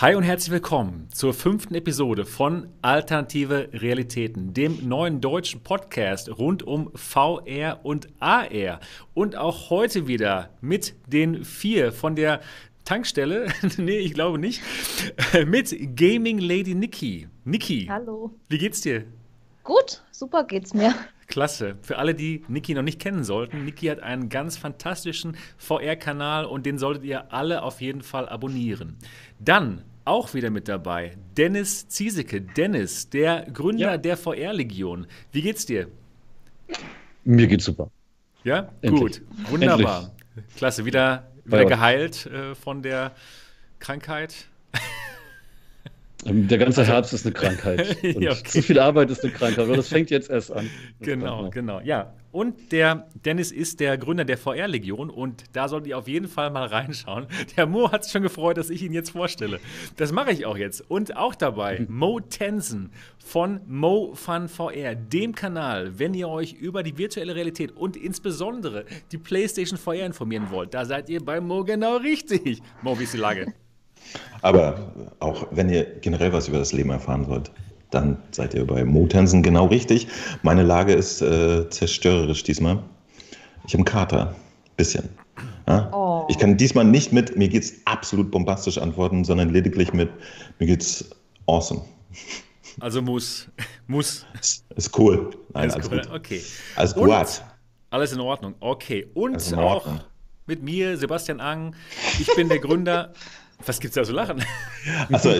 Hi und herzlich willkommen zur fünften Episode von Alternative Realitäten, dem neuen deutschen Podcast rund um VR und AR. Und auch heute wieder mit den vier von der Tankstelle, nee, ich glaube nicht, mit Gaming Lady Nikki. Nikki. Hallo. Wie geht's dir? Gut, super geht's mir. Klasse. Für alle, die Niki noch nicht kennen sollten, Niki hat einen ganz fantastischen VR-Kanal und den solltet ihr alle auf jeden Fall abonnieren. Dann auch wieder mit dabei Dennis Ziesecke. Dennis, der Gründer ja. der VR-Legion. Wie geht's dir? Mir geht's super. Ja, Endlich. gut. Wunderbar. Endlich. Klasse. Wieder, wieder geheilt äh, von der Krankheit. Der ganze also, Herbst ist eine Krankheit. ja, okay. Zu viel Arbeit ist eine Krankheit, aber das fängt jetzt erst an. genau, genau. Ja. Und der Dennis ist der Gründer der VR-Legion und da solltet ihr auf jeden Fall mal reinschauen. Der Mo hat sich schon gefreut, dass ich ihn jetzt vorstelle. Das mache ich auch jetzt. Und auch dabei Mo Tensen von Mo Fun VR, dem Kanal, wenn ihr euch über die virtuelle Realität und insbesondere die PlayStation VR informieren wollt. Da seid ihr bei Mo genau richtig. Mo, wie ist die Lage? Aber auch wenn ihr generell was über das Leben erfahren wollt, dann seid ihr bei Motensen genau richtig. Meine Lage ist äh, zerstörerisch diesmal. Ich habe einen Kater. Bisschen. Ja? Oh. Ich kann diesmal nicht mit, mir geht's absolut bombastisch antworten, sondern lediglich mit, mir geht's awesome. Also muss. Muss. Ist, ist cool. Nein, ist alles cool. gut. Okay. Alles gut. Alles in Ordnung. Okay. Und auch mit mir, Sebastian Ang. Ich bin der Gründer was gibt's da so lachen? Achso,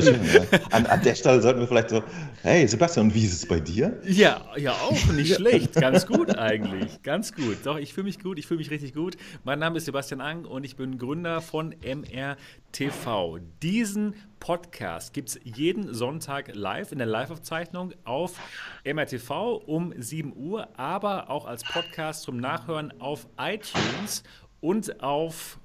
an, an, der Stelle sollten wir vielleicht so, hey Sebastian, wie ist es bei dir? Ja, ja auch, nicht schlecht. Ganz gut eigentlich. Ganz gut. Doch, ich fühle mich gut, ich fühle mich richtig gut. Mein Name ist Sebastian Ang und ich bin Gründer von MRTV. Diesen Podcast gibt es jeden Sonntag live in der Live-Aufzeichnung auf MRTV um 7 Uhr, aber auch als Podcast zum Nachhören auf iTunes und auf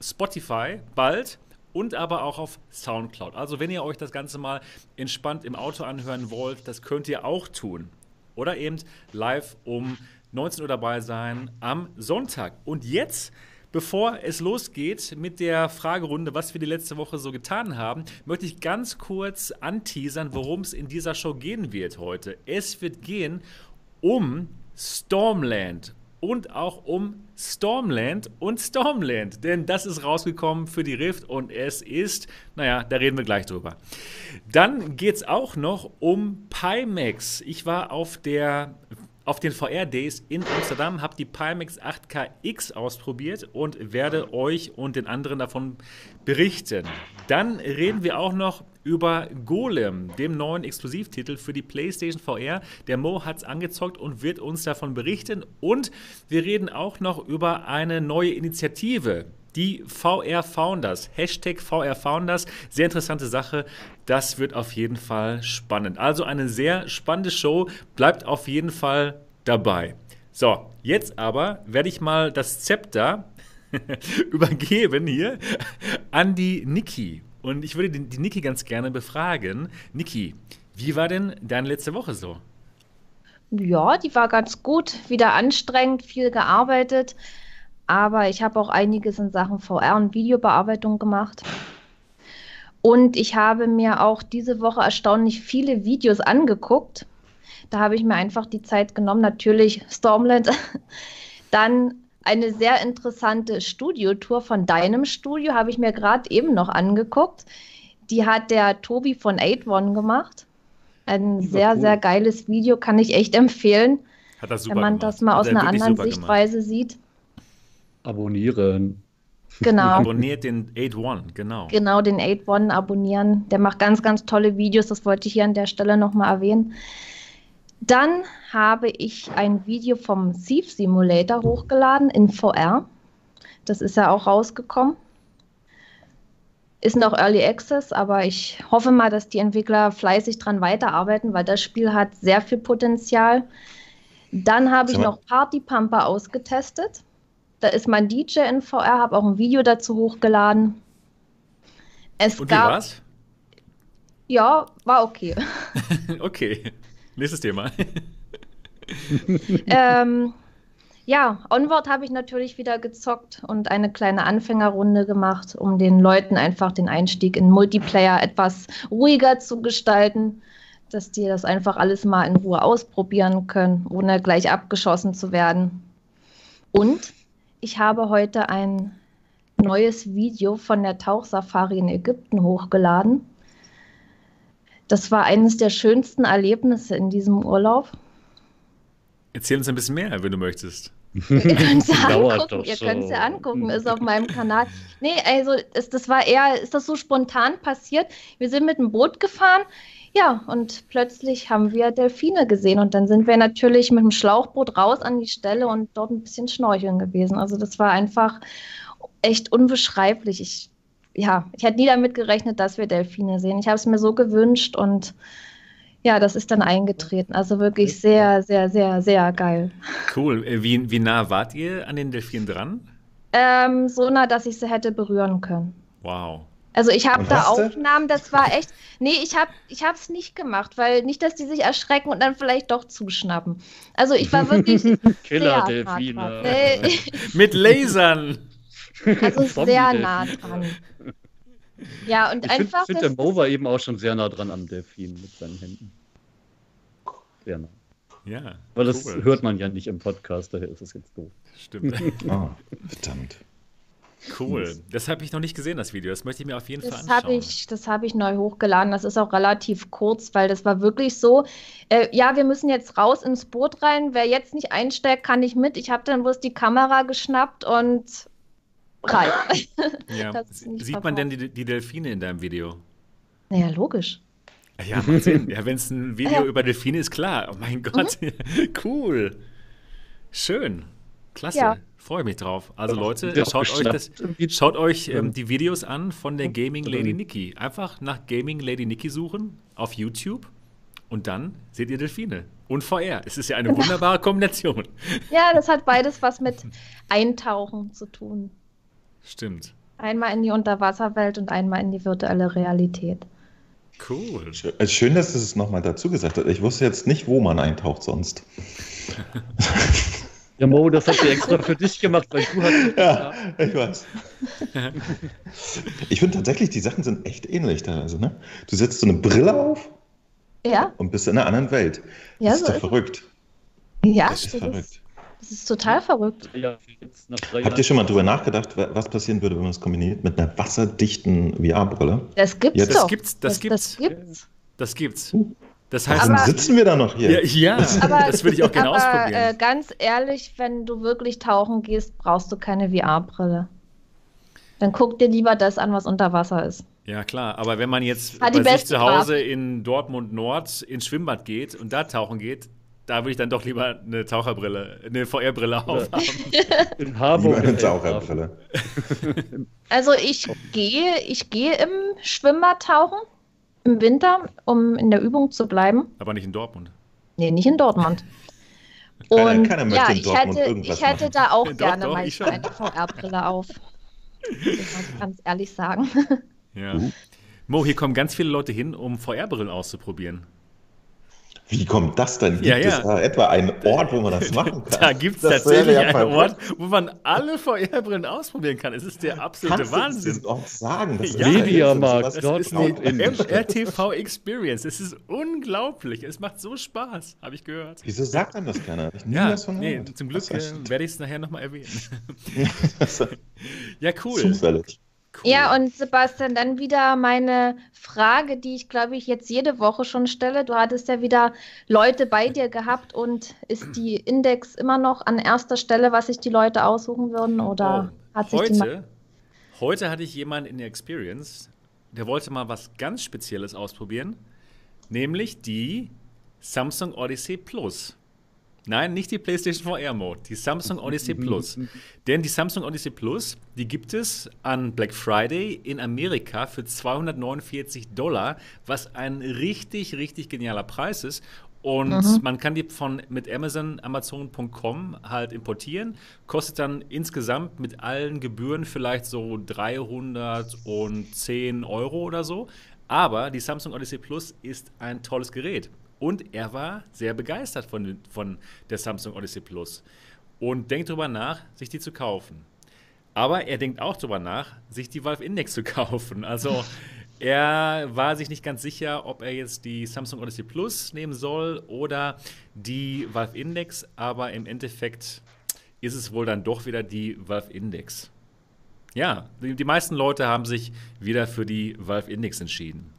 Spotify bald und aber auch auf Soundcloud. Also wenn ihr euch das Ganze mal entspannt im Auto anhören wollt, das könnt ihr auch tun. Oder eben live um 19 Uhr dabei sein am Sonntag. Und jetzt Bevor es losgeht mit der Fragerunde, was wir die letzte Woche so getan haben, möchte ich ganz kurz anteasern, worum es in dieser Show gehen wird heute. Es wird gehen um Stormland und auch um Stormland und Stormland. Denn das ist rausgekommen für die Rift und es ist, naja, da reden wir gleich drüber. Dann geht es auch noch um Pimax. Ich war auf der auf den VR Days in Amsterdam, habe die Pimax 8KX ausprobiert und werde euch und den anderen davon berichten. Dann reden wir auch noch über Golem, dem neuen Exklusivtitel für die PlayStation VR. Der Mo hat es angezockt und wird uns davon berichten. Und wir reden auch noch über eine neue Initiative, die VR Founders, Hashtag VR Founders, sehr interessante Sache. Das wird auf jeden Fall spannend. Also eine sehr spannende Show. Bleibt auf jeden Fall dabei. So, jetzt aber werde ich mal das Zepter übergeben hier an die Niki. Und ich würde die, die Niki ganz gerne befragen. Niki, wie war denn deine letzte Woche so? Ja, die war ganz gut, wieder anstrengend, viel gearbeitet. Aber ich habe auch einiges in Sachen VR und Videobearbeitung gemacht. Und ich habe mir auch diese Woche erstaunlich viele Videos angeguckt. Da habe ich mir einfach die Zeit genommen, natürlich Stormland. Dann eine sehr interessante Studiotour von deinem Studio, habe ich mir gerade eben noch angeguckt. Die hat der Tobi von 8 gemacht. Ein sehr, cool. sehr geiles Video, kann ich echt empfehlen. Wenn man gemacht. das mal aus einer anderen Sichtweise sieht. Abonnieren. Genau. Abonniert den 8 genau. Genau, den 8 abonnieren. Der macht ganz, ganz tolle Videos, das wollte ich hier an der Stelle nochmal erwähnen. Dann habe ich ein Video vom Thief Simulator hochgeladen in VR. Das ist ja auch rausgekommen. Ist noch Early Access, aber ich hoffe mal, dass die Entwickler fleißig dran weiterarbeiten, weil das Spiel hat sehr viel Potenzial. Dann habe ich noch Party Pumper ausgetestet. Da ist mein DJ in VR, habe auch ein Video dazu hochgeladen. Es Und gab, wie war's? Ja, war okay. okay. Nächstes Thema. ähm, Ja, Onward habe ich natürlich wieder gezockt und eine kleine Anfängerrunde gemacht, um den Leuten einfach den Einstieg in Multiplayer etwas ruhiger zu gestalten, dass die das einfach alles mal in Ruhe ausprobieren können, ohne gleich abgeschossen zu werden. Und ich habe heute ein neues Video von der Tauchsafari in Ägypten hochgeladen. Das war eines der schönsten Erlebnisse in diesem Urlaub. Erzähl uns ein bisschen mehr, wenn du möchtest. Ihr könnt es ja angucken, ihr könnt es ja angucken, ist auf meinem Kanal. Nee, also ist, das war eher, ist das so spontan passiert. Wir sind mit dem Boot gefahren, ja, und plötzlich haben wir Delfine gesehen und dann sind wir natürlich mit dem Schlauchboot raus an die Stelle und dort ein bisschen schnorcheln gewesen. Also das war einfach echt unbeschreiblich. Ich, ja, ich hätte nie damit gerechnet, dass wir Delfine sehen. Ich habe es mir so gewünscht und ja, das ist dann eingetreten. Also wirklich sehr, sehr, sehr, sehr geil. Cool. Äh, wie, wie nah wart ihr an den Delfinen dran? Ähm, so nah, dass ich sie hätte berühren können. Wow. Also ich habe da Aufnahmen, das war echt. Nee, ich habe ich es nicht gemacht, weil nicht, dass die sich erschrecken und dann vielleicht doch zuschnappen. Also ich war wirklich Killer Delfine. Mit Lasern. Also sehr nah dran. Ja, und ich einfach. Ich finde, der Mo war eben auch schon sehr nah dran am Delfin mit seinen Händen. Sehr nah. Ja. Weil das cool. hört man ja nicht im Podcast, daher ist es jetzt doof. Stimmt. oh, verdammt. Cool. Das habe ich noch nicht gesehen, das Video. Das möchte ich mir auf jeden das Fall anschauen. Hab ich, das habe ich neu hochgeladen. Das ist auch relativ kurz, weil das war wirklich so. Äh, ja, wir müssen jetzt raus ins Boot rein. Wer jetzt nicht einsteigt, kann nicht mit. Ich habe dann bloß die Kamera geschnappt und rein. Ja. Sieht man denn die, die Delfine in deinem Video? Naja, logisch. Ja, macht Sinn. Ja, wenn es ein Video ja. über Delfine ist, klar. Oh mein Gott, mhm. cool. Schön. Klasse. Ja. Freue mich drauf. Also Leute, schaut euch, das, schaut euch ähm, die Videos an von der Gaming Lady Nikki. Einfach nach Gaming Lady Nikki suchen auf YouTube und dann seht ihr Delfine und VR. Es ist ja eine wunderbare Kombination. Ja, das hat beides was mit Eintauchen zu tun. Stimmt. Einmal in die Unterwasserwelt und einmal in die virtuelle Realität. Cool. Schön, dass du es nochmal dazu gesagt hast. Ich wusste jetzt nicht, wo man eintaucht sonst. Ja, Mo, das hat sie extra für dich gemacht, weil du hast. Ja, ich weiß. ich finde tatsächlich, die Sachen sind echt ähnlich. Also, ne? Du setzt so eine Brille auf ja. und bist in einer anderen Welt. Ja, das ist so doch verrückt. Ja, das ist das verrückt. Ist, das ist total verrückt. Habt ihr schon mal drüber nachgedacht, was passieren würde, wenn man es kombiniert mit einer wasserdichten VR-Brille? Das gibt's ja, das doch. Gibt's, das, das, gibt's. Das gibt's. Das gibt's. Uh. Das heißt, aber, sitzen wir da noch hier. Ja, ja aber, das würde ich auch gerne aber, ausprobieren. Äh, ganz ehrlich, wenn du wirklich tauchen gehst, brauchst du keine VR-Brille. Dann guck dir lieber das an, was unter Wasser ist. Ja, klar, aber wenn man jetzt Hat bei sich zu Hause Grafik. in Dortmund Nord ins Schwimmbad geht und da tauchen geht, da würde ich dann doch lieber eine Taucherbrille, eine VR-Brille aufhaben. In Harburg. Lieber eine Taucherbrille. Also ich gehe, ich gehe im Schwimmbad tauchen im Winter, um in der Übung zu bleiben. Aber nicht in Dortmund. Nee, nicht in Dortmund. Keiner- Und keiner ja, in ich Dortmund hätte, irgendwas ich hätte machen. da auch Doch, gerne doch, ich schon. eine VR-Brille auf. Das muss ich ganz ehrlich sagen. Ja. Mo, hier kommen ganz viele Leute hin, um VR-Brillen auszuprobieren. Wie kommt das denn? Gibt Ja, ja. es da etwa einen Ort, wo man das machen kann? Da gibt es Das tatsächlich ja einen. Ort, wo man alle VR-Brillen ausprobieren kann. Es ist der absolute Kannst du Wahnsinn. diesen Ort sagen? Das Ja. ist Mediamarkt, sowas Das ist Dort eine in- MRTV Experience. Es ist unglaublich. Es macht so Spaß, habe ich gehört. Wieso sagt man das keiner? Ich Ja, was von nee, zum Glück Das äh, werde ich es nachher nochmal erwähnen. das ja, cool. Zufällig. Cool. Ja, und Sebastian, dann wieder meine Frage, die ich glaube ich jetzt jede Woche schon stelle. Du hattest ja wieder Leute bei dir gehabt und ist die Index immer noch an erster Stelle, was sich die Leute aussuchen würden? Oder Oh, hat sich heute, heute hatte ich jemanden in der Experience, der wollte mal was ganz Spezielles ausprobieren, nämlich die Samsung Odyssey Plus. Nein, nicht die PlayStation VR Mode, die Samsung Odyssey Plus. Denn die Samsung Odyssey Plus, die gibt es an Black Friday in Amerika für 249 Dollar, was ein richtig, richtig genialer Preis ist. Und Mhm. man kann die von mit Amazon, Amazon.com halt importieren. Kostet dann insgesamt mit allen Gebühren vielleicht so 310 Euro oder so. Aber die Samsung Odyssey Plus ist ein tolles Gerät. Und er war sehr begeistert von, von der Samsung Odyssey Plus. und denkt darüber nach, sich die zu kaufen. Aber er denkt auch darüber nach, sich die Valve Index zu kaufen. Also er war sich nicht ganz sicher, ob er jetzt die Samsung Odyssey Plus nehmen soll oder die Valve Index, aber im Endeffekt ist es wohl dann doch wieder die Valve Index. Ja, die, die meisten Leute haben sich wieder für die Valve Index entschieden.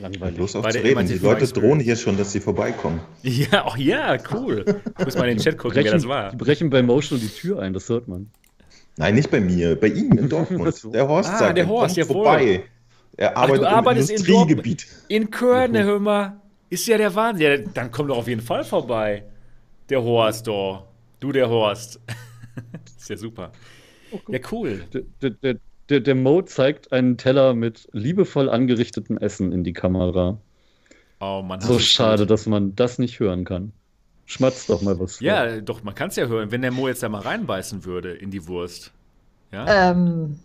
Langweilig. Bloß auf zu reden. Die Leute drohen hier schon, dass sie vorbeikommen. Ja, auch ja, cool. Ich muss mal in den Chat gucken, brechen, wer das war. Die brechen bei Motion die Tür ein, das hört man. Nein, nicht bei mir, bei ihm in Dortmund. Der Horst Ah, sagt, der er Horst, kommt jawohl. vorbei. Er Ach, arbeitet du arbeitest im in Industriegebiet. In Köln, hör mal. Ist ja der Wahnsinn. Ja, dann komm doch auf jeden Fall vorbei. Der Horst, doch. Du, der Horst. ist ja super. Ja, cool. Der, der, der, der Mo zeigt einen Teller mit liebevoll angerichtetem Essen in die Kamera. Oh Mann. So schade, dass man das nicht hören kann. Schmatzt doch mal was. vor. Ja, doch, man kann es ja hören, wenn der Mo jetzt da mal reinbeißen würde in die Wurst. Ja? Ähm.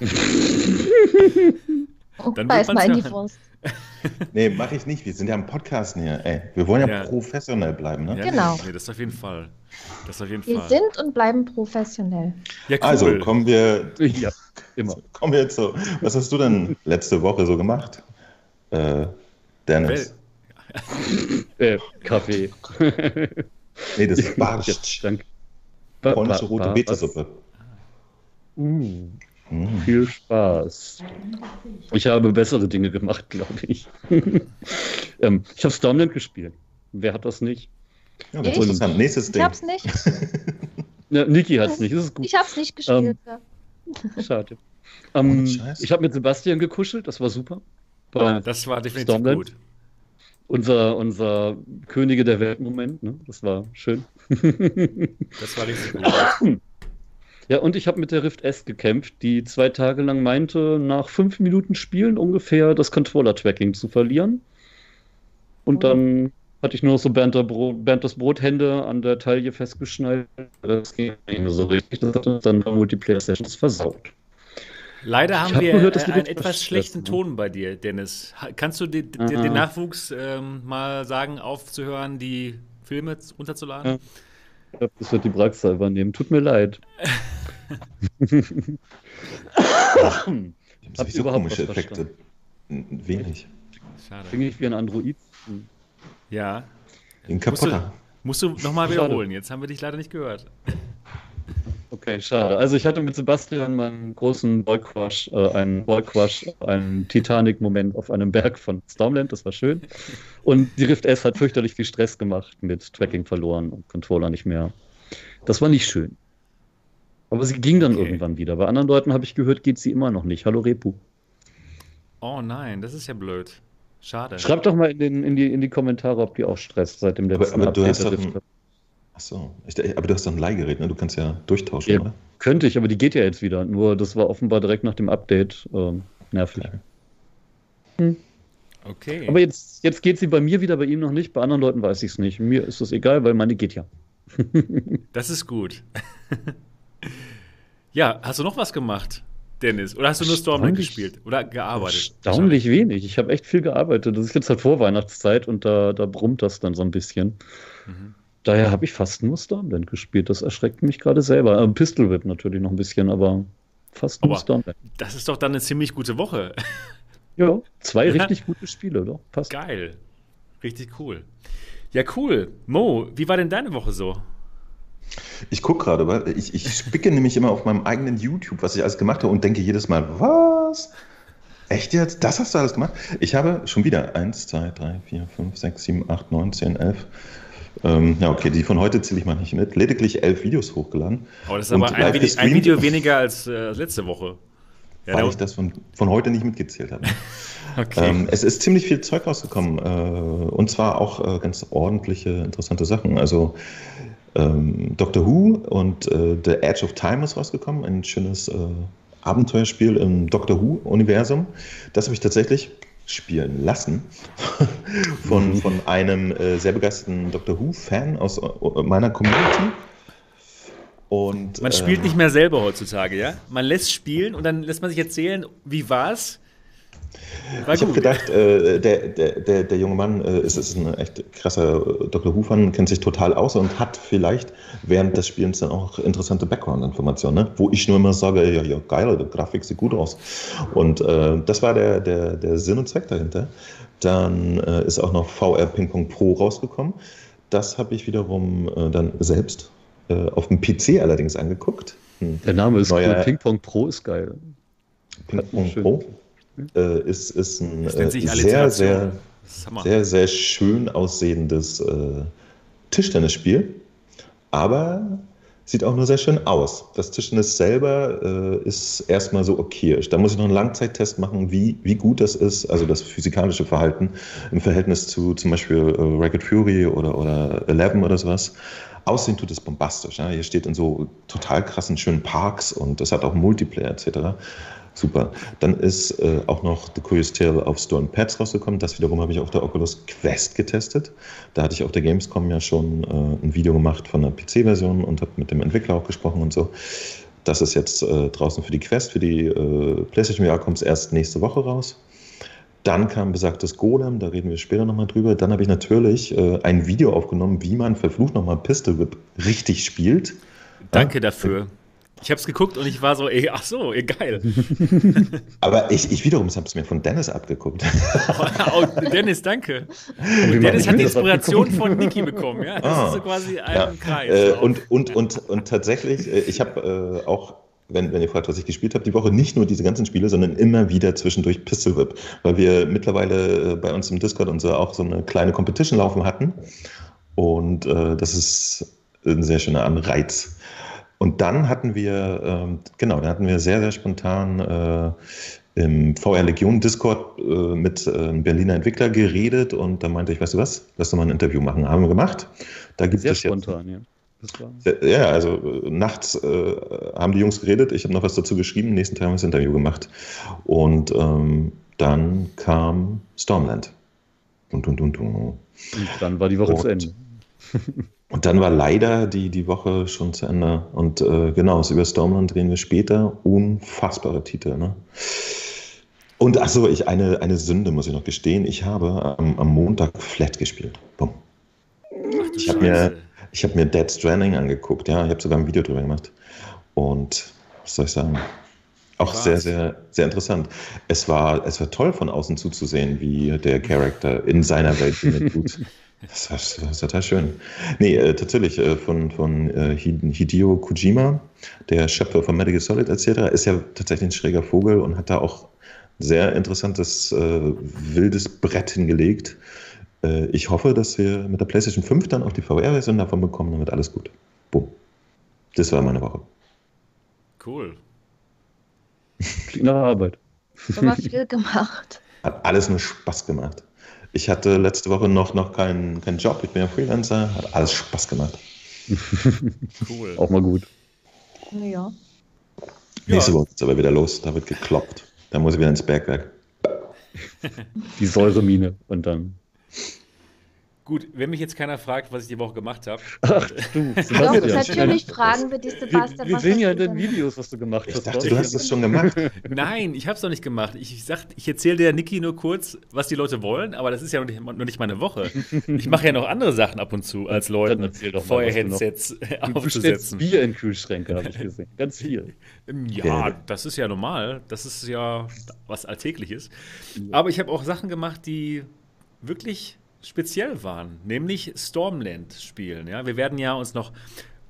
Dann Beiß mal in die. Wurst. Nee, mache ich nicht. Wir sind ja am Podcasten hier. Ey, wir wollen ja, Ja. professionell bleiben. Ne? Ja, Genau. Nee, das auf jeden Fall. Das auf jeden Wir Fall. sind und bleiben professionell. ja, cool. Also kommen wir, Ja, immer. kommen wir jetzt so. Was hast du denn letzte Woche so gemacht? Äh, Dennis. Äh, Kaffee. Nee, das ist ja, Barsch. danke. Ba- Polnische ba- rote Betesuppe. Uh, Mm. viel Spaß. Ich habe bessere Dinge gemacht, glaube ich. ähm, ich habe Stormland gespielt. Wer hat das nicht? Ja, Ich? interessant. Nächstes Ich Ding. hab's nicht. Ja, Niki hat es nicht. Das ist gut. Ich hab's nicht gespielt. ja. Schade. Ähm, ich habe mit Sebastian gekuschelt, das war super. Bei Das war definitiv Stormland? gut. unser, unser Könige der Welt-Moment, ne? Das war schön. Das war richtig gut. Ja, und ich habe mit der Rift S gekämpft, die zwei Tage lang meinte, nach fünf Minuten Spielen ungefähr das Controller-Tracking zu verlieren. Und Oh. dann hatte ich nur noch so Bernd, Brot, Bernd das Brothände an der Taille festgeschnallt. Das ging nicht mehr so richtig. Das hat uns dann bei Multiplayer-Sessions versaut. Leider haben hab wir gehört, dass äh, einen etwas was schlechten? Ton bei dir, Dennis. Kannst du den, Nachwuchs ähm, mal sagen, aufzuhören, die Filme runterzuladen? Ja. Ich glaube, das wird die Braxa übernehmen. Tut mir leid. Habt ihr so überhaupt komische Effekte? N- Wenig. Schade. Klinge ich wie ein Android. Ja. Den Musst du, kaputter. musst du nochmal Schade. wiederholen. Jetzt haben wir dich leider nicht gehört. Okay, schade. Also ich hatte mit Sebastian meinen großen Boycrush, äh, einen Boycrush, einen Titanic-Moment auf einem Berg von Stormland, das war schön. Und die Rift S hat fürchterlich viel Stress gemacht mit Tracking verloren und Controller nicht mehr. Das war nicht schön. Aber sie ging dann Okay. irgendwann wieder. Bei anderen Leuten habe ich gehört, geht sie immer noch nicht. Hallo Repu. Oh nein, das ist ja blöd. Schade. Schreibt doch mal in, den, in, die, in die Kommentare, ob die auch Stresst seit dem Aber, letzten aber du Update hast der doch Ein, Achso. Ich, aber du hast doch ein Leihgerät, ne? Du kannst ja durchtauschen, Ja. oder? Könnte ich, aber die geht ja jetzt wieder. Nur das war offenbar direkt nach dem Update ähm, nervig. Okay. Aber jetzt, jetzt geht sie bei mir wieder, bei ihm noch nicht. Bei anderen Leuten weiß ich es nicht. Mir ist das egal, weil meine geht ja. Das ist gut. ja, hast du noch was gemacht, Dennis? Oder hast du nur Stormland Erstaunlich- gespielt? Oder gearbeitet? Erstaunlich wenig. Ich habe echt viel gearbeitet. Das ist jetzt halt Vorweihnachtszeit und da, da brummt das dann so ein bisschen. Mhm. Daher habe ich fast nur Stormland gespielt. Das erschreckt mich gerade selber. Ähm, Pistol Whip natürlich noch ein bisschen, aber fast nur Aber- Stormland. Das ist doch dann eine ziemlich gute Woche. Ja, zwei Ja. richtig gute Spiele, doch. Passt. Geil. Richtig cool. Ja, cool. Mo, wie war denn deine Woche so? Ich gucke gerade, weil ich, ich spicke nämlich immer auf meinem eigenen YouTube, was ich alles gemacht habe und denke jedes Mal, was? Echt jetzt? Das hast du alles gemacht? Ich habe schon wieder 1, 2, 3, 4, 5, 6, 7, 8, 9, 10, 11. Ähm, ja, okay, die von heute zähle ich mal nicht mit. Lediglich elf Videos hochgeladen. Oh, das ist aber ein, live Vide- ein. Video weniger als äh, letzte Woche. Ja, weil ich das von, von heute nicht mitgezählt habe. okay. Ähm, es ist ziemlich viel Zeug rausgekommen äh, und zwar auch äh, ganz ordentliche, interessante Sachen. Also ähm, Doctor Who und äh, The Edge of Time ist rausgekommen, ein schönes äh, Abenteuerspiel im Doctor Who-Universum. Das habe ich tatsächlich spielen lassen von, von einem äh, sehr begeisterten Doctor Who-Fan aus äh, meiner Community. Und, Man spielt ähm, nicht mehr selber heutzutage, ja? Man lässt spielen und dann lässt man sich erzählen, wie war's? War ich habe gedacht, äh, der, der, der, der junge Mann äh, ist, ist ein echt krasser Dr. Who-Fan, kennt sich total aus und hat vielleicht während des Spielens dann auch interessante Background-Informationen, ne? wo ich nur immer sage, ja, ja, geil, die Grafik sieht gut aus. Und äh, das war der, der, der Sinn und Zweck dahinter. Dann äh, ist auch noch VR Ping Pong Pro rausgekommen. Das habe ich wiederum äh, dann selbst äh, auf dem PC allerdings angeguckt. Hm. Der Name ist Neuer, cool. Ping Pong Pro ist geil. Ping Pong Pro äh, ist, ist ein äh, sehr, sehr, sehr, sehr schön aussehendes äh, Tischtennisspiel, aber sieht auch nur sehr schön aus. Das Tischtennis selber äh, ist erstmal so okay. Da muss ich noch einen Langzeittest machen, wie, wie gut das ist, also das physikalische Verhalten im Verhältnis zu zum Beispiel äh, Racket Fury oder, oder Eleven oder sowas. Aussehen tut es bombastisch. Ja? Hier steht in so total krassen, schönen Parks und es hat auch Multiplayer etc. Super. Dann ist äh, auch noch The Curious Tale auf Store Pads rausgekommen. Das wiederum habe ich auf der Oculus Quest getestet. Da hatte ich auf der Gamescom ja schon äh, ein Video gemacht von der PC-Version und habe mit dem Entwickler auch gesprochen und so. Das ist jetzt äh, draußen für die Quest. Für die äh, PlayStation VR kommt es erst nächste Woche raus. Dann kam besagtes Golem, da reden wir später nochmal drüber. Dann habe ich natürlich äh, ein Video aufgenommen, wie man verflucht nochmal Pistol Whip richtig spielt. Danke dafür. Ich habe es geguckt und ich war so, ey, ach so, ey, geil. Aber ich, ich wiederum habe es mir von Dennis abgeguckt. Oh, Dennis, danke. Dennis hat die Inspiration von Niki bekommen, ja. Das ah, ist so quasi ein ja. Kreis. Äh, und, und, und, und tatsächlich, äh, ich habe äh, auch wenn, wenn ihr fragt, was ich gespielt habe, die Woche nicht nur diese ganzen Spiele, sondern immer wieder zwischendurch Pistol Whip, weil wir mittlerweile äh, bei uns im Discord und so auch so eine kleine Competition laufen hatten. Und äh, das ist ein sehr schöner Anreiz. Und dann hatten wir, ähm, genau, dann hatten wir sehr, sehr spontan äh, im VR Legion Discord äh, mit äh, einem Berliner Entwickler geredet und da meinte ich, weißt du was, lass doch mal ein Interview machen. Haben wir gemacht. Da gibt sehr es spontan, jetzt, ja. Ja, also nachts äh, haben die Jungs geredet, ich habe noch was dazu geschrieben, nächsten Tag haben wir das Interview gemacht. Und ähm, dann kam Stormland. Und, und, und, und. und dann war die Woche und, zu Ende. Und dann war leider die, die Woche schon zu Ende. Und äh, genau, über Stormland drehen wir später. Unfassbare Titel. Ne? Und achso, ich, eine, eine Sünde muss ich noch gestehen. Ich habe am, am Montag Flat gespielt. Bumm. Ich habe mir, hab mir Dead Stranding angeguckt. Ja, ich habe sogar ein Video drüber gemacht. Und was soll ich sagen? Auch sehr, sehr, sehr interessant. Es war, es war toll von außen zuzusehen, wie der Charakter in seiner Welt tut. Das war, das war total schön. Nee, äh, tatsächlich äh, von, von äh, Hideo Kojima, der Schöpfer von Medical Solid etc., ist ja tatsächlich ein schräger Vogel und hat da auch sehr interessantes, wildes Brett hingelegt. Ich hoffe, dass wir mit der PlayStation 5 dann auch die VR-Version davon bekommen, dann wird alles gut. Boom. Das war meine Woche. Cool. Klingt nach Arbeit. Du hast viel gemacht. Hat alles nur Spaß gemacht. Ich hatte letzte Woche noch, noch keinen kein Job, ich bin ja Freelancer, hat alles Spaß gemacht. cool. Auch mal gut. Ja. Nächste Woche ist aber wieder los, da wird gekloppt. Da muss ich wieder ins Bergwerk. Die Säuremine und dann Gut, wenn mich jetzt keiner fragt, was ich die Woche gemacht habe. Ach du, Doch, natürlich fragen wir dich, Sebastian. Wir, wir sehen ja in den Videos, was du gemacht hast. Ich dachte, du hast das schon gemacht. Nein, ich habe es noch nicht gemacht. Ich, ich, ich erzähle der Niki nur kurz, was die Leute wollen, aber das ist ja noch nicht, noch nicht meine Woche. Ich mache ja noch andere Sachen ab und zu, als Leuten Feuerheadsets aufzusetzen. Du Bier in Kühlschränke, habe ich gesehen. Ganz viel. Ja, das ist ja normal. Das ist ja was Alltägliches. Aber ich habe auch Sachen gemacht, die wirklich speziell waren, nämlich Stormland spielen. Ja? Wir werden ja uns noch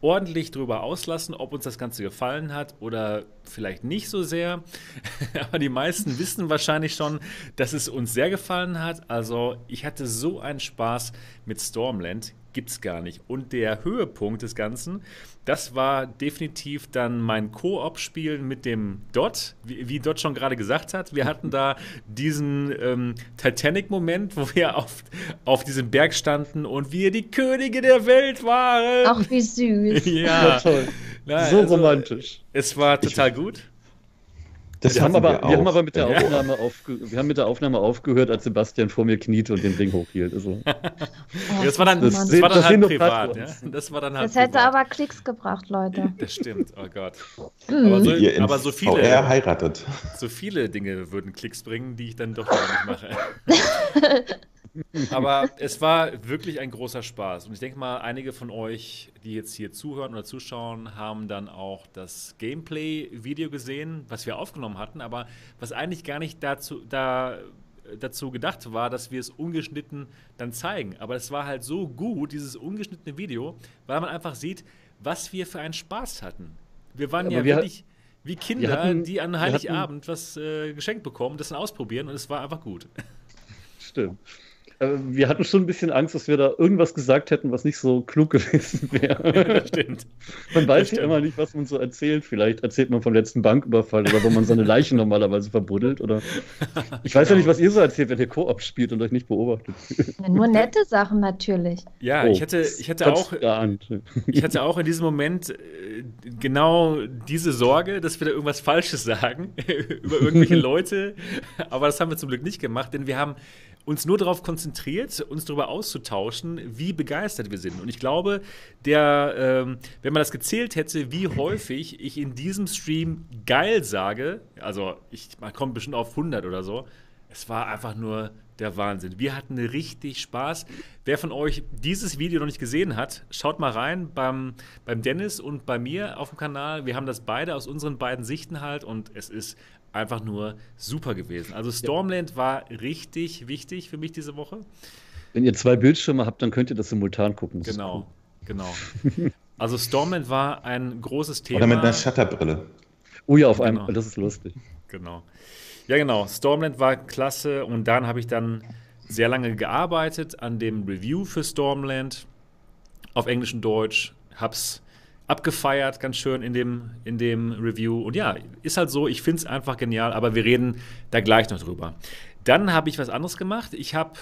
ordentlich darüber auslassen, ob uns das Ganze gefallen hat oder vielleicht nicht so sehr. Aber die meisten wissen wahrscheinlich schon, dass es uns sehr gefallen hat. Also ich hatte so einen Spaß mit Stormland gibt es gar nicht. Und der Höhepunkt des Ganzen, das war definitiv dann mein Koop-Spiel mit dem Dot, wie, wie Dot schon gerade gesagt hat. Wir hatten da diesen ähm, Titanic-Moment, wo wir auf, auf diesem Berg standen und wir die Könige der Welt waren. Ach, wie süß. ja, ja toll. Na, so also, romantisch. Es war total ich, gut. Das Wir haben, aber, wir, haben auch. aber mit der. Aufnahme aufge wir haben mit der Aufnahme aufgehört, als Sebastian vor mir kniete und den Ring hochhielt. Also, Oh, Das war dann, Das das war dann das halt privat. Ja? Das war dann halt das hätte privat. aber Klicks gebracht, Leute. Das stimmt, oh Gott. Mhm. Aber so, aber so VR viele, heiratet. so viele Dinge würden Klicks bringen, die ich dann doch wieder nicht mache. Aber es war wirklich ein großer Spaß. Und ich denke mal, einige von euch, die jetzt hier zuhören oder zuschauen, haben dann auch das Gameplay-Video gesehen, was wir aufgenommen hatten, aber was eigentlich gar nicht dazu, da, dazu gedacht war, dass wir es ungeschnitten dann zeigen. Aber es war halt so gut, dieses ungeschnittene Video, weil man einfach sieht, was wir für einen Spaß hatten. Wir waren Aber ja wir- wirklich wie Kinder, hatten- die an Heiligabend was äh, geschenkt bekommen, das dann ausprobieren und es war einfach gut. stimmt. Äh, Wir hatten schon ein bisschen Angst, dass wir da irgendwas gesagt hätten, was nicht so klug gewesen wäre. das stimmt. Man weiß ja stimmt. immer nicht, was man so erzählt. Vielleicht erzählt man vom letzten Banküberfall oder wo man seine Leichen normalerweise verbuddelt. Oder ich weiß ja nicht, was ihr so erzählt, wenn ihr Koop spielt und euch nicht beobachtet. Nur nette Sachen natürlich. Ja, Oh, ich hätte, ich hätte auch, geahnt. ich hatte auch in diesem Moment äh, genau diese Sorge, dass wir da irgendwas Falsches sagen über irgendwelche Leute. Aber das haben wir zum Glück nicht gemacht, denn wir haben uns nur darauf konzentriert, uns darüber auszutauschen, wie begeistert wir sind. Und ich glaube, der, ähm, wenn man das gezählt hätte, wie häufig ich in diesem Stream geil sage, also ich, man kommt bestimmt auf 100 oder so, es war einfach nur der Wahnsinn. Wir hatten richtig Spaß. Wer von euch dieses Video noch nicht gesehen hat, schaut mal rein beim, beim Dennis und bei mir auf dem Kanal. Wir haben das beide aus unseren beiden Sichten halt und es ist einfach nur super gewesen. Also Stormland war richtig wichtig für mich diese Woche. Wenn ihr zwei Bildschirme habt, dann könnt ihr das simultan gucken. Das Genau, genau. Also Stormland war ein großes Thema. Oder mit einer Shutterbrille. cool. Oh ja, auf einmal. Genau. Das ist lustig. Genau. Ja, genau. Stormland war klasse und dann habe ich dann sehr lange gearbeitet an dem Review für Stormland auf Englisch und Deutsch. Hab's abgefeiert, ganz schön in dem, in dem Review. Und ja, ist halt so, ich finde es einfach genial, aber wir reden da gleich noch drüber. Dann habe ich was anderes gemacht. Ich habe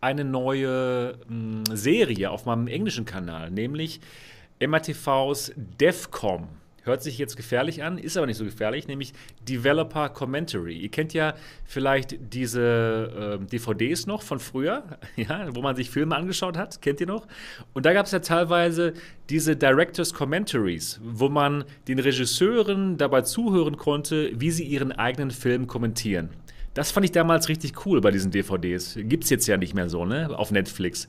eine neue mh, Serie auf meinem englischen Kanal, nämlich MRTVs DEFCOM. Hört sich jetzt gefährlich an, ist aber nicht so gefährlich, nämlich Developer Commentary. Ihr kennt ja vielleicht diese äh, DVDs noch von früher, ja, wo man sich Filme angeschaut hat, kennt ihr noch? Und da gab es ja teilweise diese Directors Commentaries, wo man den Regisseuren dabei zuhören konnte, wie sie ihren eigenen Film kommentieren. Das fand ich damals richtig cool bei diesen DVDs. Gibt es jetzt ja nicht mehr so, ne? Auf Netflix.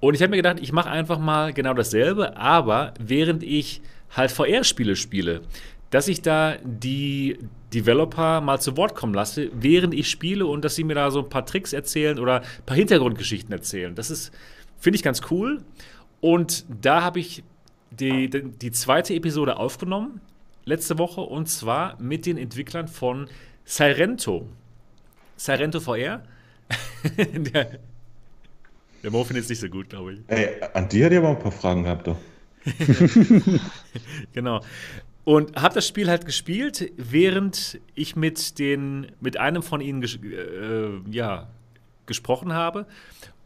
Und ich habe mir gedacht, ich mache einfach mal genau dasselbe, aber während ich halt VR-Spiele spiele, dass ich da die Developer mal zu Wort kommen lasse, während ich spiele und dass sie mir da so ein paar Tricks erzählen oder ein paar Hintergrundgeschichten erzählen. Das ist, finde ich ganz cool. Und da habe ich die, die, die zweite Episode aufgenommen, letzte Woche, und zwar mit den Entwicklern von Sirento. Sirento VR. der, der Mo findet es nicht so gut, glaube ich. Ey, an dir hat ihr aber ein paar Fragen gehabt, doch. Genau. Und habe das Spiel halt gespielt, während ich mit, den, mit einem von ihnen ges äh, ja, gesprochen habe.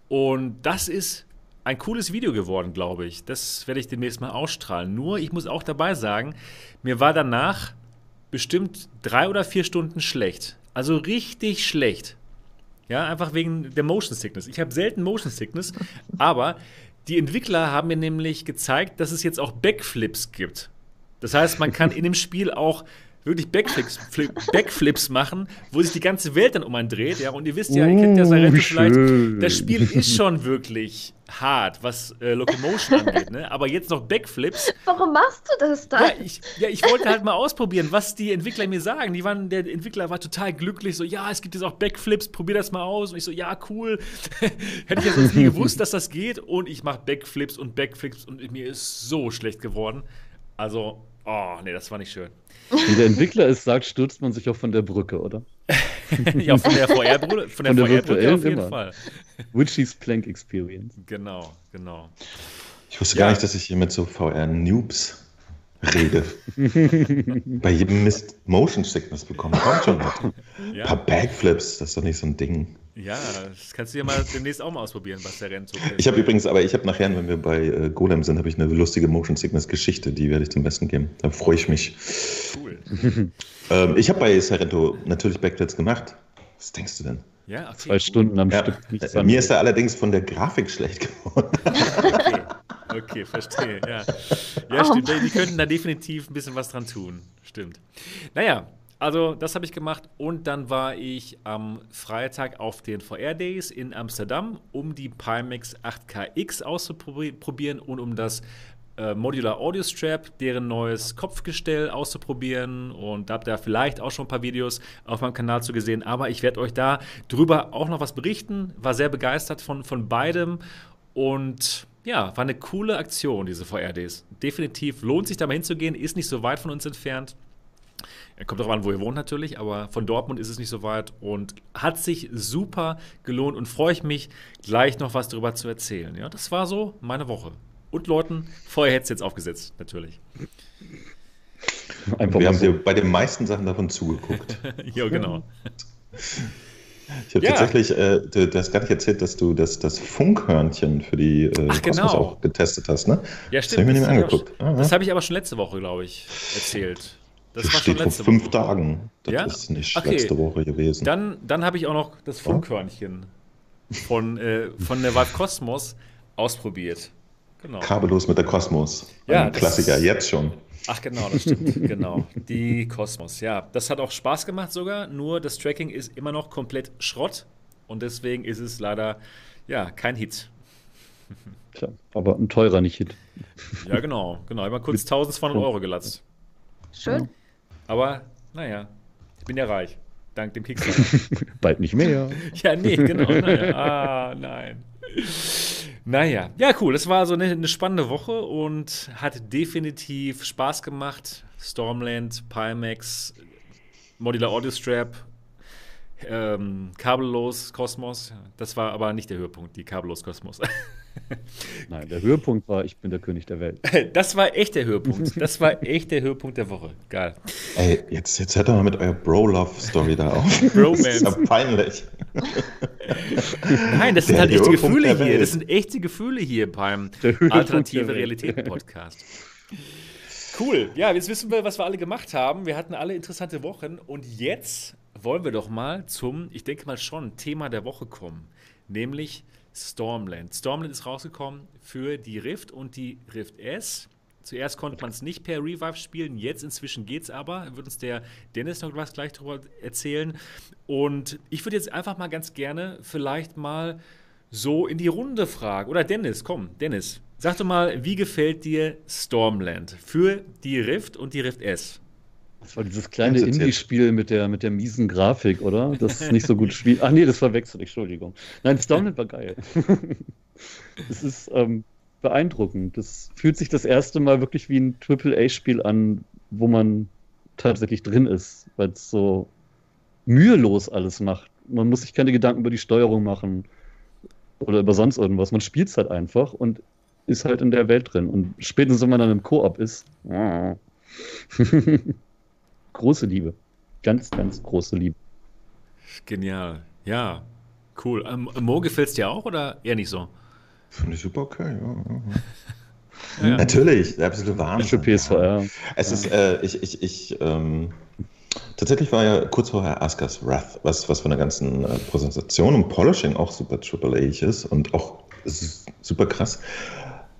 Und das ist ein cooles Video geworden, glaube ich. Das werde ich demnächst mal ausstrahlen. Nur, ich muss auch dabei sagen, mir war danach bestimmt drei oder vier Stunden schlecht. Also richtig schlecht. Ja, einfach wegen der Motion Sickness. Ich habe selten Motion Sickness, aber die Entwickler haben mir nämlich gezeigt, dass es jetzt auch Backflips gibt. Das heißt, man kann in dem Spiel auch wirklich Backflips, Flip, Backflips machen, wo sich die ganze Welt dann um einen dreht. Ja, und ihr wisst ja, ihr kennt ja Uh, Sarento schön. vielleicht. Das Spiel ist schon wirklich hart, was äh, Locomotion angeht. Ne? Aber jetzt noch Backflips. Warum machst du das dann? Ja ich, ja, ich wollte halt mal ausprobieren, was die Entwickler mir sagen. Die waren, der Entwickler war total glücklich, so, ja, es gibt jetzt auch Backflips, probier das mal aus. Und ich so, ja, cool. Hätte ich ja sonst nie gewusst, dass das geht. Und ich mache Backflips und Backflips und mir ist so schlecht geworden. Also, oh, nee, das war nicht schön. Wenn der Entwickler es sagt, stürzt man sich auch von der Brücke, oder? ja, von der VR-Brille von der Von der virtuellen auf jeden immer. Fall. Witchy's Plank Experience. Genau, genau. Ich wusste Ja. gar nicht, dass ich hier mit so VR-Noobs rede. Bei jedem Mist Motion Sickness bekommen. Kommt schon. Ja. Ein paar Backflips, das ist doch nicht so ein Ding. Ja, das kannst du ja mal demnächst auch mal ausprobieren, was der Rennzug ist. Ich habe übrigens, aber ich habe nachher, wenn wir bei äh, Golem sind, habe ich eine lustige Motion Sickness Geschichte, die werde ich zum Besten geben. Da freue ich mich. Cool. Ähm, ich habe bei Sorrento natürlich Backflips gemacht. Was denkst du denn? Ja, okay, Zwei cool. Stunden am Ja, Stück nichts äh, mir ist er allerdings von der Grafik schlecht geworden. Okay, okay verstehe. Ja, ja Oh stimmt. Die könnten da definitiv ein bisschen was dran tun. Stimmt. Naja, also das habe ich gemacht und dann war ich am Freitag auf den VR Days in Amsterdam, um die Pimax 8KX auszuprobieren und um das äh, Modular Audio Strap, deren neues Kopfgestell auszuprobieren. Und da habt ihr vielleicht auch schon ein paar Videos auf meinem Kanal zu gesehen. Aber ich werde euch da drüber auch noch was berichten. War sehr begeistert von, von beidem. Und ja, war eine coole Aktion, diese VR-Days. Definitiv lohnt sich da mal hinzugehen, ist nicht so weit von uns entfernt. Er kommt darauf an, wo ihr wohnt natürlich, aber von Dortmund ist es nicht so weit und hat sich super gelohnt und freue ich mich, gleich noch was darüber zu erzählen. Ja, das war so meine Woche. Und Leuten, Feuerheadsets aufgesetzt, natürlich. Einfach wir haben so. dir bei den meisten Sachen davon zugeguckt. ja, genau. Ich habe Ja. tatsächlich, äh, du, du hast gar nicht erzählt, dass du das, das Funkhörnchen für die äh, Ach, Kosmos genau. auch getestet hast, ne? Ja, Das habe ich mir nicht mehr hab ich angeguckt. Ah, Das habe ich aber schon letzte Woche, glaube ich, erzählt. Das Das war schon steht vor letzte fünf Woche. Tagen. Das Ja? ist nicht Okay. letzte Woche gewesen. Dann, dann habe ich auch noch das Funkhörnchen von, äh, von der Vive Cosmos ausprobiert. Genau. Kabellos mit der Kosmos. Ja, Ein Klassiker, jetzt schon. Ach genau, das stimmt. genau. Die Cosmos, ja. Das hat auch Spaß gemacht sogar, nur das Tracking ist immer noch komplett Schrott und deswegen ist es leider ja kein Hit. Tja, aber ein teurer nicht Hit. Ja, genau, genau. Immer kurz 1200 Euro gelatzt. Schön. Aber naja, ich bin ja reich. Dank dem Kickstarter. Bald nicht mehr. ja, nee, genau. Naja. Ah, nein. Naja, ja, cool. Das war so eine, eine spannende Woche und hat definitiv Spaß gemacht. Stormland, Pimax, Modular Audio Strap, ähm, kabellos Kosmos. Das war aber nicht der Höhepunkt, die kabellos Kosmos. Nein, der Höhepunkt war, ich bin der König der Welt. Das war echt der Höhepunkt. Das war echt der Höhepunkt der Woche. Geil. Ey, jetzt, jetzt hört doch mal mit eurer Bro-Love-Story da auf. Bromance. Das ist ja peinlich. Nein, das sind Der halt echte Höhepunkt Gefühle hier. Das sind echte Gefühle hier beim Alternative. Realitäten-Podcast. Cool. Ja, jetzt wissen wir, was wir alle gemacht haben. Wir hatten alle interessante Wochen und jetzt wollen wir doch mal zum, ich denke mal schon, Thema der Woche kommen, nämlich Stormland. Stormland ist rausgekommen für die Rift und die Rift S. Zuerst konnte man es nicht per Revive spielen, jetzt inzwischen geht es aber. Wird uns der Dennis noch was gleich darüber erzählen. Und ich würde jetzt einfach mal ganz gerne vielleicht mal so in die Runde fragen. Oder Dennis, komm, Dennis, sag doch mal, wie gefällt dir Stormland für die Rift und die Rift S? Das war dieses kleine. Indie-Spiel mit der, mit der miesen Grafik, oder? Das ist nicht so gut spielt. Ach nee, das verwechselt, Entschuldigung. Nein, Stormland war geil. Es ist ähm, beeindruckend. Das fühlt sich das erste Mal wirklich wie ein AAA-Spiel an, wo man tatsächlich drin ist, weil es so mühelos alles macht. Man muss sich keine Gedanken über die Steuerung machen oder über sonst irgendwas. Man spielt es halt einfach und ist halt in der Welt drin. Und spätestens, wenn man dann im Koop ist, große Liebe. Ganz, ganz große Liebe. Genial. Ja, cool. Ähm, Mo gefällt es dir auch oder eher nicht so? Finde ich super okay. Ja, ja, Ja. Natürlich, der absolute Wahnsinn. PSVR. Es ist, äh, ich, ich, ich, ähm, tatsächlich war ja kurz vorher Askas Wrath, was, was von der ganzen äh, Präsentation und Polishing auch super Triple A ist und auch s- super krass.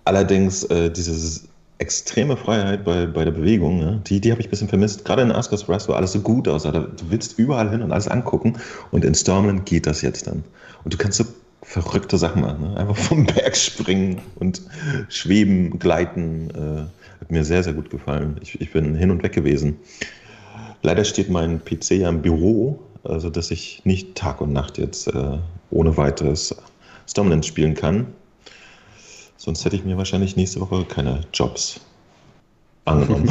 Allerdings äh, diese extreme Freiheit bei, bei der Bewegung, ne, die, die habe ich ein bisschen vermisst. Gerade in Askas Wrath, wo alles so gut aussah. Da, du willst überall hin und alles angucken und in Stormland geht das jetzt dann. Und du kannst so verrückte Sachen machen. Ne? Einfach vom Berg springen und schweben, gleiten. Äh, hat mir sehr, sehr gut gefallen. Ich, ich bin hin und weg gewesen. Leider steht mein PC ja im Büro, also dass ich nicht Tag und Nacht jetzt äh, ohne weiteres Stormland spielen kann. Sonst hätte ich mir wahrscheinlich nächste Woche keine Jobs angenommen.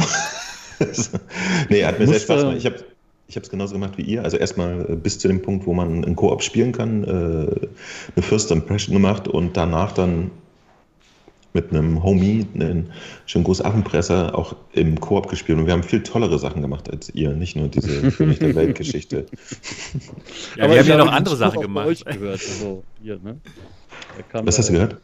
nee, hat mir sehr Musst Spaß gemacht. Ich habe ich es genauso gemacht wie ihr. Also erstmal äh, bis zu dem Punkt, wo man in Koop spielen kann, äh, eine First Impression gemacht und danach dann mit einem Homie, einen schönen Gruß Affenpresser, auch im Koop gespielt. Und wir haben viel tollere Sachen gemacht als ihr, nicht nur diese König der Weltgeschichte. Ja, wir haben ja noch andere Sachen gemacht. Gehört, also hier, ne? Was hast du gehört?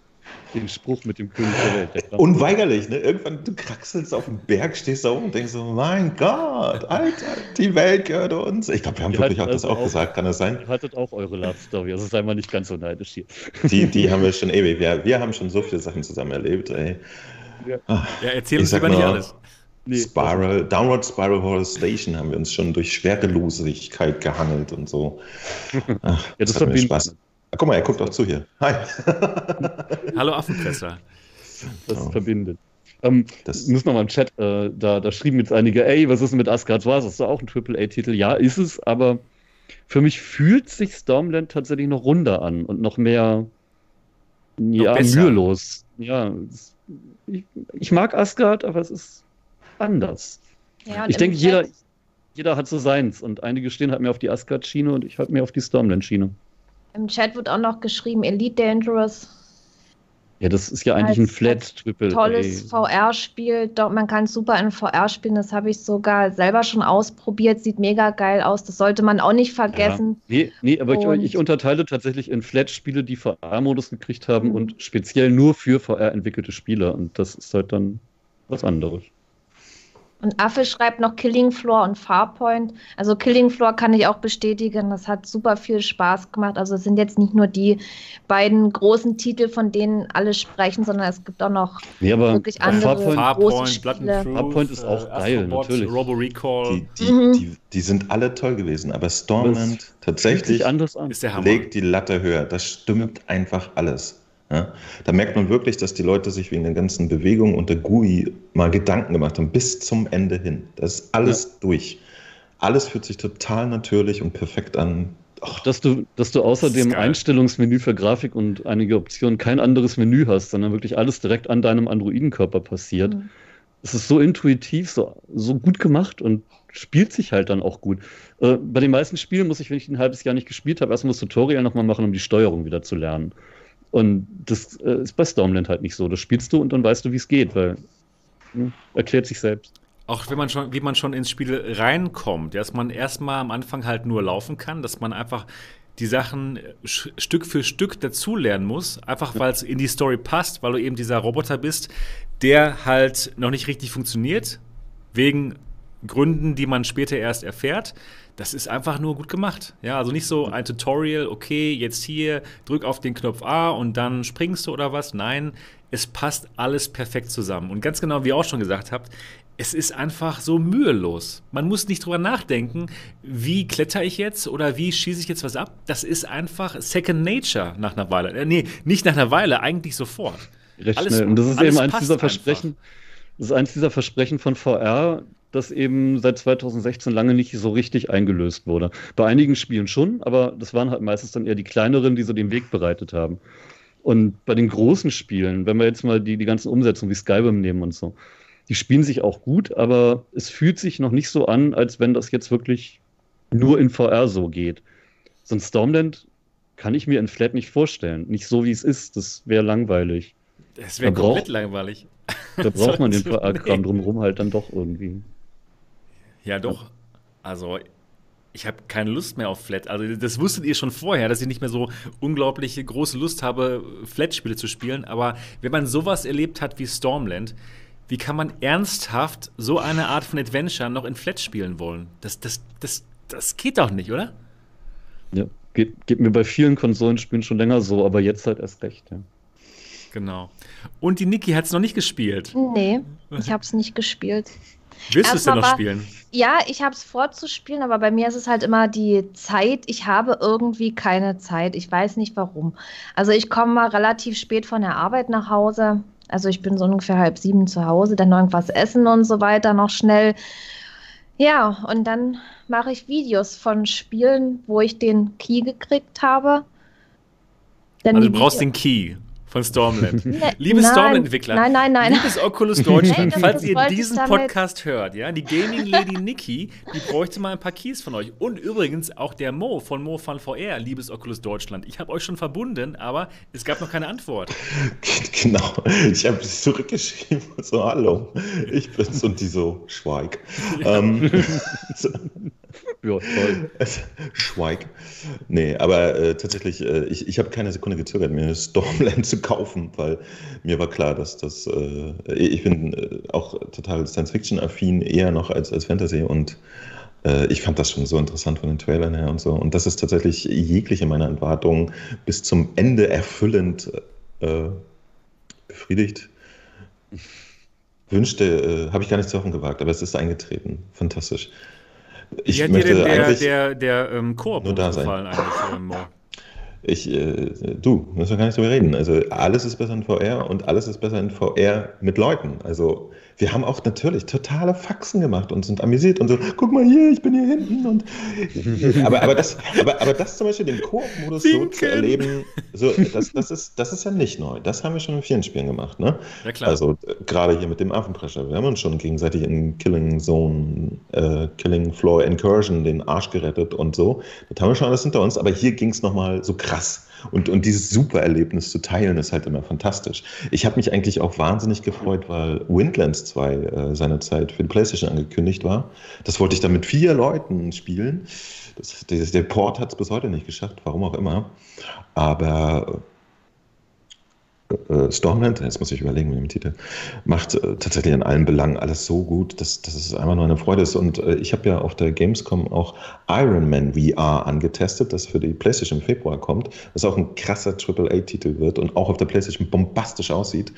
Den Spruch mit dem König der Welt. Der Unweigerlich, ne? Irgendwann, du kraxelst auf dem Berg, stehst da oben und denkst so, mein Gott, Alter, die Welt gehört uns. Ich glaube, wir haben Ihr wirklich auch das also auch auch- gesagt, kann das sein? Ihr hattet auch eure Love Story, also sei mal nicht ganz so neidisch hier. Die, die haben wir schon ewig. Wir, wir haben schon so viele Sachen zusammen erlebt, ey. Ja, erzähl Ich uns sag lieber nicht mal- alles. Nee, Spiral, Downward Spiral Horror Station haben wir uns schon durch Schwerelosigkeit gehangelt und so. Ach, Ja, das hat mir Spaß. Ah, guck mal, er guckt auch zu hier. Hi. Hallo Affenpresser. das Ja. verbindet. Ähm, Das- muss noch mal im Chat, äh, da, da schrieben jetzt einige, ey, was ist denn mit Asgard Wars? Ist das auch ein Triple-A-Titel? Ja, ist es, aber für mich fühlt sich Stormland tatsächlich noch runder an und noch mehr ja, besser. mühelos. Ja, es, ich, ich mag Asgard, aber es ist anders. Ja, Ich denke, jeder, jeder hat so seins und einige stehen halt mehr auf die Asgard-Schiene und ich halt mehr auf die Stormland-Schiene. Im Chat wird auch noch geschrieben, Elite Dangerous. Ja, das ist ja eigentlich ein Flat-Triple. Tolles VR-Spiel. Man kann super in VR spielen. Das habe ich sogar selber schon ausprobiert. Sieht mega geil aus. Das sollte man auch nicht vergessen. Nee, nee, aber ich, ich unterteile tatsächlich in Flat-Spiele, die VR-Modus gekriegt haben Mhm. und speziell nur für VR entwickelte Spiele. Und das ist halt dann was anderes. Und Affe schreibt noch Killing Floor und Farpoint. Also Killing Floor kann ich auch bestätigen. Das hat super viel Spaß gemacht. Also es sind jetzt nicht nur die beiden großen Titel, von denen alle sprechen, sondern es gibt auch noch Nee, aber Wirklich andere- Farpoint, Farpoint, große Blood Spiele. Truth, Farpoint ist auch äh, geil, Astrobot, natürlich. Robo Recall Die, die, Mhm. die, die sind alle toll gewesen, aber Stormland tatsächlich legt die Latte höher. Das stimmt einfach alles. Ja? Da merkt man wirklich, dass die Leute sich wegen der ganzen Bewegung und der GUI mal Gedanken gemacht haben, bis zum Ende hin. Das ist alles durch. Alles fühlt sich total natürlich und perfekt an. Och, Dass du, dass du außer dem geil. Einstellungsmenü für Grafik und einige Optionen kein anderes Menü hast, sondern wirklich alles direkt an deinem Androidenkörper passiert. Mhm. Es ist so intuitiv, so, so gut gemacht und spielt sich halt dann auch gut. Äh, bei den meisten Spielen muss ich, wenn ich ein halbes Jahr nicht gespielt habe, erstmal das Tutorial nochmal machen, um die Steuerung wieder zu lernen. Und das äh, ist bei Stormland halt nicht so. Das spielst du und dann weißt du, wie es geht, weil hm, erklärt sich selbst. Auch wenn man schon, wie man schon ins Spiel reinkommt, dass man erstmal am Anfang halt nur laufen kann, dass man einfach die Sachen sch- Stück für Stück dazulernen muss, einfach weil es in die Story passt, weil du eben dieser Roboter bist, der halt noch nicht richtig funktioniert, wegen Gründen, die man später erst erfährt. Das ist einfach nur gut gemacht. Ja, also nicht so ein Tutorial, okay, jetzt hier, drück auf den Knopf A und dann springst du oder was. Nein, es passt alles perfekt zusammen. Und ganz genau, wie ihr auch schon gesagt habt, es ist einfach so mühelos. Man muss nicht drüber nachdenken, wie kletter ich jetzt oder wie schieße ich jetzt was ab. Das ist einfach Second Nature nach einer Weile. Äh, nee, nicht nach einer Weile, eigentlich sofort. Recht Alles- schnell. Und das ist eben eins dieser einfach. Versprechen, das ist eins dieser Versprechen von VR, das eben seit 2016 lange nicht so richtig eingelöst wurde. Bei einigen Spielen schon, aber das waren halt meistens dann eher die kleineren, die so den Weg bereitet haben. Und bei den großen Spielen, wenn wir jetzt mal die, die ganzen Umsetzungen wie Skyrim nehmen und so, die spielen sich auch gut, aber es fühlt sich noch nicht so an, als wenn das jetzt wirklich nur in VR so geht. So ein Stormland kann ich mir in Flat nicht vorstellen. Nicht so, wie es ist. Das wäre langweilig. Das wäre komplett langweilig. Da braucht man den VR-Kram nee. drumherum halt dann doch irgendwie. Ja, doch. Also, ich habe keine Lust mehr auf Flat. Also, das wusstet ihr schon vorher, dass ich nicht mehr so unglaublich große Lust habe, Flat-Spiele zu spielen. Aber wenn man sowas erlebt hat wie Stormland, wie kann man ernsthaft so eine Art von Adventure noch in Flat spielen wollen? Das, das, das, das geht doch nicht, oder? Ja, geht, geht mir bei vielen Konsolenspielen schon länger so, aber jetzt halt erst recht. Ja. Genau. Und die Niki hat es noch nicht gespielt. Nee, ich habe es nicht gespielt. Willst du es denn noch war- spielen? Ja, ich habe es vorzuspielen, aber bei mir ist es halt immer die Zeit. Ich habe irgendwie keine Zeit. Ich weiß nicht warum. Also ich komme mal relativ spät von der Arbeit nach Hause. Also ich bin so ungefähr halb sieben zu Hause, dann noch irgendwas essen und so weiter, noch schnell. Ja, und dann mache ich Videos von Spielen, wo ich den Key gekriegt habe. Dann Also, du brauchst Video- den Key. Von Stormland. Ne, Liebe Stormland-Entwickler, Nein, nein, nein. liebes Oculus Deutschland, Nein, falls ihr diesen Podcast hört, ja, die Gaming Lady Nikki, die bräuchte mal ein paar Keys von euch. Und übrigens auch der Mo von Mo Fun VR, liebes Oculus Deutschland. Ich habe euch schon verbunden, aber es gab noch keine Antwort. Genau. Ich habe zurückgeschrieben, so, hallo, ich bin's und die so, Schweig. Ähm, so, Ja, toll. Schweig. Nee, aber äh, tatsächlich, äh, ich, ich habe keine Sekunde gezögert, mir Stormland zu kaufen, weil mir war klar, dass das, äh, ich bin äh, auch total Science-Fiction-affin, eher noch als, als Fantasy und äh, ich fand das schon so interessant von den Trailern her und so. Und das ist tatsächlich jegliche meiner Erwartungen bis zum Ende erfüllend äh, befriedigt. Wünschte, äh, habe ich gar nicht zu hoffen gewagt, aber es ist eingetreten. Fantastisch. Ich Wie hat dir möchte denn der, eigentlich. der, der ähm, Koop nur da sein. gefallen eigentlich, ähm? Ich, äh, du, müssen wir gar nicht drüber reden. Also alles ist besser in VR und alles ist besser in VR mit Leuten. Also wir haben auch natürlich totale Faxen gemacht und sind amüsiert und so, guck mal hier, ich bin hier hinten und aber, aber, das, aber, aber das zum Beispiel den Koop-Modus so zu erleben, so, das, das, ist, das ist ja nicht neu. Das haben wir schon in vielen Spielen gemacht, ne? Ja, klar. Also äh, gerade hier mit dem Affenprescher. Wir haben uns schon gegenseitig in Killing Zone, äh, Killing Floor Incursion den Arsch gerettet und so. Das haben wir schon alles hinter uns, aber hier ging es nochmal so krass. Und, und dieses Super-Erlebnis zu teilen, ist halt immer fantastisch. Ich habe mich eigentlich auch wahnsinnig gefreut, weil Windlands 2 äh, seinerzeit für die PlayStation angekündigt war. Das wollte ich dann mit vier Leuten spielen. Das, der, der Port hat es bis heute nicht geschafft, warum auch immer. Aber äh, Stormland, jetzt muss ich überlegen mit dem Titel, macht äh, tatsächlich in allen Belangen alles so gut, dass, dass es einfach nur eine Freude ist. Und äh, ich habe ja auf der Gamescom auch Iron Man VR angetestet, das für die PlayStation im Februar kommt, das auch ein krasser AAA-Titel wird und auch auf der PlayStation bombastisch aussieht.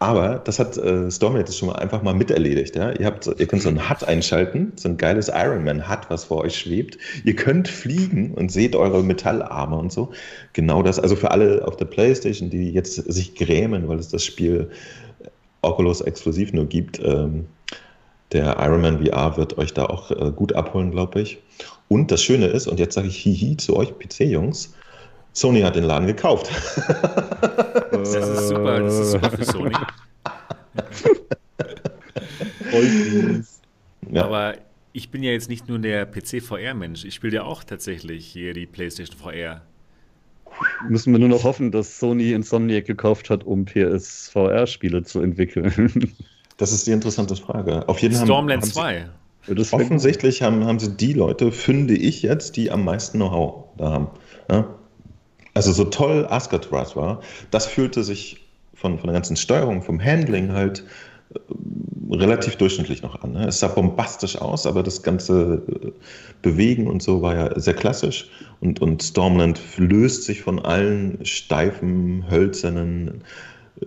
Aber das hat äh, Stormlight jetzt schon mal einfach mal miterledigt. Ja? Ihr, habt, ihr könnt so ein HUD einschalten, so ein geiles Iron Man HUD, was vor euch schwebt. Ihr könnt fliegen und seht eure Metallarme und so. Genau das, also für alle auf der Playstation, die jetzt sich grämen, weil es das Spiel Oculus exklusiv nur gibt. Ähm, der Iron Man VR wird euch da auch äh, gut abholen, glaube ich. Und das Schöne ist, und jetzt sage ich Hihi zu euch PC-Jungs, Sony hat den Laden gekauft. Das ist super, das ist super für Sony. Ja. Aber ich bin ja jetzt nicht nur der PC-VR-Mensch. Ich spiele ja auch tatsächlich hier die PlayStation VR. Müssen wir nur noch hoffen, dass Sony Insomniac gekauft hat, um PSVR-Spiele zu entwickeln. Das ist die interessante Frage. Auf jeden Fall Stormland haben, 2. Das Sie, offensichtlich haben, haben sie die Leute, finde ich jetzt, die am meisten Know-how da haben. Ja? Also so toll Ascatraz war, das fühlte sich von, von der ganzen Steuerung, vom Handling halt äh, relativ durchschnittlich noch an. Ne? Es sah bombastisch aus, aber das ganze äh, Bewegen und so war ja sehr klassisch. Und, und Stormland löst sich von allen steifen, hölzernen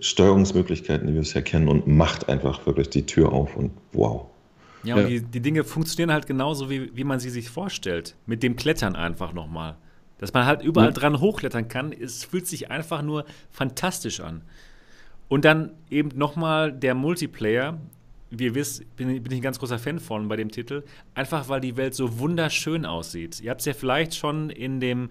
Steuerungsmöglichkeiten, die wir bisher kennen, und macht einfach wirklich die Tür auf und wow. Ja, und Ja. Die, die Dinge funktionieren halt genauso, wie, wie man sie sich vorstellt. Mit dem Klettern einfach nochmal. Dass man halt überall Ja. dran hochklettern kann, es fühlt sich einfach nur fantastisch an. Und dann eben nochmal der Multiplayer. Wie ihr wisst, bin, bin ich ein ganz großer Fan von bei dem Titel. Einfach weil die Welt so wunderschön aussieht. Ihr habt es ja vielleicht schon in dem,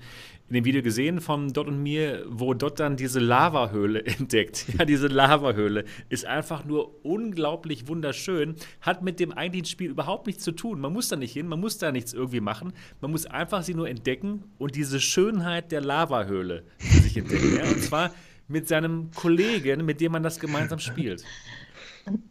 in dem Video gesehen von Dot und mir, wo Dot dann diese Lavahöhle entdeckt. Ja, diese Lavahöhle ist einfach nur unglaublich wunderschön. Hat mit dem eigentlichen Spiel überhaupt nichts zu tun. Man muss da nicht hin, man muss da nichts irgendwie machen. Man muss einfach sie nur entdecken und diese Schönheit der Lavahöhle sich entdecken. Ja? Und zwar mit seinem Kollegen, mit dem man das gemeinsam spielt.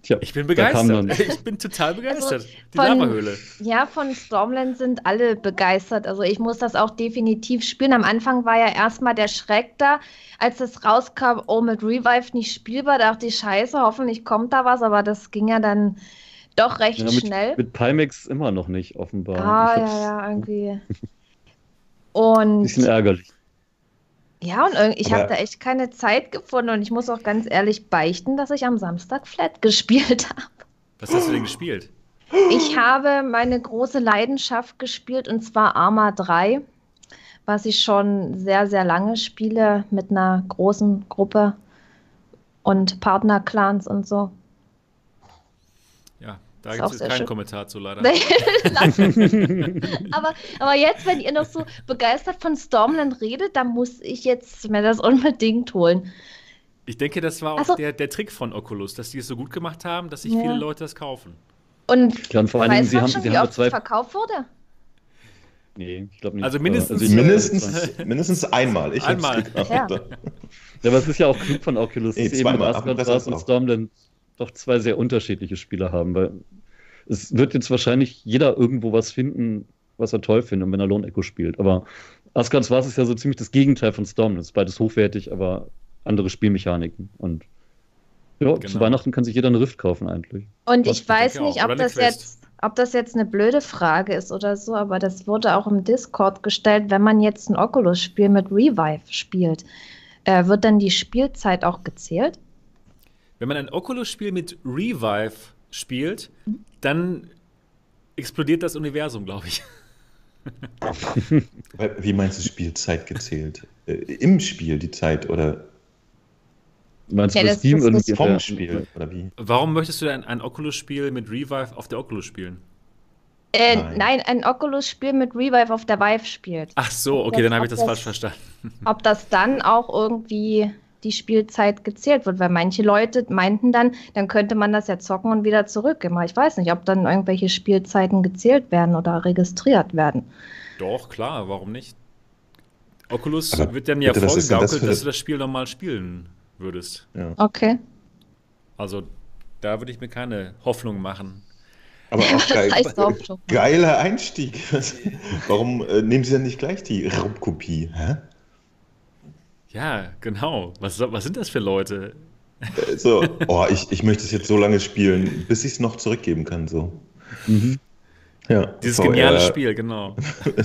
Tja, Ich bin da kam begeistert. dann- Ich bin total begeistert. Die von- Lavahöhle. Ja, von Stormland sind alle begeistert. Also ich muss das auch definitiv spielen. Am Anfang war ja erstmal der Schreck da, als es rauskam, oh, mit Revive nicht spielbar, dachte ich, scheiße, hoffentlich kommt da was, aber das ging ja dann doch recht Ja, mit, schnell. mit Pimax immer noch nicht, offenbar. ah, ja, ja, irgendwie. Und Bisschen ärgerlich. Ja, und ich habe da echt keine Zeit gefunden und ich muss auch ganz ehrlich beichten, dass ich am Samstag Flat gespielt habe. Was hast du denn gespielt? Ich habe meine große Leidenschaft gespielt und zwar Arma 3, was ich schon sehr, sehr lange spiele mit einer großen Gruppe und Partnerclans und so. Da gibt es keinen schön. Kommentar zu leider. aber, aber jetzt, wenn ihr noch so begeistert von Stormland redet, dann muss ich jetzt mir das unbedingt holen. Ich denke, das war auch Also- der, der Trick von Oculus, dass die es so gut gemacht haben, dass sich Ja. viele Leute das kaufen. Und Ja, und vor allen Dingen, sie haben, schon, sie wie haben oft zwei. es verkauft wurde? Nee, ich glaube nicht. Also mindestens- ich- Mindestens, mindestens einmal. Ich Einmal. Ja. Ja, aber es ist ja auch klug von Oculus, Nee, dass sie eben mit zweimal, Asgard und. Stormland doch zwei sehr unterschiedliche Spiele haben, weil es wird jetzt wahrscheinlich jeder irgendwo was finden, was er toll findet, wenn er Lone Echo spielt. Aber Asgard Wars ist ja so ziemlich das Gegenteil von Stormland. Es ist beides hochwertig, aber andere Spielmechaniken. Und ja, zu Genau. Weihnachten kann sich jeder eine Rift kaufen eigentlich. Und Was? ich weiß denke nicht, ob das, Quest. jetzt, ob das jetzt eine blöde Frage ist oder so, aber das wurde auch im Discord gestellt, wenn man jetzt ein Oculus-Spiel mit Revive spielt, äh, wird dann die Spielzeit auch gezählt? Wenn man ein Oculus-Spiel mit Revive spielt, dann explodiert das Universum, glaube ich. Wie meinst du Spielzeit gezählt? Äh, Im Spiel die Zeit oder Meinst du, Ja, bei das- Steam das- vom. Spiel? Oder wie? Warum möchtest du denn ein Oculus-Spiel mit Revive auf der Oculus spielen? Äh, Nein. nein. ein Oculus-Spiel mit Revive auf der Vive spielt. Ach so, okay, Das- dann habe ich das- falsch verstanden. Ob das dann auch irgendwie die Spielzeit gezählt wird, weil manche Leute meinten dann, dann könnte man das ja zocken und wieder zurückgehen. Aber Ich weiß nicht, ob dann irgendwelche Spielzeiten gezählt werden oder registriert werden. Doch, klar, warum nicht? Oculus Aber wird dann ja bitte, das vorgegaukelt, für- dass du das Spiel normal spielen würdest. Ja. Okay. Also da würde ich mir keine Hoffnung machen. Aber auch geil, Das geiler Einstieg. Warum äh, nehmen Sie denn nicht gleich die Raubkopie? Hä? Ja, genau. Was, was sind das für Leute? Äh, So, oh, ich, ich möchte es jetzt so lange spielen, bis ich es noch zurückgeben kann. So. Mhm. Ja, Dieses VR geniale Spiel, genau.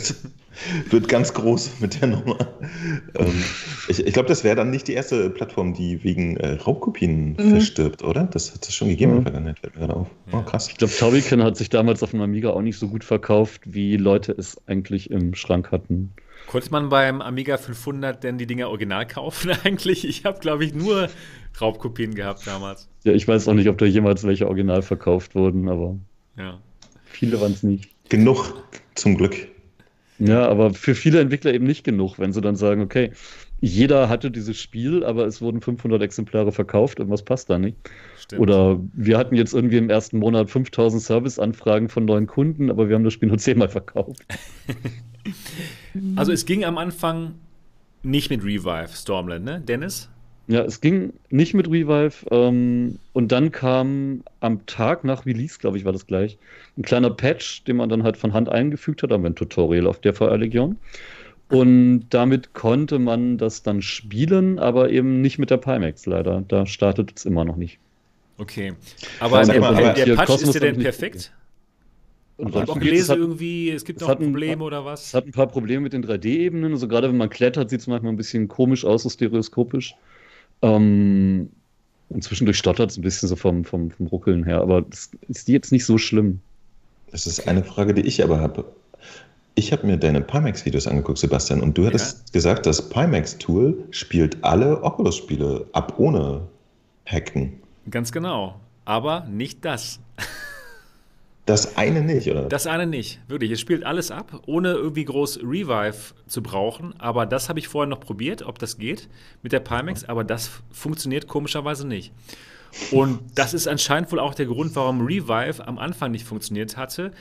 Wird ganz groß mit der Nummer. Ähm, ich ich glaube, das wäre dann nicht die erste Plattform, die wegen äh, Raubkopien Mhm. verstirbt, oder? Das hat es schon gegeben in Mhm. der Vergangenheit, fällt mir gerade auf. Oh, krass. Ich glaube, Tauriken hat sich damals auf dem Amiga auch nicht so gut verkauft, wie Leute es eigentlich im Schrank hatten. Konnte man beim Amiga 500 denn die Dinger original kaufen eigentlich? Ich habe, glaube ich, nur Raubkopien gehabt damals. Ja, ich weiß auch nicht, ob da jemals welche original verkauft wurden, aber Ja. viele waren es nicht. Genug, zum Glück. Ja, aber für viele Entwickler eben nicht genug, wenn sie dann sagen, okay, jeder hatte dieses Spiel, aber es wurden 500 Exemplare verkauft, irgendwas passt da nicht. Stimmt. Oder wir hatten jetzt irgendwie im ersten Monat 5000 Serviceanfragen von neuen Kunden, aber wir haben das Spiel nur zehnmal verkauft. Also es ging am Anfang nicht mit Revive Stormland, ne? Dennis? Ja, es ging nicht mit Revive. Ähm, und dann kam am Tag nach Release, glaube ich, war das gleich, ein kleiner Patch, den man dann halt von Hand eingefügt hat, aber ein Tutorial auf der VR-Legion. Und damit konnte man das dann spielen, aber eben nicht mit der Pimax leider. Da startet es immer noch nicht. Okay. Aber Sag der, mal, der, aber der Patch ist der hat denn nicht- perfekt? Und Ich auch gelesen, es hat, irgendwie, es gibt es noch hat ein- Probleme oder was? es hat ein paar Probleme mit den 3D-Ebenen. Also gerade wenn man klettert, sieht es manchmal ein bisschen komisch aus, so stereoskopisch. Ähm, und zwischendurch stottert es ein bisschen so vom, vom, vom Ruckeln her. Aber das ist jetzt nicht so schlimm. Das ist eine Frage, die ich aber habe. Ich habe mir deine Pimax-Videos angeguckt, Sebastian, und du hattest gesagt, das Pimax-Tool spielt alle Oculus-Spiele ab ohne Hacken. Ganz genau. Aber nicht das. Das eine nicht, oder? Das eine nicht. Wirklich. Es spielt alles ab, ohne irgendwie groß Revive zu brauchen. Aber das habe ich vorher noch probiert, ob das geht mit der Pimax. Aber das funktioniert komischerweise nicht. Und das ist anscheinend wohl auch der Grund, warum Revive am Anfang nicht funktioniert hatte,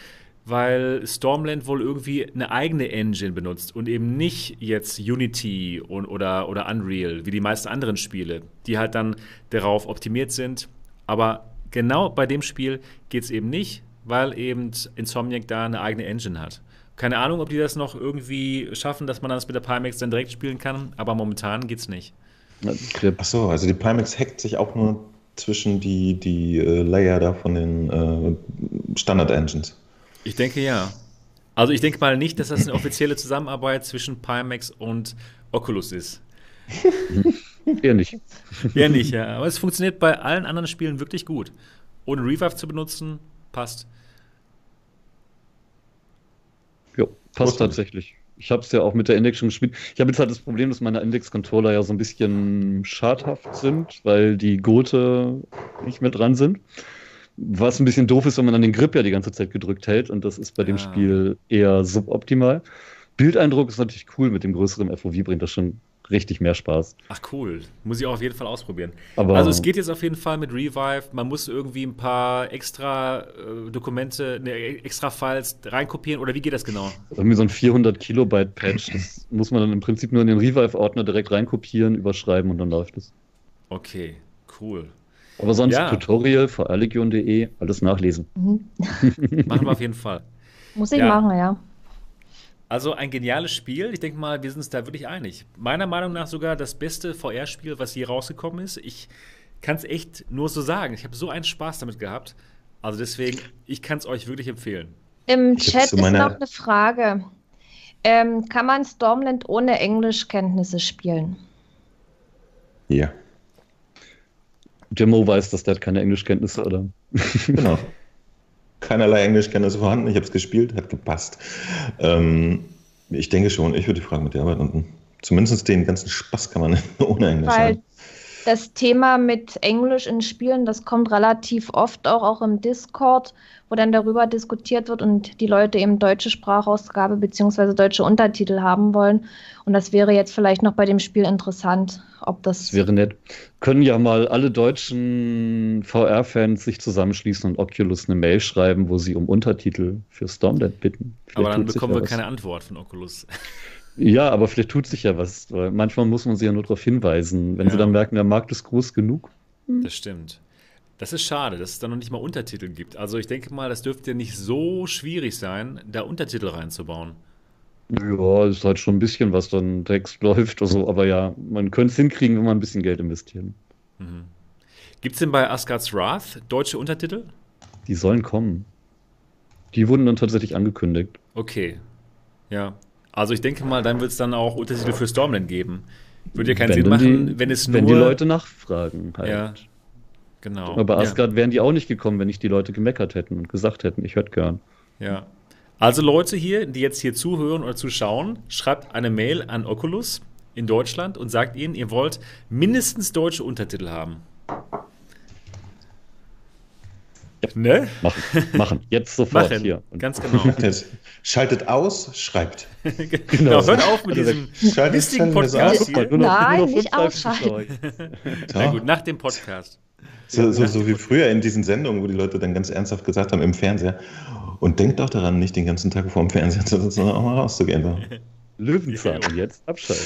weil Stormland wohl irgendwie eine eigene Engine benutzt und eben nicht jetzt Unity und, oder, oder Unreal, wie die meisten anderen Spiele, die halt dann darauf optimiert sind. Aber genau bei dem Spiel geht es eben nicht, weil eben Insomniac da eine eigene Engine hat. Keine Ahnung, ob die das noch irgendwie schaffen, dass man das mit der Pimax dann direkt spielen kann, aber momentan geht's nicht. Der Ach so, also die Pimax hackt sich auch nur zwischen die, die äh, Layer da von den äh, Standard-Engines. Ich denke ja. Also ich denke mal nicht, dass das eine offizielle Zusammenarbeit zwischen Pimax und Oculus ist. eher nicht. Ja, nicht, ja. Aber es funktioniert bei allen anderen Spielen wirklich gut. Ohne Revive zu benutzen, passt. Ja, passt Gut. tatsächlich. Ich habe es ja auch mit der Index schon gespielt. Ich habe jetzt halt das Problem, dass meine Index-Controller ja so ein bisschen schadhaft sind, weil die Gurte nicht mehr dran sind. Was ein bisschen doof ist, wenn man dann den Grip ja die ganze Zeit gedrückt hält und das ist bei dem Ah. Spiel eher suboptimal. Bildeindruck ist natürlich cool, mit dem größeren FOV bringt das schon richtig mehr Spaß. Ach cool, muss ich auch auf jeden Fall ausprobieren. Aber also es geht jetzt auf jeden Fall mit Revive. Man muss irgendwie ein paar extra äh, Dokumente, ne, extra Files reinkopieren oder wie geht das genau? irgendwie so ein 400 Kilobyte Patch. Das muss man dann im Prinzip nur in den Revive-Ordner direkt reinkopieren, überschreiben und dann läuft es. Okay, cool. Aber sonst Ja. Tutorial, vrlegion.de, alles nachlesen. Mhm. Machen wir auf jeden Fall. Muss ich Ja. machen, ja. Also ein geniales Spiel. Ich denke mal, wir sind uns da wirklich einig. Meiner Meinung nach sogar das beste VR-Spiel, was je rausgekommen ist. Ich kann es echt nur so sagen. Ich habe so einen Spaß damit gehabt. Also deswegen, ich kann es euch wirklich empfehlen. Im Chat ist noch eine Frage. Ähm, kann man Stormland ohne Englischkenntnisse spielen? Ja, Der Mo weiß, dass der hat keine Englischkenntnisse, oder? genau. Keinerlei Englischkenntnisse vorhanden. Ich habe es gespielt, hat gepasst. Ähm, ich denke schon, ich würde die Frage mit der arbeiten. Zumindest den ganzen Spaß kann man ohne Englisch Weil haben. Das Thema mit Englisch in Spielen, das kommt relativ oft auch, auch im Discord, wo dann darüber diskutiert wird und die Leute eben deutsche Sprachausgabe bzw. deutsche Untertitel haben wollen. Und das wäre jetzt vielleicht noch bei dem Spiel interessant, ob das. Das wäre nett. Können ja mal alle deutschen VR-Fans sich zusammenschließen und Oculus eine Mail schreiben, wo sie um Untertitel für Stormland bitten. Vielleicht Aber dann bekommen ja wir was. keine Antwort von Oculus. Ja, aber vielleicht tut sich ja was. Weil manchmal muss man sie ja nur darauf hinweisen. Wenn Ja. sie dann merken, der Markt ist groß genug. Das stimmt. Das ist schade, dass es da noch nicht mal Untertitel gibt. Also ich denke mal, das dürfte nicht so schwierig sein, da Untertitel reinzubauen. Ja, ist halt schon ein bisschen, was dann Text läuft oder so. Aber ja, man könnte es hinkriegen, wenn man ein bisschen Geld investieren. Mhm. Gibt es denn bei Asgard's Wrath deutsche Untertitel? Die sollen kommen. Die wurden dann tatsächlich angekündigt. Okay. Ja. Also ich denke mal, dann wird es dann auch Untertitel für Stormland geben. Würde ja keinen Wenn Sinn machen, die, wenn es nur. Wenn die Leute nachfragen halt. Ja, genau. Aber bei ja. Asgard wären die auch nicht gekommen, wenn nicht die Leute gemeckert hätten und gesagt hätten, ich hätte gern. Ja. Also Leute hier, die jetzt hier zuhören oder zuschauen, schreibt eine Mail an Oculus in Deutschland und sagt ihnen, ihr wollt mindestens deutsche Untertitel haben. Ne? Machen, machen. Jetzt sofort Machen. hier. Und Ganz genau. Schaltet aus, schreibt. genau. Hört auf mit Also diesem Schaltet das Podcast hier. nur noch, Nein, nur noch nicht 35 ausschalten. Na gut, nach dem Podcast. So, so, so wie früher in diesen Sendungen, wo die Leute dann ganz ernsthaft gesagt haben im Fernseher. Und denkt doch daran, nicht den ganzen Tag vor dem Fernseher zu sitzen, sondern auch mal rauszugehen. So. Löwenzahn. Und jetzt abschalten.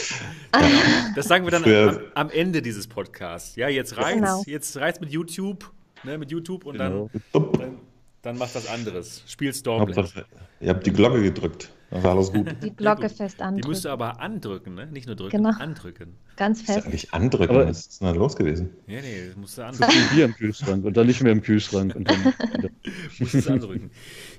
Das sagen wir dann am, am Ende dieses Podcasts. Ja, jetzt reicht's. Genau. Jetzt reicht's mit YouTube, ne, mit YouTube und Genau. dann, dann, dann macht was anderes. Spiel Stormland. Hauptsache, ihr habt die Glocke gedrückt. Dann war alles gut. Die Glocke fest Die andrücken. musst du aber andrücken, ne? Nicht nur drücken, Genau. andrücken. Ganz Das ist fest. eigentlich andrücken. Aber- Was ist denn da los gewesen? Nee, nee, das musst du Zu andrücken. viel Bier im Kühlschrank und dann nicht mehr im Kühlschrank. Und dann musst du andrücken.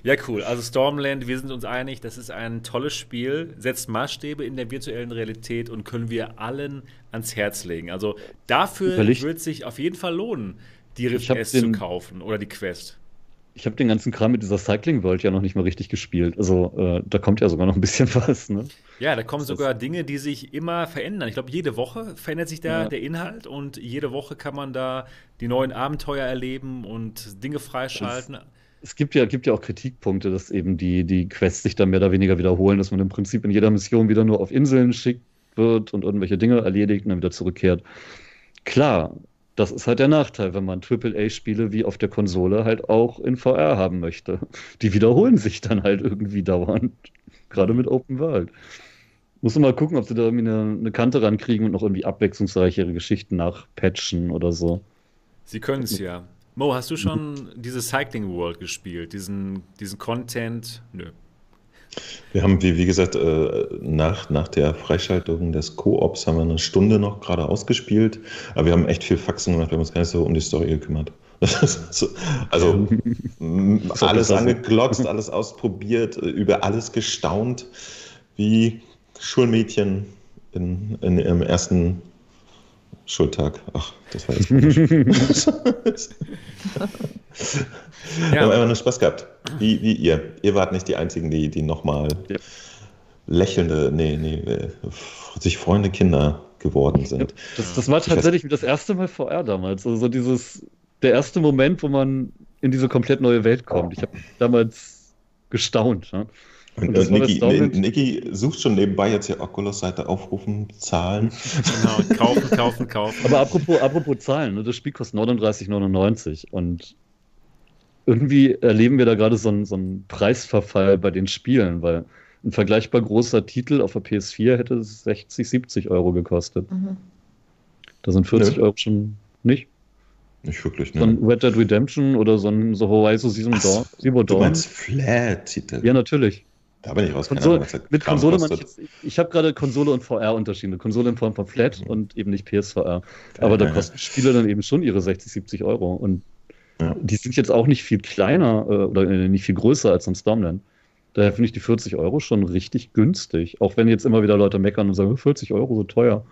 Ja, cool. Also Stormland, wir sind uns einig, das ist ein tolles Spiel, setzt Maßstäbe in der virtuellen Realität und können wir allen ans Herz legen. Also dafür Überlegt- wird sich auf jeden Fall lohnen, die Rift zu kaufen oder die Quest. Ich habe den ganzen Kram mit dieser Cycling World ja noch nicht mal richtig gespielt. Also äh, da kommt ja sogar noch ein bisschen was. Ne? Ja, da kommen Das sogar Dinge, die sich immer verändern. Ich glaube, jede Woche verändert sich da Ja. der Inhalt und jede Woche kann man da die neuen Abenteuer erleben und Dinge freischalten. Es gibt ja, gibt ja auch Kritikpunkte, dass eben die, die Quests sich dann mehr oder weniger wiederholen, dass man im Prinzip in jeder Mission wieder nur auf Inseln schickt wird und irgendwelche Dinge erledigt und dann wieder zurückkehrt. Klar, das ist halt der Nachteil, wenn man AAA-Spiele wie auf der Konsole halt auch in VR haben möchte. Die wiederholen sich dann halt irgendwie dauernd. Gerade mit Open World. Muss man mal gucken, ob sie da irgendwie eine, eine Kante rankriegen und noch irgendwie abwechslungsreichere Geschichten nachpatchen oder so. Sie können es ja. Mo, hast du schon diese Cycling World gespielt? Diesen, diesen Content? Nö. Wir haben, wie, wie gesagt, äh, nach, nach der Freischaltung des Koops haben wir eine Stunde noch gerade ausgespielt. Aber wir haben echt viel Faxen gemacht. Wir haben uns gar nicht so um die Story gekümmert. Also alles angeglotzt, alles ausprobiert, über alles gestaunt, wie Schulmädchen in, in ihrem ersten Schultag. Ach, das war jetzt komisch. Wir haben einfach nur Spaß gehabt. Wie, wie ihr. Ihr wart nicht die Einzigen, die, die nochmal Ja. lächelnde, nee, nee, äh, sich freunde Kinder geworden sind. Das, das war tatsächlich das erste Mal VR damals. Also so dieses, der erste Moment, wo man in diese komplett neue Welt kommt. Ich habe damals gestaunt. Ne? Und, und Niki, Niki sucht schon nebenbei jetzt hier Oculus-Seite aufrufen, Zahlen. Genau, kaufen, kaufen, kaufen. Aber apropos, apropos Zahlen, ne, das Spiel kostet 39,99 und irgendwie erleben wir da gerade so einen, so einen Preisverfall bei den Spielen, weil ein vergleichbar großer Titel auf der PS4 hätte 60, 70 Euro gekostet. Mhm. Da sind 40 Nö. Euro schon nicht. Nicht wirklich, ne? So ein Red Dead Redemption oder so ein so Horizon Zero Dawn. Zero Du meinst Flat-Titel? Ja, natürlich. Da bin ich raus. Konsole, Ahnung, mit Konsole ich, jetzt, ich habe gerade Konsole und VR unterschieden. Konsole in Form von Flat mhm. und eben nicht PSVR. Aber da kosten Spiele dann eben schon ihre 60, 70 Euro. Und ja. die sind jetzt auch nicht viel kleiner äh, oder äh, nicht viel größer als ein Stormland. Daher finde ich die 40 Euro schon richtig günstig. Auch wenn jetzt immer wieder Leute meckern und sagen, 40 Euro so teuer.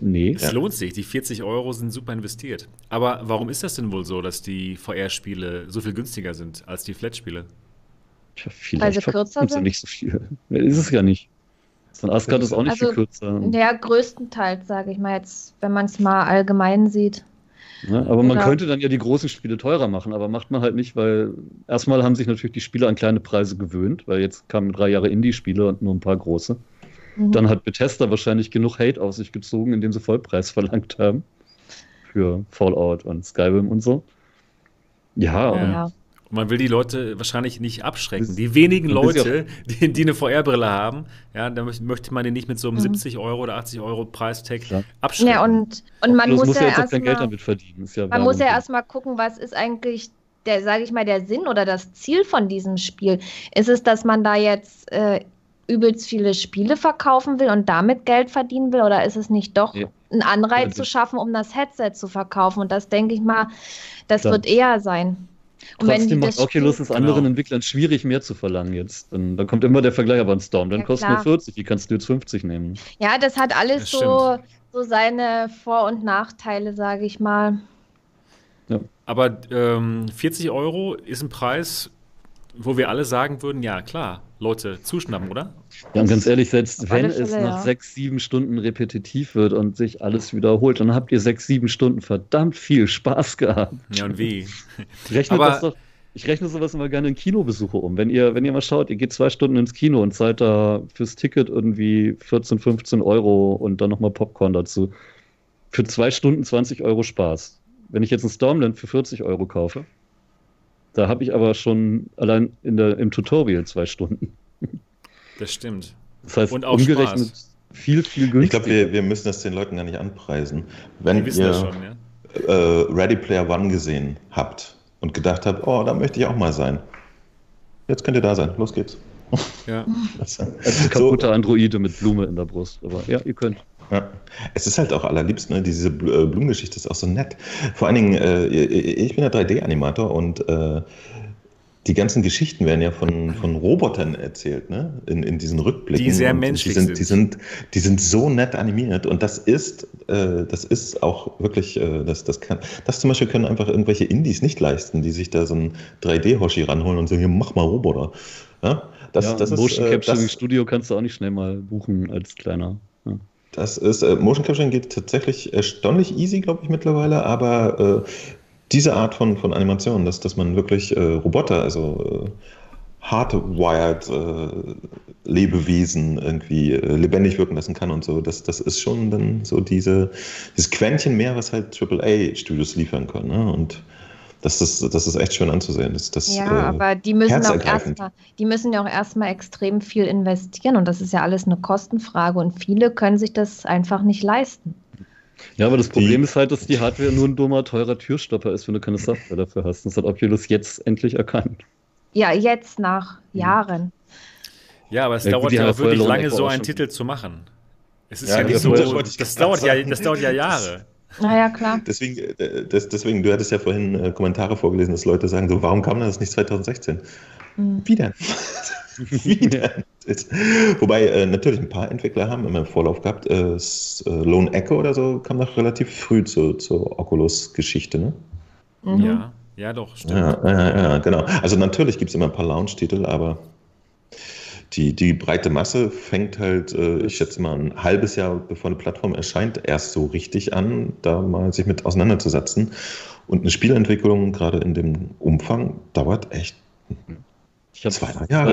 Nee. Es ja. lohnt sich. Die 40 Euro sind super investiert. Aber warum ist das denn wohl so, dass die VR-Spiele so viel günstiger sind als die Flat-Spiele? Tja, vielleicht also kürzer sind? nicht so viel. Ist es ja nicht. Von Asgard ist auch nicht also, viel kürzer. Ja, größtenteils, sage ich mal jetzt, wenn man es mal allgemein sieht. Ja, aber man könnte dann ja die großen Spiele teurer machen, aber macht man halt nicht, weil erstmal haben sich natürlich die Spieler an kleine Preise gewöhnt, weil jetzt kamen drei Jahre Indie-Spiele und nur ein paar große. Mhm. Dann hat Bethesda wahrscheinlich genug Hate auf sich gezogen, indem sie Vollpreis verlangt haben. Für Fallout und Skyrim und so. Ja, ja. Und man will die Leute wahrscheinlich nicht abschrecken. Die wenigen Leute, die, die eine VR-Brille haben, ja, da möchte man den nicht mit so einem mhm. 70 Euro oder 80 Euro Preistag ja. abschrecken. Ja, und, und man muss, muss ja, ja Geld damit verdienen. Ja man muss ja erstmal gucken, was ist eigentlich der, sage ich mal, der Sinn oder das Ziel von diesem Spiel. Ist es, dass man da jetzt äh, übelst viele Spiele verkaufen will und damit Geld verdienen will? Oder ist es nicht doch ja. ein Anreiz zu schaffen, um das Headset zu verkaufen? Und das denke ich mal, das Dann. wird eher sein. Und Trotzdem macht Oculus es anderen genau. Entwicklern schwierig, mehr zu verlangen jetzt. Dann, dann kommt immer der Vergleich, aber ein Storm, dann ja, kostet nur 40, die kannst du jetzt 50 nehmen. Ja, das hat alles das so, so seine Vor- und Nachteile, sage ich mal. Ja. Aber ähm, 40 Euro ist ein Preis, wo wir alle sagen würden, ja klar, Leute zuschnappen, oder? Ja, und ganz ehrlich, selbst wenn es nach ja. sechs, sieben Stunden repetitiv wird und sich alles wiederholt, dann habt ihr sechs, sieben Stunden verdammt viel Spaß gehabt. Ja, und wie? Rechnet Aber das doch. Ich rechne sowas immer gerne in Kinobesuche um. Wenn ihr, wenn ihr mal schaut, ihr geht zwei Stunden ins Kino und zahlt da fürs Ticket irgendwie 14, 15 Euro und dann nochmal Popcorn dazu. Für zwei Stunden 20 Euro Spaß. Wenn ich jetzt ein Stormland für 40 Euro kaufe, da habe ich aber schon allein in der, im Tutorial zwei Stunden. Das stimmt. Das heißt, Und auch umgerechnet Spaß. viel, viel günstiger. Ich glaube, wir, wir müssen das den Leuten gar nicht anpreisen. Wenn ihr schon, ja? äh, Ready Player One gesehen habt und gedacht habt, oh, da möchte ich auch mal sein. Jetzt könnt ihr da sein. Los geht's. Ja. Das ist ein kaputter Androide mit Blume in der Brust. Aber ja, ihr könnt. Ja. Es ist halt auch allerliebst, ne? diese äh, Blumengeschichte ist auch so nett. Vor allen Dingen, äh, ich bin ja 3D-Animator und äh, die ganzen Geschichten werden ja von, von Robotern erzählt, ne? In, in diesen Rückblicken. Die sehr menschlich die sind, Die sind, die sind so nett animiert und das ist, äh, das ist auch wirklich, äh, das, das kann, das zum Beispiel können einfach irgendwelche Indies nicht leisten, die sich da so ein 3D-Hoshi ranholen und sagen, hier, mach mal Roboter. Ja, das, ja, das Motion äh, Capturing Studio kannst du auch nicht schnell mal buchen als kleiner. Ja. Das ist, äh, Motion Capturing geht tatsächlich erstaunlich easy, glaube ich, mittlerweile, aber äh, diese Art von, von Animation, dass, dass man wirklich äh, Roboter, also äh, hardwired äh, Lebewesen irgendwie äh, lebendig wirken lassen kann und so, das, das ist schon dann so diese, dieses Quäntchen mehr, was halt AAA-Studios liefern können. Ne? Und das ist, das ist echt schön anzusehen. Das, das, ja, äh, aber die müssen auch erstmal, die müssen ja auch erstmal extrem viel investieren und das ist ja alles eine Kostenfrage und viele können sich das einfach nicht leisten. Ja, aber das Problem die, ist halt, dass die Hardware nur ein dummer, teurer Türstopper ist, wenn du keine Software dafür hast. Das hat Oculus jetzt endlich erkannt. Ja, jetzt nach mhm. Jahren. Ja, aber es ja, dauert ja wirklich lange, so einen Titel zu machen. Es ist ja, ja nicht so, das, das dauert ja, das dauert ja Jahre. Naja, klar. Deswegen, äh, das, deswegen, du hattest ja vorhin äh, Kommentare vorgelesen, dass Leute sagen, so, warum kam das nicht 2016? Mhm. Wie denn? Wie denn? Wobei äh, natürlich ein paar Entwickler haben immer im Vorlauf gehabt. Äh, äh, Lone Echo oder so kam noch relativ früh zu, zur Oculus-Geschichte, ne? Mhm. Ja, ja, doch, stimmt. Ja, ja, ja genau. Also natürlich gibt es immer ein paar Launch-Titel, aber die, die breite Masse fängt halt, äh, ich schätze mal, ein halbes Jahr bevor eine Plattform erscheint, erst so richtig an, da mal sich mit auseinanderzusetzen. Und eine Spielentwicklung, gerade in dem Umfang, dauert echt Ich habe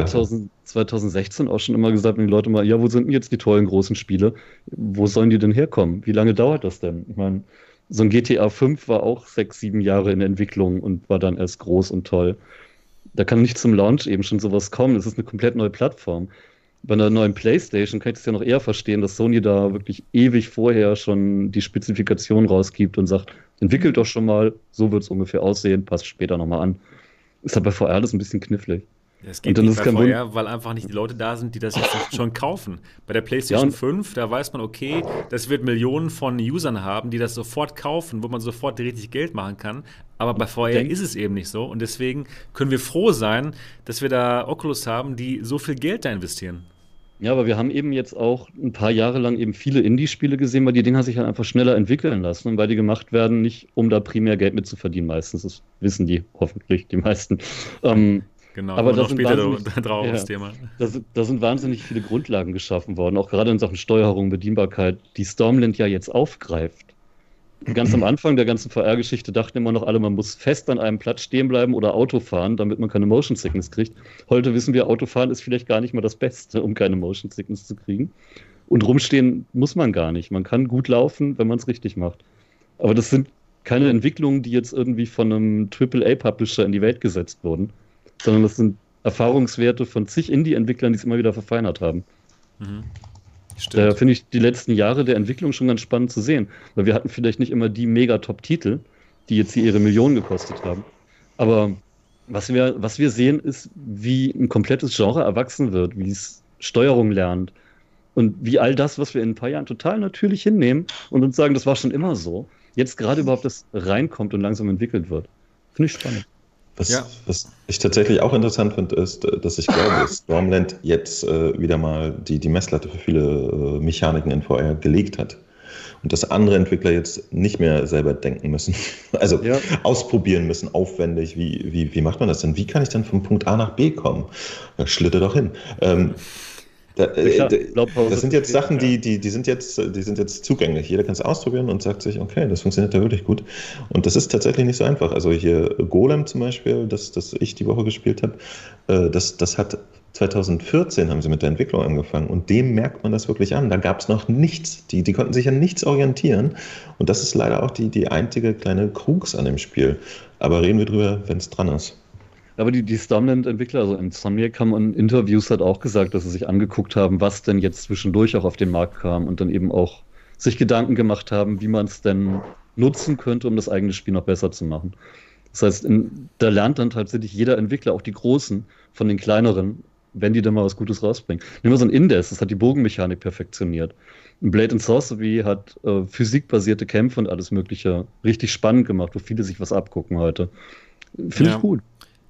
2000, 2016 auch schon immer gesagt, wenn die Leute mal, ja, wo sind denn jetzt die tollen großen Spiele? Wo sollen die denn herkommen? Wie lange dauert das denn? Ich meine, so ein GTA 5 war auch sechs, sieben Jahre in Entwicklung und war dann erst groß und toll. Da kann nicht zum Launch eben schon sowas kommen. Das ist eine komplett neue Plattform. Bei einer neuen PlayStation kann ich das ja noch eher verstehen, dass Sony da wirklich ewig vorher schon die Spezifikation rausgibt und sagt, entwickelt doch schon mal, so wird es ungefähr aussehen, passt später nochmal an. Ist aber bei VR alles ein bisschen knifflig. Es geht nicht bei VR, weil einfach nicht die Leute da sind, die das jetzt schon kaufen. Bei der PlayStation ja, 5, da weiß man, okay, das wird Millionen von Usern haben, die das sofort kaufen, wo man sofort richtig Geld machen kann. Aber bei VR ist es eben nicht so. Und deswegen können wir froh sein, dass wir da Oculus haben, die so viel Geld da investieren. Ja, aber wir haben eben jetzt auch ein paar Jahre lang eben viele Indie-Spiele gesehen, weil die Dinger sich halt einfach schneller entwickeln lassen und weil die gemacht werden, nicht um da primär Geld mit zu verdienen meistens. Das wissen die hoffentlich, die meisten. Ähm, Genau, aber da sind, drauf ja, das Thema. Da, da, sind wahnsinnig viele Grundlagen geschaffen worden, auch gerade in Sachen Steuerung, Bedienbarkeit, die Stormland ja jetzt aufgreift. Ganz am Anfang der ganzen VR-Geschichte dachten immer noch alle, man muss fest an einem Platz stehen bleiben oder Auto fahren, damit man keine Motion Sickness kriegt. Heute wissen wir, Autofahren ist vielleicht gar nicht mal das Beste, um keine Motion Sickness zu kriegen. Und rumstehen muss man gar nicht. Man kann gut laufen, wenn man es richtig macht. Aber das sind keine Entwicklungen, die jetzt irgendwie von einem AAA-Publisher in die Welt gesetzt wurden sondern das sind Erfahrungswerte von zig Indie-Entwicklern, die es immer wieder verfeinert haben. Mhm. Da finde ich die letzten Jahre der Entwicklung schon ganz spannend zu sehen, weil wir hatten vielleicht nicht immer die mega-Top-Titel, die jetzt hier ihre Millionen gekostet haben. Aber was wir, was wir sehen, ist, wie ein komplettes Genre erwachsen wird, wie es Steuerung lernt und wie all das, was wir in ein paar Jahren total natürlich hinnehmen und uns sagen, das war schon immer so, jetzt gerade überhaupt das reinkommt und langsam entwickelt wird. Finde ich spannend. Was, ja. was ich tatsächlich auch interessant finde, ist, dass ich glaube, dass Stormland jetzt äh, wieder mal die, die Messlatte für viele äh, Mechaniken in VR gelegt hat. Und dass andere Entwickler jetzt nicht mehr selber denken müssen. Also ja. ausprobieren müssen, aufwendig. Wie, wie, wie macht man das denn? Wie kann ich denn von Punkt A nach B kommen? Ja, schlitte doch hin. Ähm, da, äh, das sind jetzt Sachen, die, die, die, sind jetzt, die sind jetzt zugänglich. Jeder kann es ausprobieren und sagt sich, okay, das funktioniert da wirklich gut. Und das ist tatsächlich nicht so einfach. Also hier Golem zum Beispiel, das, das ich die Woche gespielt habe, äh, das, das hat 2014 haben sie mit der Entwicklung angefangen und dem merkt man das wirklich an. Da gab es noch nichts. Die, die konnten sich an nichts orientieren. Und das ist leider auch die, die einzige kleine Krux an dem Spiel. Aber reden wir drüber, wenn es dran ist. Aber die, die Stormland-Entwickler, also Insomniac, haben in Interviews hat auch gesagt, dass sie sich angeguckt haben, was denn jetzt zwischendurch auch auf den Markt kam und dann eben auch sich Gedanken gemacht haben, wie man es denn nutzen könnte, um das eigene Spiel noch besser zu machen. Das heißt, in, da lernt dann tatsächlich jeder Entwickler, auch die Großen, von den kleineren, wenn die dann mal was Gutes rausbringen. Nehmen wir so ein Indes, das hat die Bogenmechanik perfektioniert. Blade and Sorcery hat äh, physikbasierte Kämpfe und alles Mögliche richtig spannend gemacht, wo viele sich was abgucken heute. Finde ja. ich gut.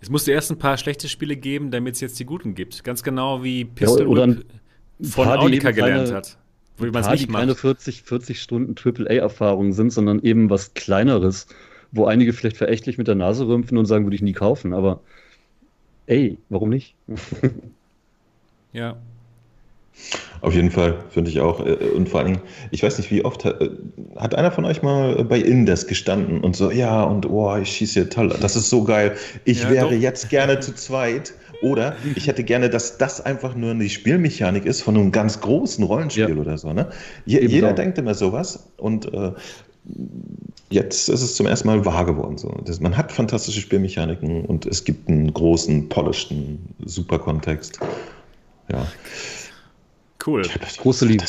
Es musste erst ein paar schlechte Spiele geben, damit es jetzt die guten gibt. Ganz genau wie Pistol ja, oder von Audica gelernt hat. Wo man es nicht macht. keine 40, 40 Stunden AAA-Erfahrungen sind, sondern eben was Kleineres, wo einige vielleicht verächtlich mit der Nase rümpfen und sagen, würde ich nie kaufen. Aber ey, warum nicht? ja. Auf jeden Fall, finde ich auch. Äh, und vor allen Dingen, ich weiß nicht, wie oft hat, äh, hat einer von euch mal bei Indes gestanden und so, ja, und oh, ich schieße hier toll, das ist so geil. Ich ja, wäre doch. jetzt gerne zu zweit. Oder ich hätte gerne, dass das einfach nur eine Spielmechanik ist von einem ganz großen Rollenspiel ja. oder so. Ne? Je, jeder denkt immer sowas und äh, jetzt ist es zum ersten Mal wahr geworden. So. Das, man hat fantastische Spielmechaniken und es gibt einen großen, polishten, super Kontext. Ja. Cool. Große Liebe.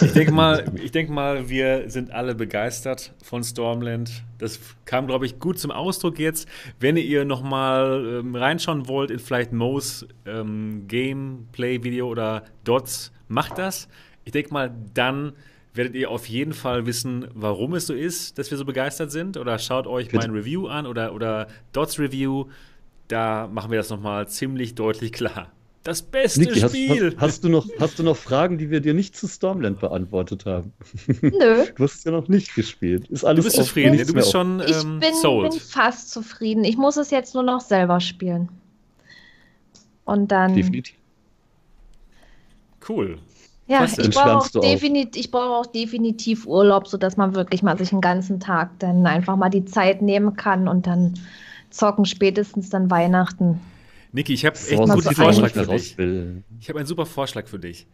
Ich denke mal, ich denke mal, wir sind alle begeistert von Stormland. Das kam, glaube ich, gut zum Ausdruck jetzt. Wenn ihr noch mal ähm, reinschauen wollt in vielleicht Mo's ähm, Gameplay-Video oder Dots, macht das. Ich denke mal, dann werdet ihr auf jeden Fall wissen, warum es so ist, dass wir so begeistert sind. Oder schaut euch Bitte. mein Review an oder, oder Dots Review. Da machen wir das noch mal ziemlich deutlich klar. Das beste Niki, Spiel. Hast, hast, du noch, hast du noch Fragen, die wir dir nicht zu Stormland beantwortet haben? Nö. Du hast es ja noch nicht gespielt. Ist alles du bist zufrieden. Du bist schon ähm, ich bin, sold. bin fast zufrieden. Ich muss es jetzt nur noch selber spielen. Und dann. Definitiv. Cool. Ja, ich brauche auch, definitiv, brauch auch definitiv Urlaub, sodass man wirklich mal sich einen ganzen Tag dann einfach mal die Zeit nehmen kann und dann zocken spätestens dann Weihnachten. Niki, ich habe echt einen guten Vorschlag für dich. Ich habe einen super Vorschlag für dich.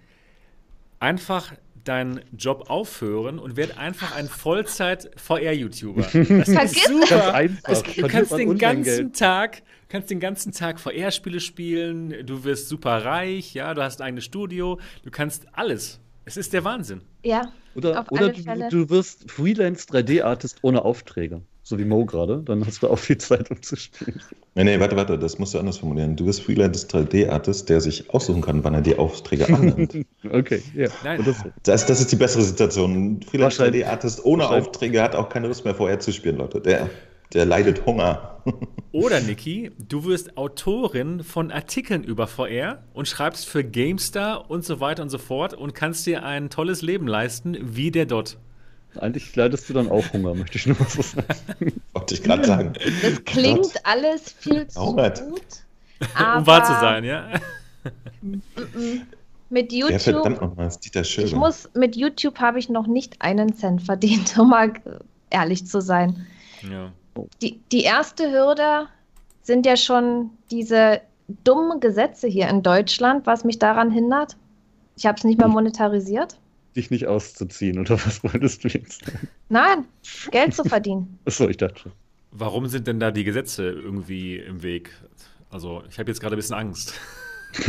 Einfach deinen Job aufhören und werd einfach ein Vollzeit-VR-YouTuber. Das ist super. Das du kannst den ganzen Tag, kannst den ganzen Tag VR-Spiele spielen, du wirst super reich, ja, du hast ein eigenes Studio, du kannst alles. Es ist der Wahnsinn. Ja. Oder, oder du, du, wirst Freelance 3D-Artist ohne Aufträge so wie Mo gerade, dann hast du auch viel Zeit, um zu spielen. Nee, nee, warte, warte, das musst du anders formulieren. Du bist Freelance 3D-Artist, der sich aussuchen kann, wann er die Aufträge annimmt. okay, ja. Nein. Das, das, ist die bessere Situation. Freelance 3D-Artist ohne Aufträge hat auch keine Lust mehr vorher zu spielen, Leute. Der, der leidet Hunger. Oder, Niki, du wirst Autorin von Artikeln über VR und schreibst für GameStar und so weiter und so fort und kannst dir ein tolles Leben leisten, wie der Dot. Eigentlich leidest du dann auch Hunger, möchte ich nur mal so sagen. Wollte ich gerade sagen. Das klingt Gott. alles viel zu Hungert. gut. um wahr zu sein, ja. Mit YouTube. Ja, verdammt nochmal, Dieter Ich muss, mit YouTube habe ich noch nicht einen Cent verdient, um mal ehrlich zu sein. Ja. Die, die erste Hürde sind ja schon diese dummen Gesetze hier in Deutschland, was mich daran hindert. Ich habe es nicht mehr monetarisiert dich nicht auszuziehen, oder was wolltest du jetzt sagen? Nein, Geld zu verdienen. Achso, ich dachte schon. Warum sind denn da die Gesetze irgendwie im Weg? Also, ich habe jetzt gerade ein bisschen Angst.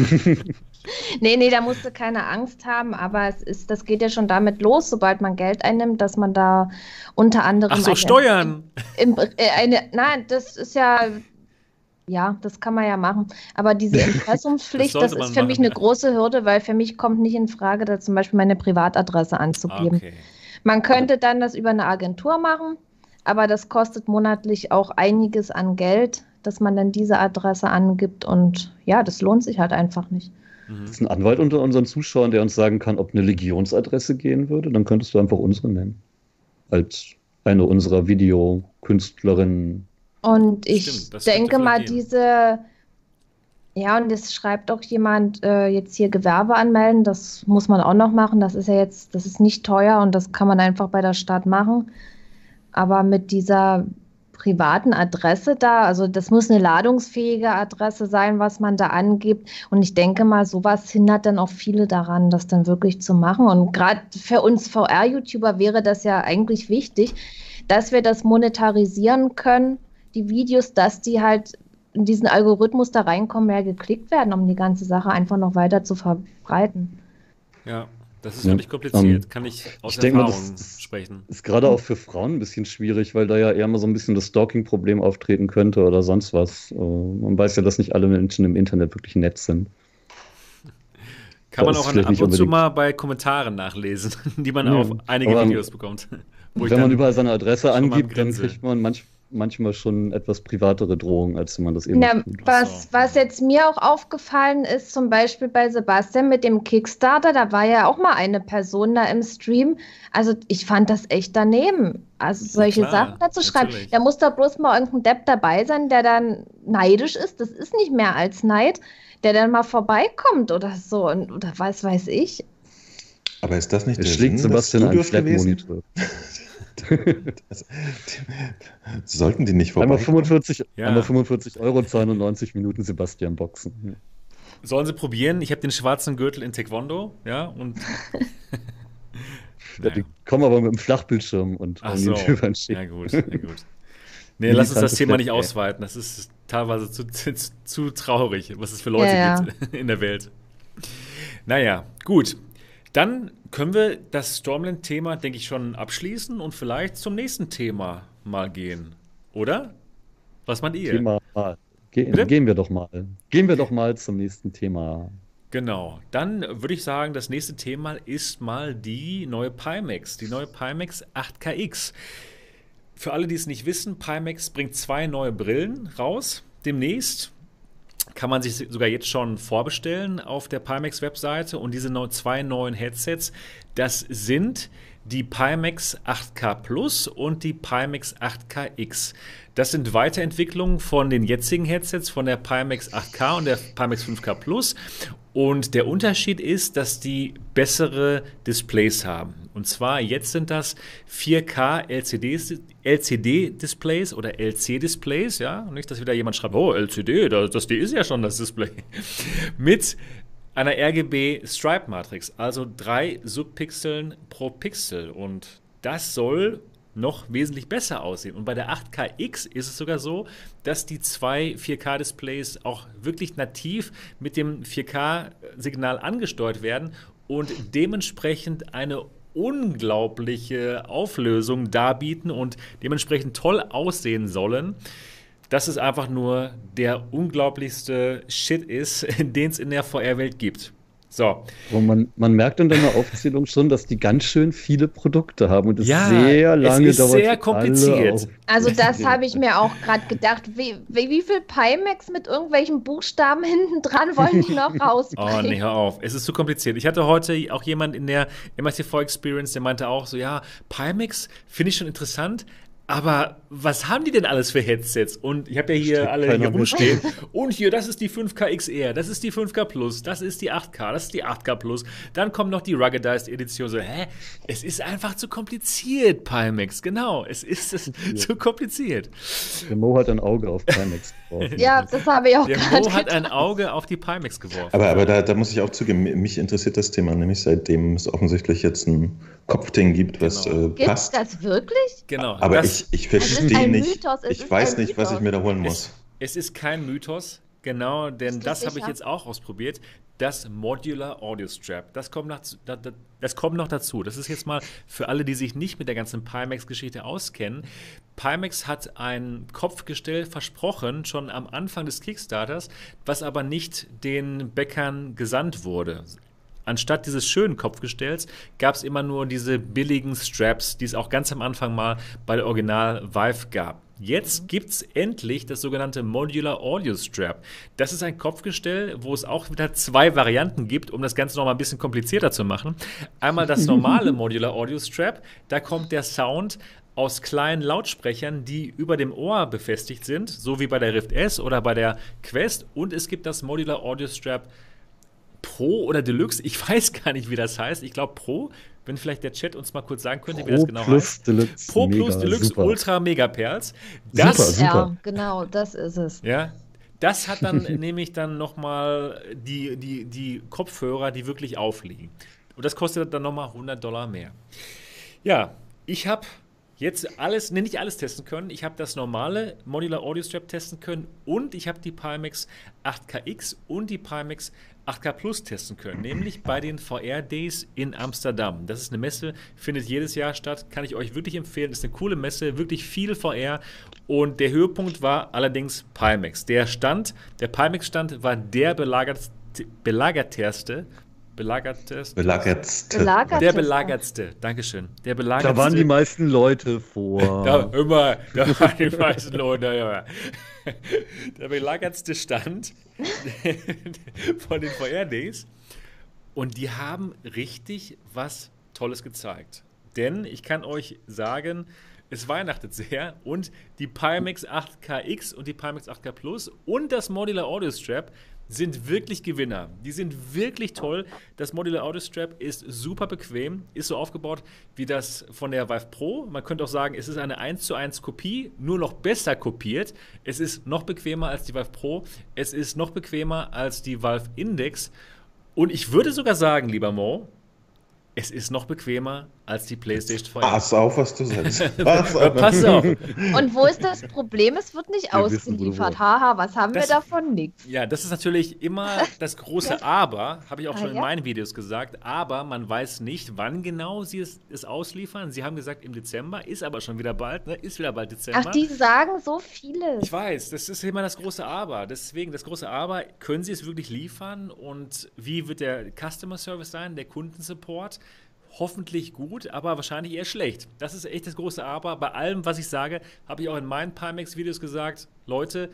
nee, nee, da musst du keine Angst haben, aber es ist, das geht ja schon damit los, sobald man Geld einnimmt, dass man da unter anderem. Ach so, eine, Steuern! Im, äh, eine, nein, das ist ja ja, das kann man ja machen. Aber diese Impressumspflicht, das, das ist für machen. mich eine große Hürde, weil für mich kommt nicht in Frage, da zum Beispiel meine Privatadresse anzugeben. Okay. Man könnte dann das über eine Agentur machen, aber das kostet monatlich auch einiges an Geld, dass man dann diese Adresse angibt und ja, das lohnt sich halt einfach nicht. Mhm. Das ist ein Anwalt unter unseren Zuschauern, der uns sagen kann, ob eine Legionsadresse gehen würde, dann könntest du einfach unsere nennen. Als eine unserer Videokünstlerinnen und ich Stimmt, denke mal, diese, ja, und jetzt schreibt auch jemand, äh, jetzt hier Gewerbe anmelden, das muss man auch noch machen. Das ist ja jetzt, das ist nicht teuer und das kann man einfach bei der Stadt machen. Aber mit dieser privaten Adresse da, also das muss eine ladungsfähige Adresse sein, was man da angibt. Und ich denke mal, sowas hindert dann auch viele daran, das dann wirklich zu machen. Und gerade für uns VR-YouTuber wäre das ja eigentlich wichtig, dass wir das monetarisieren können die Videos, dass die halt in diesen Algorithmus da reinkommen, mehr geklickt werden, um die ganze Sache einfach noch weiter zu verbreiten. Ja, das ist ja, wirklich kompliziert. Um, Kann ich aus ich Erfahrung mal, das sprechen. Ist gerade auch für Frauen ein bisschen schwierig, weil da ja eher mal so ein bisschen das Stalking-Problem auftreten könnte oder sonst was. Äh, man weiß ja, dass nicht alle Menschen im Internet wirklich nett sind. Kann das man auch ab und zu mal bei Kommentaren nachlesen, die man ja, auf einige Videos bekommt. Wenn man überall seine Adresse angibt, dann kriegt man manchmal manchmal schon etwas privatere Drohungen, als man das eben Na, tut. Was, was jetzt mir auch aufgefallen ist, zum Beispiel bei Sebastian mit dem Kickstarter, da war ja auch mal eine Person da im Stream. Also ich fand das echt daneben. Also solche klar, Sachen dazu schreiben. Da muss da bloß mal irgendein Depp dabei sein, der dann neidisch ist. Das ist nicht mehr als Neid, der dann mal vorbeikommt oder so und, oder was weiß ich. Aber ist das nicht es der Sinn Sebastian einen Flat-Monitor. das, sollten die nicht vorbei. Einmal 45, ja. einmal 45 Euro zahlen und 90 Minuten Sebastian boxen. Sollen sie probieren? Ich habe den schwarzen Gürtel in Taekwondo, ja, und. ja, die kommen aber mit dem Flachbildschirm und Ach so. Ja, gut, ja, gut. Nee, lass uns das Thema nicht ausweiten. Das ist teilweise zu, zu, zu traurig, was es für Leute ja, gibt in der Welt. Naja, gut. Dann können wir das Stormland-Thema, denke ich, schon abschließen und vielleicht zum nächsten Thema mal gehen, oder? Was meint ihr? Thema mal. Ge Bitte? Gehen wir doch mal. Gehen wir doch mal zum nächsten Thema. Genau, dann würde ich sagen, das nächste Thema ist mal die neue Pimax, die neue Pimax 8KX. Für alle, die es nicht wissen, Pimax bringt zwei neue Brillen raus demnächst kann man sich sogar jetzt schon vorbestellen auf der Pimax-Webseite und diese zwei neuen Headsets, Das sind die Pimax 8K Plus und die Pimax 8KX. Das sind Weiterentwicklungen von den jetzigen Headsets, von der Pimax 8K und der Pimax 5K Plus. Und der Unterschied ist, dass die bessere Displays haben. Und zwar jetzt sind das 4K LCDs, LCD-Displays oder LC-Displays, ja. nicht, dass wieder jemand schreibt, oh, LCD, das, das ist ja schon das Display. Mit einer RGB Stripe Matrix, also drei Subpixeln pro Pixel. Und das soll noch wesentlich besser aussehen. Und bei der 8KX ist es sogar so, dass die zwei 4K-Displays auch wirklich nativ mit dem 4K-Signal angesteuert werden und dementsprechend eine unglaubliche Auflösung darbieten und dementsprechend toll aussehen sollen. Dass es einfach nur der unglaublichste Shit ist, den es in der VR-Welt gibt. So. Und man, man merkt in deiner Aufzählung schon, dass die ganz schön viele Produkte haben und es ja, sehr lange es ist dauert. sehr kompliziert. Also das habe ich mir auch gerade gedacht. Wie, wie, wie viel Pimax mit irgendwelchen Buchstaben hinten dran wollen die noch rausbringen? Oh, nee, hör auf. Es ist zu kompliziert. Ich hatte heute auch jemand in der MITV Experience, der meinte auch so, ja, Pimax finde ich schon interessant, aber was haben die denn alles für Headsets? Und ich habe ja hier alle hier rumstehen. Und hier, das ist die 5K XR, das ist die 5K Plus, das ist die 8K, das ist die 8K Plus. Dann kommt noch die Ruggedized Edition. So, hä? Es ist einfach zu kompliziert, Pimax. Genau, es ist es zu kompliziert. Der Mo hat ein Auge auf Pimax geworfen. ja, das habe ich auch Der Mo hat ein Auge auf die Pimax geworfen. Aber, aber da, da muss ich auch zugeben, mich interessiert das Thema, nämlich seitdem es offensichtlich jetzt ein Kopfding gibt, was genau. äh, passt. Gibt das wirklich? Genau. Aber das, ich, ich verstehe nicht. ich weiß nicht, was ich mir da holen muss. Es, es ist kein Mythos, genau, denn das habe ich jetzt auch ausprobiert. Das Modular Audio Strap, das kommt, nach, das kommt noch dazu. Das ist jetzt mal für alle, die sich nicht mit der ganzen Pimax-Geschichte auskennen. Pimax hat ein Kopfgestell versprochen, schon am Anfang des Kickstarters, was aber nicht den Bäckern gesandt wurde. Anstatt dieses schönen Kopfgestells gab es immer nur diese billigen Straps, die es auch ganz am Anfang mal bei der Original Vive gab. Jetzt gibt es endlich das sogenannte Modular Audio Strap. Das ist ein Kopfgestell, wo es auch wieder zwei Varianten gibt, um das Ganze noch mal ein bisschen komplizierter zu machen. Einmal das normale Modular Audio Strap, da kommt der Sound aus kleinen Lautsprechern, die über dem Ohr befestigt sind, so wie bei der Rift S oder bei der Quest. Und es gibt das Modular Audio Strap Pro oder Deluxe. Ich weiß gar nicht, wie das heißt. Ich glaube Pro. Wenn vielleicht der Chat uns mal kurz sagen könnte, Pro wie das genau Plus heißt. Deluxe, Pro Plus mega, Deluxe super. Ultra Megaperls. Das, super, super. Ja, genau, das ist es. Ja, das hat dann nämlich dann nochmal die, die, die Kopfhörer, die wirklich aufliegen. Und das kostet dann nochmal 100 Dollar mehr. Ja, ich habe jetzt alles, nee, nicht alles testen können. Ich habe das normale Modular Audio Strap testen können und ich habe die Pimax 8KX und die Pimax 8K Plus testen können, nämlich bei den VR Days in Amsterdam. Das ist eine Messe, findet jedes Jahr statt, kann ich euch wirklich empfehlen. Ist eine coole Messe, wirklich viel VR und der Höhepunkt war allerdings Pimax. Der Stand, der Pimax Stand war der belagert, belagertste belagertste. Belagertste. Belagertste. Der belagertste. Dankeschön. Der belagertste. Da waren die meisten Leute vor. Da, immer, da waren die meisten Leute. Immer. Der belagertste Stand von den VR Days. Und die haben richtig was Tolles gezeigt. Denn ich kann euch sagen, es weihnachtet sehr und die Pimax 8KX und die Pimax 8K Plus und das Modular Audio Strap sind wirklich Gewinner. Die sind wirklich toll. Das Modular Audio Strap ist super bequem, ist so aufgebaut wie das von der Vive Pro. Man könnte auch sagen, es ist eine 1 zu 1 Kopie, nur noch besser kopiert. Es ist noch bequemer als die Vive Pro. Es ist noch bequemer als die Valve Index. Und ich würde sogar sagen, lieber Mo, es ist noch bequemer als die PlayStation 5. Pass auf, was du sagst. Pass auf. Pass auf. Und wo ist das Problem? Es wird nicht Wir ausgeliefert. Haha, was haben Das- wir davon? Nix. Ja, das ist natürlich immer das große Aber, habe ich auch Ah, schon in ja? meinen Videos gesagt. Aber man weiß nicht, wann genau sie es, es ausliefern. Sie haben gesagt im Dezember, ist aber schon wieder bald, ne? ist wieder bald Dezember. Ach, die sagen so vieles. Ich weiß, das ist immer das große Aber. Deswegen, das große Aber, können sie es wirklich liefern? Und wie wird der Customer Service sein, der Kundensupport? Hoffentlich gut, aber wahrscheinlich eher schlecht. Das ist echt das große Aber. Bei allem, was ich sage, habe ich auch in meinen Pimax-Videos gesagt, Leute,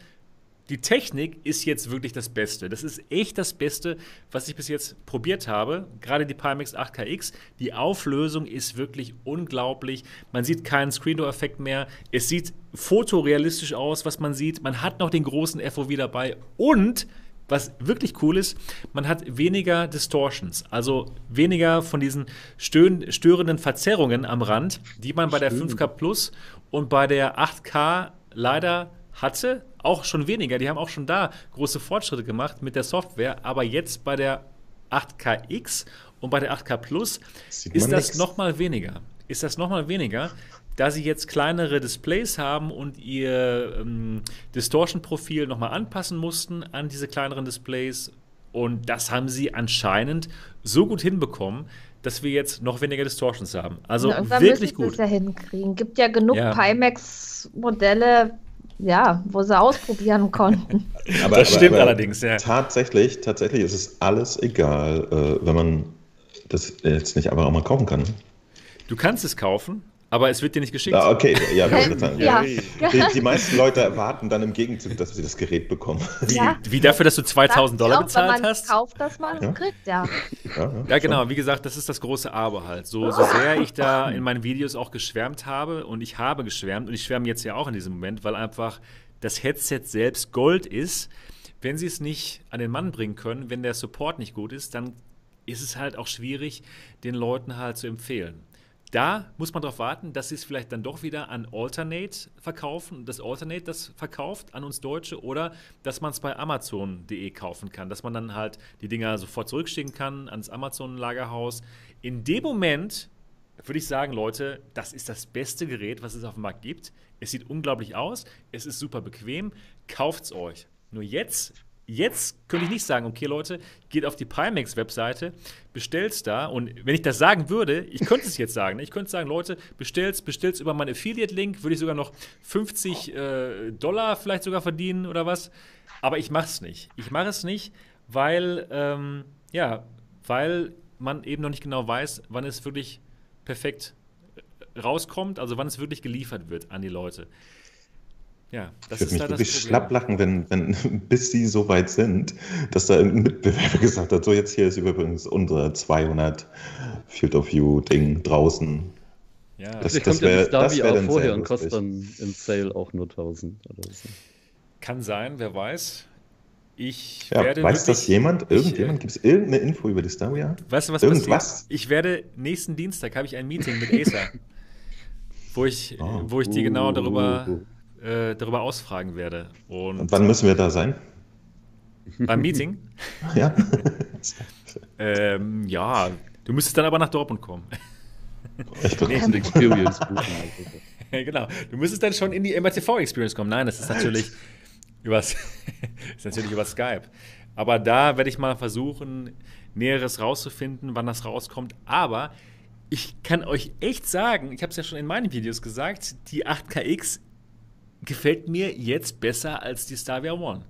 die Technik ist jetzt wirklich das Beste. Das ist echt das Beste, was ich bis jetzt probiert habe. Gerade die Pimax 8KX. Die Auflösung ist wirklich unglaublich. Man sieht keinen Screen-Door-Effekt mehr. Es sieht fotorealistisch aus, was man sieht. Man hat noch den großen FOV dabei. Und was wirklich cool ist, man hat weniger Distortions, also weniger von diesen störenden Verzerrungen am Rand, die man bei der 5K Plus und bei der 8K leider hatte, auch schon weniger. Die haben auch schon da große Fortschritte gemacht mit der Software, aber jetzt bei der 8KX und bei der 8K Plus ist das nochmal weniger. Ist das nochmal weniger, da sie jetzt kleinere Displays haben und ihr ähm, Distortion-Profil nochmal anpassen mussten an diese kleineren Displays. Und das haben sie anscheinend so gut hinbekommen, dass wir jetzt noch weniger Distortions haben. Also Na, wirklich gut. Das ja hinkriegen. Gibt ja genug ja. Pimax-Modelle, ja, wo sie ausprobieren konnten. aber, das stimmt aber, aber allerdings, ja. Tatsächlich, tatsächlich ist es alles egal, äh, wenn man das jetzt nicht aber auch mal kaufen kann. Du kannst es kaufen, aber es wird dir nicht geschickt. Ah, okay, ja, ja. Die, die, meisten Leute erwarten dann im Gegenzug, dass sie das Gerät bekommen. Wie, ja. wie dafür, dass du 2000 Dollar auch, bezahlt wenn man hast? kauft, dass man ja. kriegt, ja. ja. Ja, genau. Wie gesagt, das ist das große Aber halt. So, so sehr ich da in meinen Videos auch geschwärmt habe und ich habe geschwärmt und ich schwärme jetzt ja auch in diesem Moment, weil einfach das Headset selbst Gold ist. Wenn sie es nicht an den Mann bringen können, wenn der Support nicht gut ist, dann ist es halt auch schwierig, den Leuten halt zu empfehlen. Da muss man darauf warten, dass sie es vielleicht dann doch wieder an Alternate verkaufen, das Alternate das verkauft an uns Deutsche oder dass man es bei Amazon.de kaufen kann, dass man dann halt die Dinger sofort zurückschicken kann ans Amazon-Lagerhaus. In dem Moment würde ich sagen, Leute, das ist das beste Gerät, was es auf dem Markt gibt. Es sieht unglaublich aus, es ist super bequem, kauft es euch. Nur jetzt Jetzt könnte ich nicht sagen, okay, Leute, geht auf die Pimax-Webseite, bestellt's da. Und wenn ich das sagen würde, ich könnte es jetzt sagen. Ne? Ich könnte sagen, Leute, bestellt's, bestellt's über meinen Affiliate-Link, würde ich sogar noch 50 äh, Dollar vielleicht sogar verdienen oder was. Aber ich mache es nicht. Ich mache es nicht, weil, ähm, ja, weil man eben noch nicht genau weiß, wann es wirklich perfekt äh, rauskommt, also wann es wirklich geliefert wird an die Leute. Ja, das ich würde mich da wirklich schlapp lachen, wenn, wenn, bis sie so weit sind, dass da irgendein Mitbewerber gesagt hat, so jetzt hier ist übrigens unser 200 Field of View Ding draußen. Ja, das, das, das wäre das wär auch vorher und kostet dann im Sale auch nur 1000 oder so. Kann sein, wer weiß. Ich ja, werde weiß das jemand? Irgendjemand? Gibt es irgendeine Info über die Staria? Weißt du, was Irgendwas? passiert? Ich werde nächsten Dienstag habe ich ein Meeting mit Acer, wo ich, oh. wo ich die genau darüber uh. Äh, darüber ausfragen werde. Und, Und wann müssen wir da sein? Beim Meeting? ja. ähm, ja, du müsstest dann aber nach Dortmund kommen. Ich nee. ein Experience buchen. genau, du müsstest dann schon in die MRTV Experience kommen. Nein, das ist natürlich übers, ist natürlich über Skype. Aber da werde ich mal versuchen, Näheres rauszufinden, wann das rauskommt. Aber ich kann euch echt sagen, ich habe es ja schon in meinen Videos gesagt, die 8KX gefällt mir jetzt besser als die Stavia One.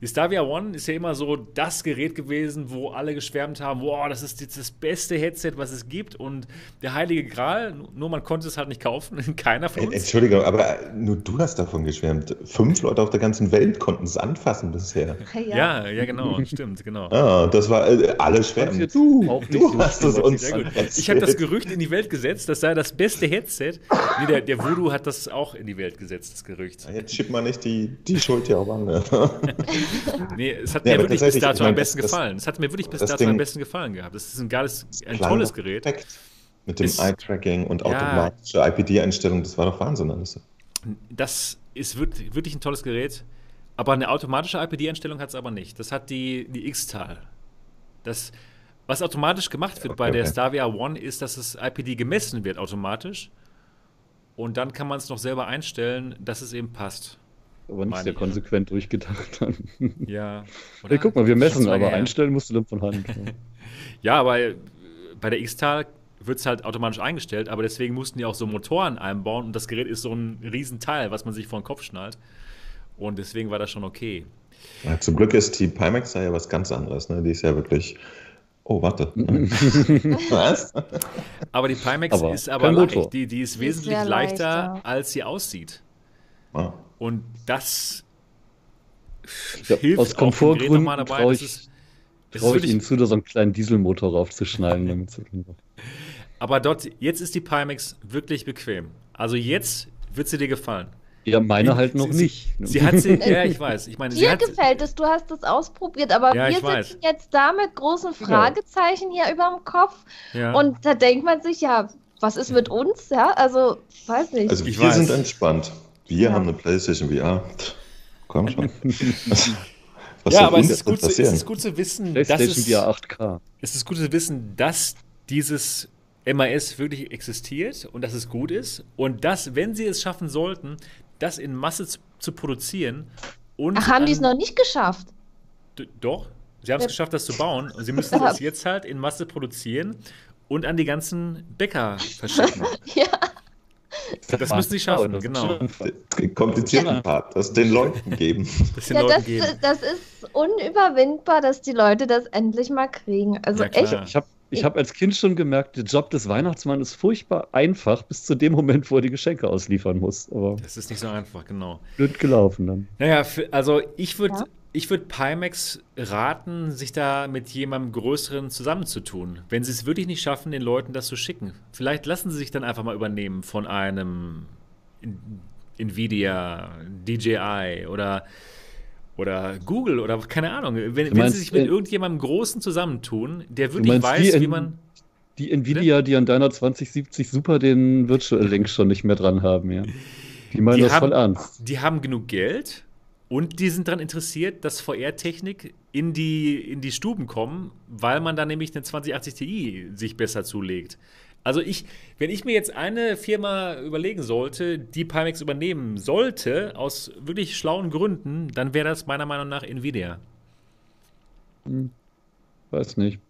Die Stavia One ist ja immer so das Gerät gewesen, wo alle geschwärmt haben, wow, das ist das beste Headset, was es gibt und der heilige Gral, nur man konnte es halt nicht kaufen, keiner von uns. Entschuldigung, aber nur du hast davon geschwärmt. Fünf Leute auf der ganzen Welt konnten es anfassen bisher. Ja, ja, genau, stimmt, genau. Ah, das war, äh, alle schwärmen. Du, du hast es uns Ich habe das Gerücht in die Welt gesetzt, das sei das beste Headset. Nee, der, der Voodoo hat das auch in die Welt gesetzt, das Gerücht. Jetzt schiebt man nicht die, die Schuld hier auf andere. nee, es hat ja, mir wirklich bis dato am besten das, gefallen. Es hat mir wirklich bis dato am besten gefallen gehabt. Das ist ein geiles, ein tolles Gerät. Perfekt. Mit dem Eye-Tracking und automatische ja, IPD-Einstellung, das war doch Wahnsinn alles. Das ist wirklich ein tolles Gerät. Aber eine automatische IPD-Einstellung hat es aber nicht. Das hat die, die X-Tal. Das, was automatisch gemacht wird okay, bei der okay. Stavia One, ist, dass das IPD gemessen wird automatisch. Und dann kann man es noch selber einstellen, dass es eben passt aber nicht sehr konsequent durchgedacht haben. Ja. Hey, guck mal, wir messen, aber her. einstellen musst du dann von Hand. ja, aber äh, bei der X-Tal wird es halt automatisch eingestellt, aber deswegen mussten die auch so Motoren einbauen und das Gerät ist so ein Riesenteil, was man sich vor den Kopf schnallt. Und deswegen war das schon okay. Ja, zum Glück ist die Pimax ja was ganz anderes. Ne? Die ist ja wirklich. Oh, warte. was? Aber die Pimax aber ist aber leicht. Die, die ist wesentlich ist leichter, leichter, als sie aussieht. Ah. Und das Ja, hilft aus Komfortgründen traue ich, trau ich Ihnen zu, da so einen kleinen Dieselmotor raufzuschneiden. damit sie- aber dort, jetzt ist die Pimax wirklich bequem. Also jetzt wird sie dir gefallen. ja, meine halt noch Sie- nicht. Sie hat sie, ja, ich weiß. Ich meine, Dir gefällt es, du hast es ausprobiert, aber Ja, wir ich weiß. sitzen jetzt da mit großen Fragezeichen hier über dem Kopf ja. und da denkt man sich, ja, was ist mit uns? Ja, also, weiß nicht. Also Ich wir weiß. sind entspannt. Wir Ja. haben eine PlayStation VR. Komm schon. Was, ja, aber es ist, gut zu, es ist gut zu wissen, dass PlayStation es, VR 8K. es ist gut zu wissen, dass dieses MAS wirklich existiert und dass es gut ist und dass, wenn sie es schaffen sollten, das in Masse zu, zu produzieren und Ach, haben die es noch nicht geschafft? Doch, sie haben es Ja. geschafft, das zu bauen. Und sie müssen Ja. es jetzt halt in Masse produzieren und an die ganzen Bäcker verschicken. Ja, Das müssen sie schaffen, Das ist genau. Den komplizierten Ja. Part, das den Leuten geben. Das den ja Leuten das, geben. das ist unüberwindbar, dass die Leute das endlich mal kriegen. Also Ja, echt, Ich habe ich hab als Kind schon gemerkt, der Job des Weihnachtsmanns ist furchtbar einfach bis zu dem Moment, wo er die Geschenke ausliefern muss. Aber Das ist nicht so einfach, genau. blöd gelaufen dann. Naja, für, also ich würde Ja. Ich würd Pimax raten, sich da mit jemandem Größeren zusammenzutun. Wenn sie es wirklich nicht schaffen, den Leuten das zu schicken. Vielleicht lassen sie sich dann einfach mal übernehmen von einem In- Nvidia, DJI oder, oder Google oder keine Ahnung. Wenn, wenn sie sich mit irgendjemandem Großen zusammentun, der wirklich meinst, weiß, wie man. Die Nvidia, die an deiner 2070 Super den Virtual Link schon nicht mehr dran haben, ja. Die meinen Die das haben- voll ernst. Die haben genug Geld und die sind daran interessiert, dass VR-Technik in die, in die Stuben kommen, weil man da nämlich eine 2080 Ti sich besser zulegt. Also ich, wenn ich mir jetzt eine Firma überlegen sollte, die Pimax übernehmen sollte, aus wirklich schlauen Gründen, dann wäre das meiner Meinung nach Nvidia. Weiß nicht.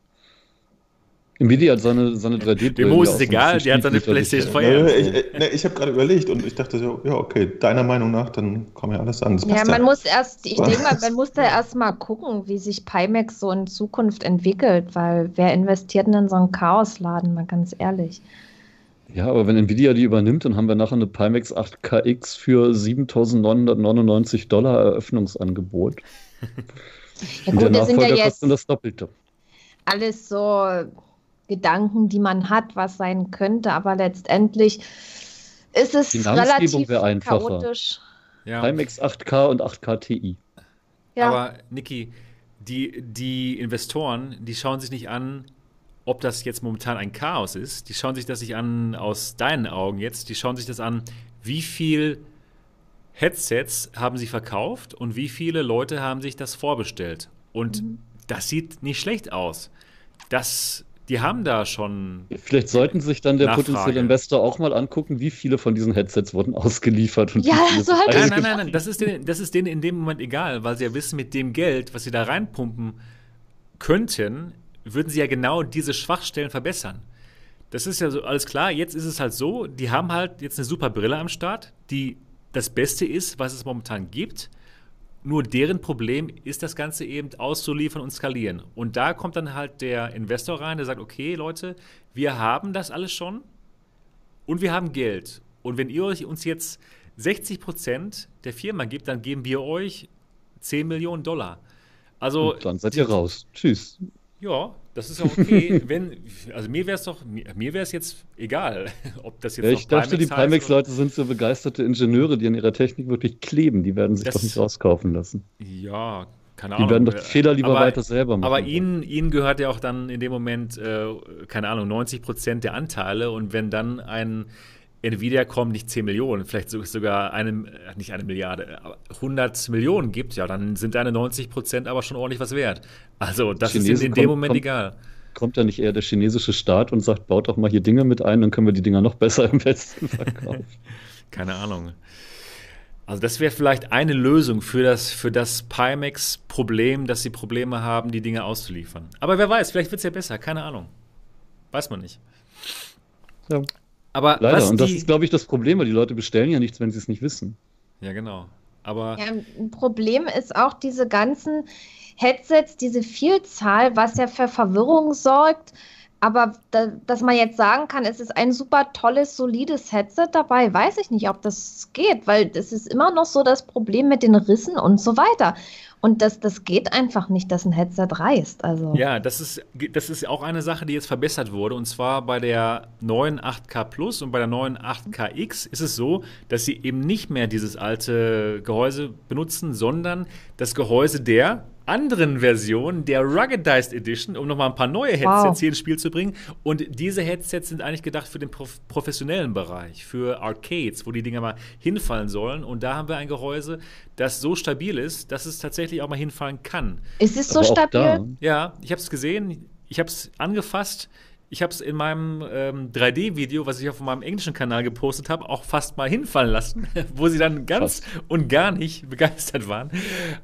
Nvidia hat seine, seine 3D-Brille. Dem Mo ist es egal, der hat seine PlayStation ja. VR. Ja, ich äh, ne, ich habe gerade überlegt und ich dachte so, ja, okay, deiner Meinung nach, dann kommen ja alles an. Das ja, passt man muss erst, ich denke mal, man muss da erst mal gucken, wie sich Pimax so in Zukunft entwickelt, weil wer investiert denn in so einen Chaosladen, mal ganz ehrlich. Ja, aber wenn Nvidia die übernimmt, dann haben wir nachher eine Pimax 8KX für 7.999 Dollar Eröffnungsangebot. Ja Und der gut, das sind ja Nachfolger jetzt kostet das Doppelte. alles so Gedanken, die man hat, was sein könnte, aber letztendlich ist es Die Namensgebung relativ chaotisch. Ja. Pimax 8K und 8K Ti. Ja. Aber Niki, die, die Investoren, die schauen sich nicht an, ob das jetzt momentan ein Chaos ist. Die schauen sich das nicht an aus deinen Augen jetzt. Die schauen sich das an, wie viel Headsets haben sie verkauft und wie viele Leute haben sich das vorbestellt. Und das sieht nicht schlecht aus. Das, die haben da schon. Vielleicht sollten sich dann der Nachfrage. potenzielle Investor auch mal angucken, wie viele von diesen Headsets wurden ausgeliefert. Und Ja, wie viele so hatte Nein, nein, nein, nein, das ist, denen, das ist denen in dem Moment egal, weil sie ja wissen, mit dem Geld, was sie da reinpumpen könnten, würden sie ja genau diese Schwachstellen verbessern. Das ist ja so alles klar. Jetzt ist es halt so, die haben halt jetzt eine super Brille am Start, die das Beste ist, was es momentan gibt. Nur deren Problem ist das Ganze eben auszuliefern und skalieren. Und da kommt dann halt der Investor rein, der sagt, okay Leute, wir haben das alles schon und wir haben Geld. Und wenn ihr euch uns jetzt 60 Prozent der Firma gibt, dann geben wir euch 10 Millionen Dollar. Also, Und dann seid ihr raus. Tschüss. Ja, das ist ja okay. wenn, also mir wäre es doch, mir, wäre es jetzt egal, ob das jetzt Ja, ich dachte, die Pimax-Leute sind so begeisterte Ingenieure, die an ihrer Technik wirklich kleben. Die werden sich Das- doch nicht rauskaufen lassen. Ja, keine Die Ahnung. werden doch die Fehler lieber Aber- weiter selber machen. Aber ihnen, ihnen gehört ja auch dann in dem Moment, äh, keine Ahnung, 90 Prozent der Anteile. Und wenn dann ein Nvidia kommt, nicht 10 Millionen, vielleicht so- sogar eine, nicht eine Milliarde, aber 100 Millionen gibt, ja, dann sind deine 90 Prozent aber schon ordentlich was wert. Also, das ist Chinesen in, in dem kommt- Moment kommt- egal. Kommt da nicht eher der chinesische Staat und sagt, baut doch mal hier Dinge mit ein, dann können wir die Dinger noch besser im Westen verkaufen. Keine Ahnung. Also das wäre vielleicht eine Lösung für das, für das Pimax-Problem, dass sie Probleme haben, die Dinge auszuliefern. Aber wer weiß, vielleicht wird es ja besser, keine Ahnung. Weiß man nicht. Ja, Aber leider. was Und das die, ist, glaube ich, das Problem, weil die Leute bestellen ja nichts, wenn sie es nicht wissen. Ja, genau. Aber Ja, ein Problem ist auch diese ganzen Headsets, diese Vielzahl, was ja für Verwirrung sorgt. Aber da, dass man jetzt sagen kann, es ist ein super tolles, solides Headset dabei, weiß ich nicht, ob das geht, weil das ist immer noch so das Problem mit den Rissen und so weiter. Und das, das geht einfach nicht, dass ein Headset reißt. Also. Ja, das ist, das ist auch eine Sache, die jetzt verbessert wurde. Und zwar bei der neuen 8K Plus und bei der neuen 8KX ist es so, dass sie eben nicht mehr dieses alte Gehäuse benutzen, sondern das Gehäuse der anderen Version der Ruggedized Edition, um nochmal ein paar neue Headsets wow. hier ins Spiel zu bringen. Und diese Headsets sind eigentlich gedacht für den prof professionellen Bereich, für Arcades, wo die Dinger mal hinfallen sollen. Und da haben wir ein Gehäuse, das so stabil ist, dass es tatsächlich auch mal hinfallen kann. Ist es so stabil? Ja, ich habe es gesehen, ich habe es angefasst. Ich habe es in meinem ähm, 3D-Video, was ich auf meinem englischen Kanal gepostet habe, auch fast mal hinfallen lassen, wo sie dann ganz Fast. und gar nicht begeistert waren.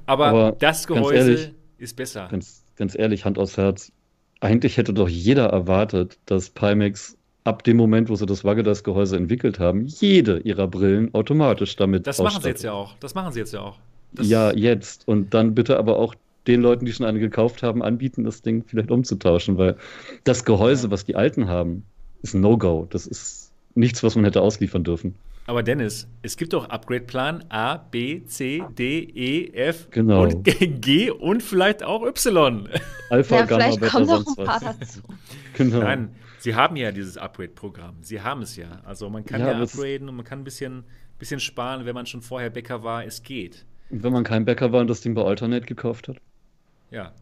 Aber, Aber das Gehäuse ehrlich, ist besser. Ganz, ganz ehrlich, Hand aufs Herz. Eigentlich hätte doch jeder erwartet, dass Pimax ab dem Moment, wo sie das Waggedas-Gehäuse entwickelt haben, jede ihrer Brillen automatisch damit Das machen sie jetzt ja auch. Das machen sie jetzt ja auch. Das ja, jetzt. Und dann bitte aber auch den Leuten, die schon eine gekauft haben, anbieten, das Ding vielleicht umzutauschen, weil das Gehäuse, was die Alten haben, ist ein No-Go. Das ist nichts, was man hätte ausliefern dürfen. Aber Dennis, es gibt doch Upgrade-Plan A, B, C, D, E, F genau. und G und vielleicht auch Y. Alpha, ja, Gamma, vielleicht Beta, kommen noch ein paar dazu. genau. Nein, sie haben ja dieses Upgrade-Programm. Sie haben es ja. Also man kann ja, ja upgraden und man kann ein bisschen, bisschen sparen, wenn man schon vorher Bäcker war. Es geht. Und wenn man kein Bäcker war und das Ding bei Alternate gekauft hat? Ja.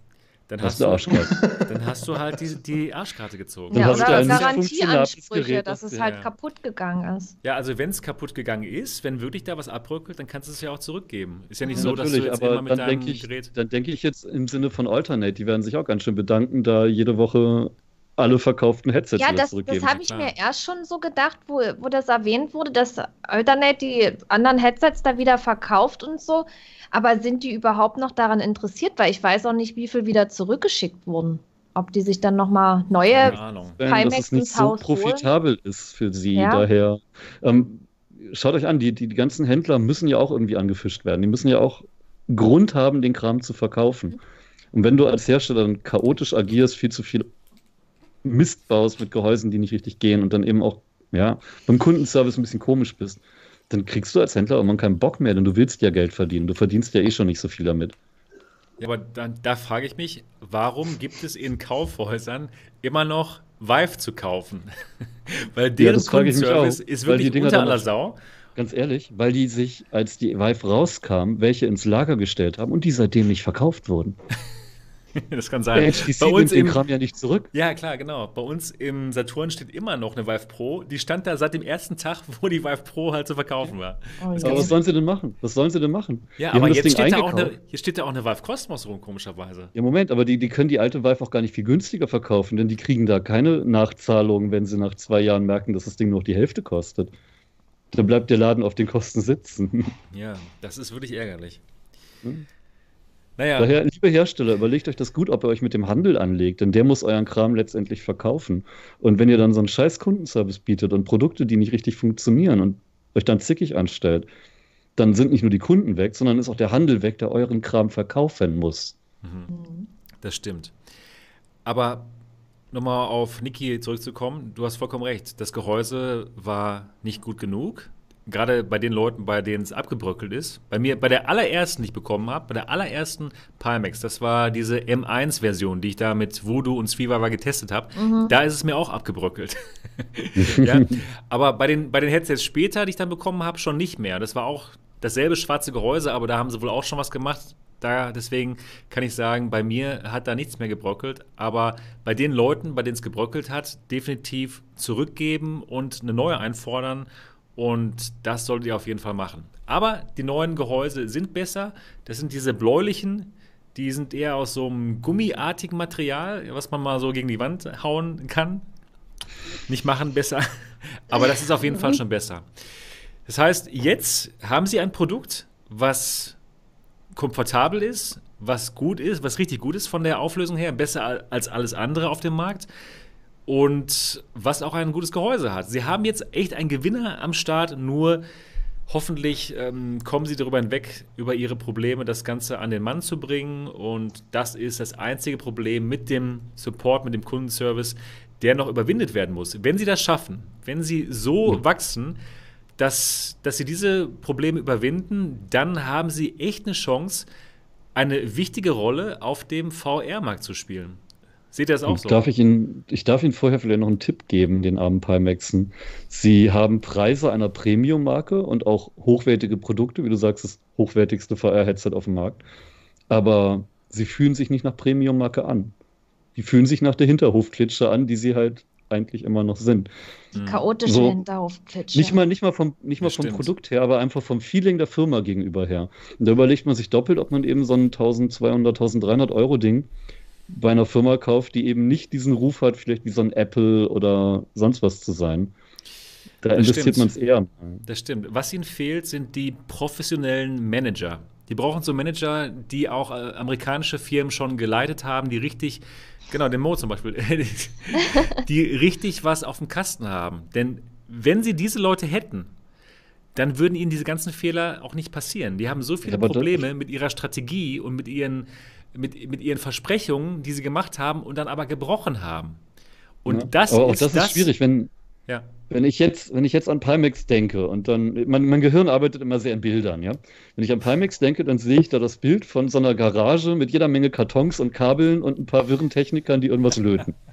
Dann hast, du, dann hast du halt die, die Arschkarte gezogen. Ja, oder Garantieansprüche, dass es halt ja. kaputt gegangen ist. Ja, also wenn es kaputt gegangen ist, wenn wirklich da was abbröckelt, dann kannst du es ja auch zurückgeben. Ist ja nicht ja, so, dass du jetzt immer mit deinem ich, Gerät... Dann denke ich jetzt im Sinne von Alternate, die werden sich auch ganz schön bedanken, da jede Woche alle verkauften Headsets ja, das, zurückgeben. Ja, das habe ich mir erst schon so gedacht, wo, wo das erwähnt wurde, dass Alternate die anderen Headsets da wieder verkauft und so. Aber sind die überhaupt noch daran interessiert? Weil ich weiß auch nicht, wie viel wieder zurückgeschickt wurden. Ob die sich dann nochmal neue Pimax dass es nicht so profitabel holen? ist für sie. Ja. Daher ähm, schaut euch an, die, die, die ganzen Händler müssen ja auch irgendwie angefischt werden. Die müssen ja auch Grund haben, den Kram zu verkaufen. Und wenn du als Hersteller dann chaotisch agierst, viel zu viel Mist baust mit Gehäusen, die nicht richtig gehen und dann eben auch ja, beim Kundenservice ein bisschen komisch bist, dann kriegst du als Händler irgendwann keinen Bock mehr, denn du willst ja Geld verdienen. Du verdienst ja eh schon nicht so viel damit. Ja, aber dann, da frage ich mich, warum gibt es in Kaufhäusern immer noch Vive zu kaufen? weil deren ja, Kundenservice auch, ist wirklich unter aller Sau. Ganz ehrlich, weil die sich, als die Vive rauskam, welche ins Lager gestellt haben und die seitdem nicht verkauft wurden. das kann sein. HTC Bei uns nimmt den Kram ja nicht zurück. Ja, klar, genau. Bei uns im Saturn steht immer noch eine Vive Pro. Die stand da seit dem ersten Tag, wo die Vive Pro halt zu verkaufen war. Oh, aber was sollen sie denn machen? Was sollen sie denn machen? Ja, die aber jetzt steht da auch eine, hier steht da auch eine Vive Cosmos rum, komischerweise. Ja, Moment, aber die, die können die alte Vive auch gar nicht viel günstiger verkaufen, denn die kriegen da keine Nachzahlung, wenn sie nach zwei Jahren merken, dass das Ding nur die Hälfte kostet. Da bleibt der Laden auf den Kosten sitzen. Ja, das ist wirklich ärgerlich. Hm? Naja. Daher, liebe Hersteller, überlegt euch das gut, ob ihr euch mit dem Handel anlegt, denn der muss euren Kram letztendlich verkaufen. Und wenn ihr dann so einen scheiß Kundenservice bietet und Produkte, die nicht richtig funktionieren und euch dann zickig anstellt, dann sind nicht nur die Kunden weg, sondern ist auch der Handel weg, der euren Kram verkaufen muss. Mhm. Das stimmt. Aber nochmal auf Niki zurückzukommen, du hast vollkommen recht. Das Gehäuse war nicht gut genug gerade bei den Leuten, bei denen es abgebröckelt ist, bei mir, bei der allerersten, die ich bekommen habe, bei der allerersten Pimax, das war diese M1-Version, die ich da mit Voodoo und Sviva getestet habe, mhm. da ist es mir auch abgebröckelt. ja, aber bei den, bei den Headsets später, die ich dann bekommen habe, schon nicht mehr. Das war auch dasselbe schwarze Gehäuse, aber da haben sie wohl auch schon was gemacht. Da, deswegen kann ich sagen, bei mir hat da nichts mehr gebröckelt. Aber bei den Leuten, bei denen es gebröckelt hat, definitiv zurückgeben und eine neue einfordern und das solltet ihr auf jeden Fall machen. Aber die neuen Gehäuse sind besser. Das sind diese bläulichen, die sind eher aus so einem gummiartigen Material, was man mal so gegen die Wand hauen kann. Nicht machen besser, aber das ist auf jeden Fall schon besser. Das heißt, jetzt haben sie ein Produkt, was komfortabel ist, was gut ist, was richtig gut ist von der Auflösung her, besser als alles andere auf dem Markt und was auch ein gutes Gehäuse hat. Sie haben jetzt echt einen Gewinner am Start, nur hoffentlich ähm, kommen sie darüber hinweg, über ihre Probleme das Ganze an den Mann zu bringen. Und das ist das einzige Problem mit dem Support, mit dem Kundenservice, der noch überwindet werden muss. Wenn sie das schaffen, wenn sie so mhm. wachsen, dass, dass sie diese Probleme überwinden, dann haben sie echt eine Chance, eine wichtige Rolle auf dem VR-Markt zu spielen. Seht ihr das auch so? Darf ich, Ihnen, ich darf Ihnen vorher vielleicht noch einen Tipp geben, den armen Pimaxen. Sie haben Preise einer Premium-Marke und auch hochwertige Produkte, wie du sagst, das hochwertigste VR-Headset auf dem Markt. Aber sie fühlen sich nicht nach Premium-Marke an. Die fühlen sich nach der Hinterhofklitsche an, die sie halt eigentlich immer noch sind. Die hm. chaotische so, Hinterhofklitsche. Nicht mal, nicht mal vom, nicht mal vom Produkt her, aber einfach vom Feeling der Firma gegenüber her. Und da überlegt man sich doppelt, ob man eben so ein 1200, 1300 Euro Ding bei einer Firma kauft, die eben nicht diesen Ruf hat, vielleicht wie so ein Apple oder sonst was zu sein. Da das investiert man es eher. Das stimmt. Was ihnen fehlt, sind die professionellen Manager. Die brauchen so Manager, die auch äh, amerikanische Firmen schon geleitet haben, die richtig, genau, den Mo zum Beispiel, die richtig was auf dem Kasten haben. Denn wenn sie diese Leute hätten, dann würden ihnen diese ganzen Fehler auch nicht passieren. Die haben so viele ja, Probleme mit ihrer Strategie und mit ihren mit, mit ihren Versprechungen, die sie gemacht haben und dann aber gebrochen haben. Und ja, das, aber auch ist, das ist schwierig, wenn, ja. wenn, ich jetzt, wenn ich jetzt an Pimax denke und dann, mein, mein Gehirn arbeitet immer sehr in Bildern, ja. Wenn ich an Pimax denke, dann sehe ich da das Bild von so einer Garage mit jeder Menge Kartons und Kabeln und ein paar wirren Technikern, die irgendwas löten.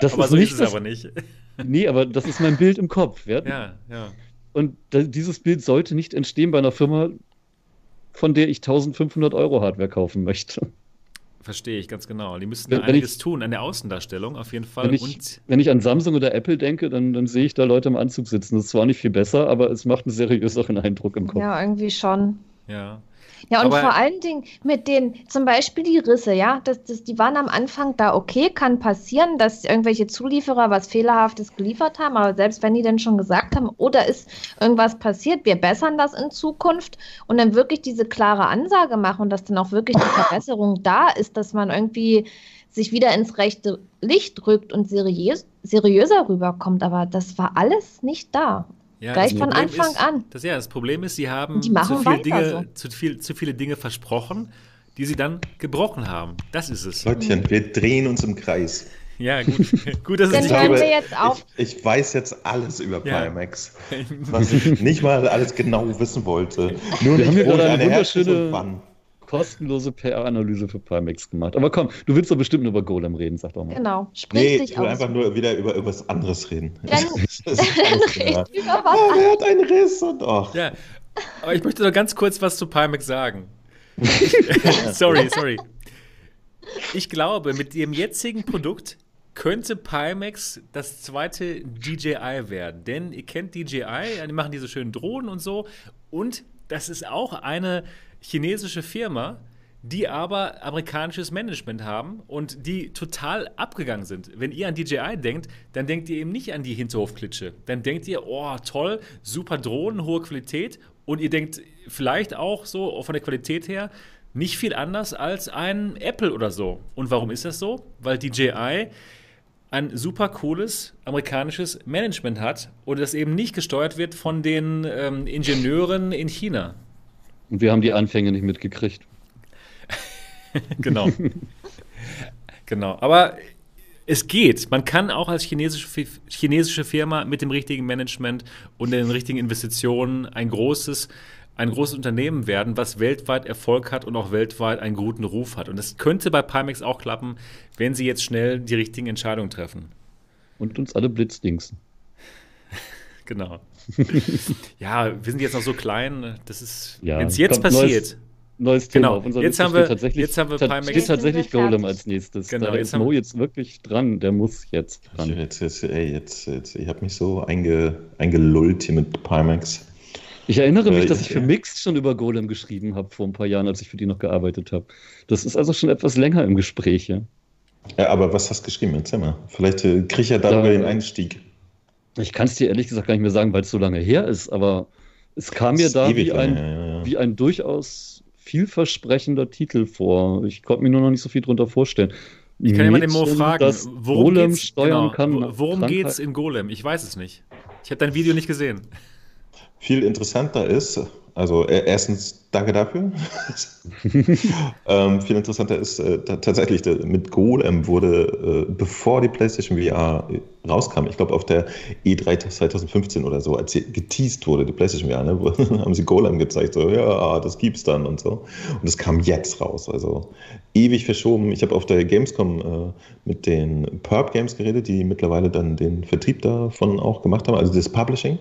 Das aber ist so nicht ist es das, aber nicht. Nee, aber das ist mein Bild im Kopf. Ja, ja. ja. Und da, dieses Bild sollte nicht entstehen bei einer Firma, von der ich 1500 Euro Hardware kaufen möchte. Verstehe ich ganz genau. Die müssten wenn, einiges ich, tun an der Außendarstellung auf jeden Fall. Wenn ich, wenn ich, an Samsung oder Apple denke, dann, dann sehe ich da Leute im Anzug sitzen. Das ist zwar nicht viel besser, aber es macht einen seriöseren Eindruck im Kopf. Ja, irgendwie schon. Ja. Ja, und Aber vor allen Dingen mit den, zum Beispiel die Risse, ja, das, das, die waren am Anfang da okay, kann passieren, dass irgendwelche Zulieferer was Fehlerhaftes geliefert haben, aber selbst wenn die dann schon gesagt haben, oder oh, ist irgendwas passiert, wir bessern das in Zukunft und dann wirklich diese klare Ansage machen und dass dann auch wirklich die Verbesserung da ist, dass man irgendwie sich wieder ins rechte Licht rückt und seriös, seriöser rüberkommt, aber das war alles nicht da. Ja, Gleich von Anfang ist, an. Das, ja, das Problem ist, sie haben zu viele, Dinge, so. zu, viel, zu viele Dinge versprochen, die sie dann gebrochen haben. Das ist es. Leutchen, wir drehen uns im Kreis. Ja, gut. gut dass es glaube, wir jetzt auf. Ich, ich, weiß jetzt alles über ja. Pimax, was ich nicht mal alles genau wissen wollte. Nur wir nicht, haben hier gerade eine wunderschöne, kostenlose PR-Analyse für Primex gemacht. Aber komm, du willst doch bestimmt nur über Golem reden, sag doch mal. Genau, sprich nee, dich ich will aus. einfach nur wieder über irgendwas anderes reden. Dann, dann über was oh, er hat einen Riss und och. Ja, aber ich möchte noch ganz kurz was zu Primex sagen. sorry, sorry. Ich glaube, mit dem jetzigen Produkt könnte Pimax das zweite DJI werden. Denn ihr kennt DJI, die machen diese schönen Drohnen und so. Und das ist auch eine chinesische Firma, die aber amerikanisches Management haben und die total abgegangen sind. Wenn ihr an DJI denkt, dann denkt ihr eben nicht an die Hinterhofklitsche. Dann denkt ihr, oh toll, super Drohnen, hohe Qualität und ihr denkt vielleicht auch so von der Qualität her nicht viel anders als ein Apple oder so. Und warum ist das so? Weil DJI ein super cooles amerikanisches Management hat und das eben nicht gesteuert wird von den ähm, Ingenieuren in China. Und wir haben die Anfänge nicht mitgekriegt. genau. genau. Aber es geht. Man kann auch als chinesische, chinesische Firma mit dem richtigen Management und den richtigen Investitionen ein großes, ein großes Unternehmen werden, was weltweit Erfolg hat und auch weltweit einen guten Ruf hat. Und das könnte bei Pimax auch klappen, wenn sie jetzt schnell die richtigen Entscheidungen treffen. Und uns alle blitzdingsen. genau. ja, wir sind jetzt noch so klein. Das ist, ja, wenn es jetzt passiert. Neues, neues Thema. Genau. jetzt haben, wir, tatsächlich, jetzt haben wir Pimax. steht tatsächlich Golem als nächstes. Genau, da ist Mo jetzt wirklich dran. Der muss jetzt dran. Jetzt, jetzt, ey, jetzt, jetzt, ich habe mich so einge, eingelullt hier mit Pimax. Ich erinnere mich, dass ich für Mix schon über Golem geschrieben habe vor ein paar Jahren, als ich für die noch gearbeitet habe. Das ist also schon etwas länger im Gespräch. Ja, ja aber was hast du geschrieben? Erzähl mal. Vielleicht äh, kriege ich ja darüber da, den Einstieg. Ich kann es dir ehrlich gesagt gar nicht mehr sagen, weil es so lange her ist, aber es kam mir da wie ein, ja, ja. wie ein durchaus vielversprechender Titel vor. Ich konnte mir nur noch nicht so viel drunter vorstellen. Ich kann ja mal fragen, worum Golem geht's, steuern genau, kann. Worum geht es in Golem? Ich weiß es nicht. Ich habe dein Video nicht gesehen. Viel interessanter ist, Also äh, erstens danke dafür. ähm, viel interessanter ist äh, tatsächlich, mit Golem wurde, äh, bevor die PlayStation VR rauskam, ich glaube auf der E3 2015 oder so, als sie geteased wurde, die PlayStation VR, ne, haben sie Golem gezeigt, so, ja, das gibt's dann und so. Und es kam jetzt raus, also ewig verschoben. Ich habe auf der Gamescom äh, mit den Perp Games geredet, die mittlerweile dann den Vertrieb davon auch gemacht haben, also das Publishing.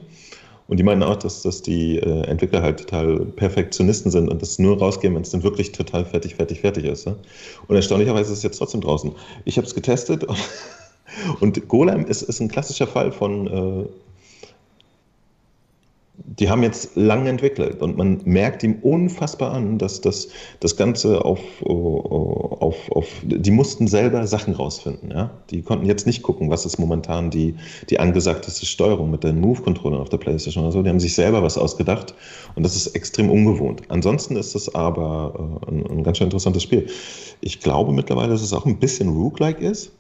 Und die meinen auch, dass, dass die äh, Entwickler halt total Perfektionisten sind und das nur rausgeben, wenn es dann wirklich total fertig, fertig, fertig ist. Ja? Und erstaunlicherweise ist es jetzt trotzdem draußen. Ich habe es getestet und, und Golem ist, ist ein klassischer Fall von äh, die haben jetzt lange entwickelt und man merkt ihm unfassbar an, dass das, das Ganze auf, auf, auf, die mussten selber Sachen rausfinden. Ja? Die konnten jetzt nicht gucken, was ist momentan die, die angesagteste Steuerung mit den Move-Controllern auf der Playstation oder so. Die haben sich selber was ausgedacht und das ist extrem ungewohnt. Ansonsten ist es aber äh, ein, ein ganz schön interessantes Spiel. Ich glaube mittlerweile, dass es auch ein bisschen Rook-like ist.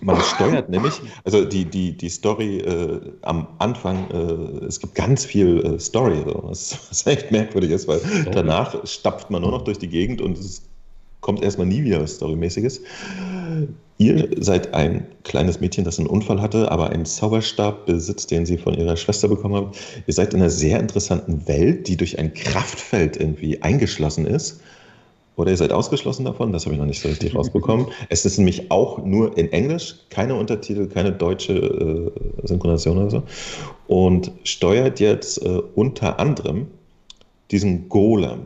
Man steuert nämlich, also die, die, die Story äh, am Anfang, äh, es gibt ganz viel äh, Story, so, was, was, echt merkwürdig ist, weil Story. danach stapft man nur noch durch die Gegend und es kommt erstmal nie wieder was Storymäßiges. Ihr seid ein kleines Mädchen, das einen Unfall hatte, aber einen Zauberstab besitzt, den sie von ihrer Schwester bekommen hat. Ihr seid in einer sehr interessanten Welt, die durch ein Kraftfeld irgendwie eingeschlossen ist. Oder ihr seid ausgeschlossen davon, das habe ich noch nicht so richtig rausbekommen. Es ist nämlich auch nur in Englisch, keine Untertitel, keine deutsche äh, Synchronisation oder so. Und steuert jetzt äh, unter anderem diesen Golem.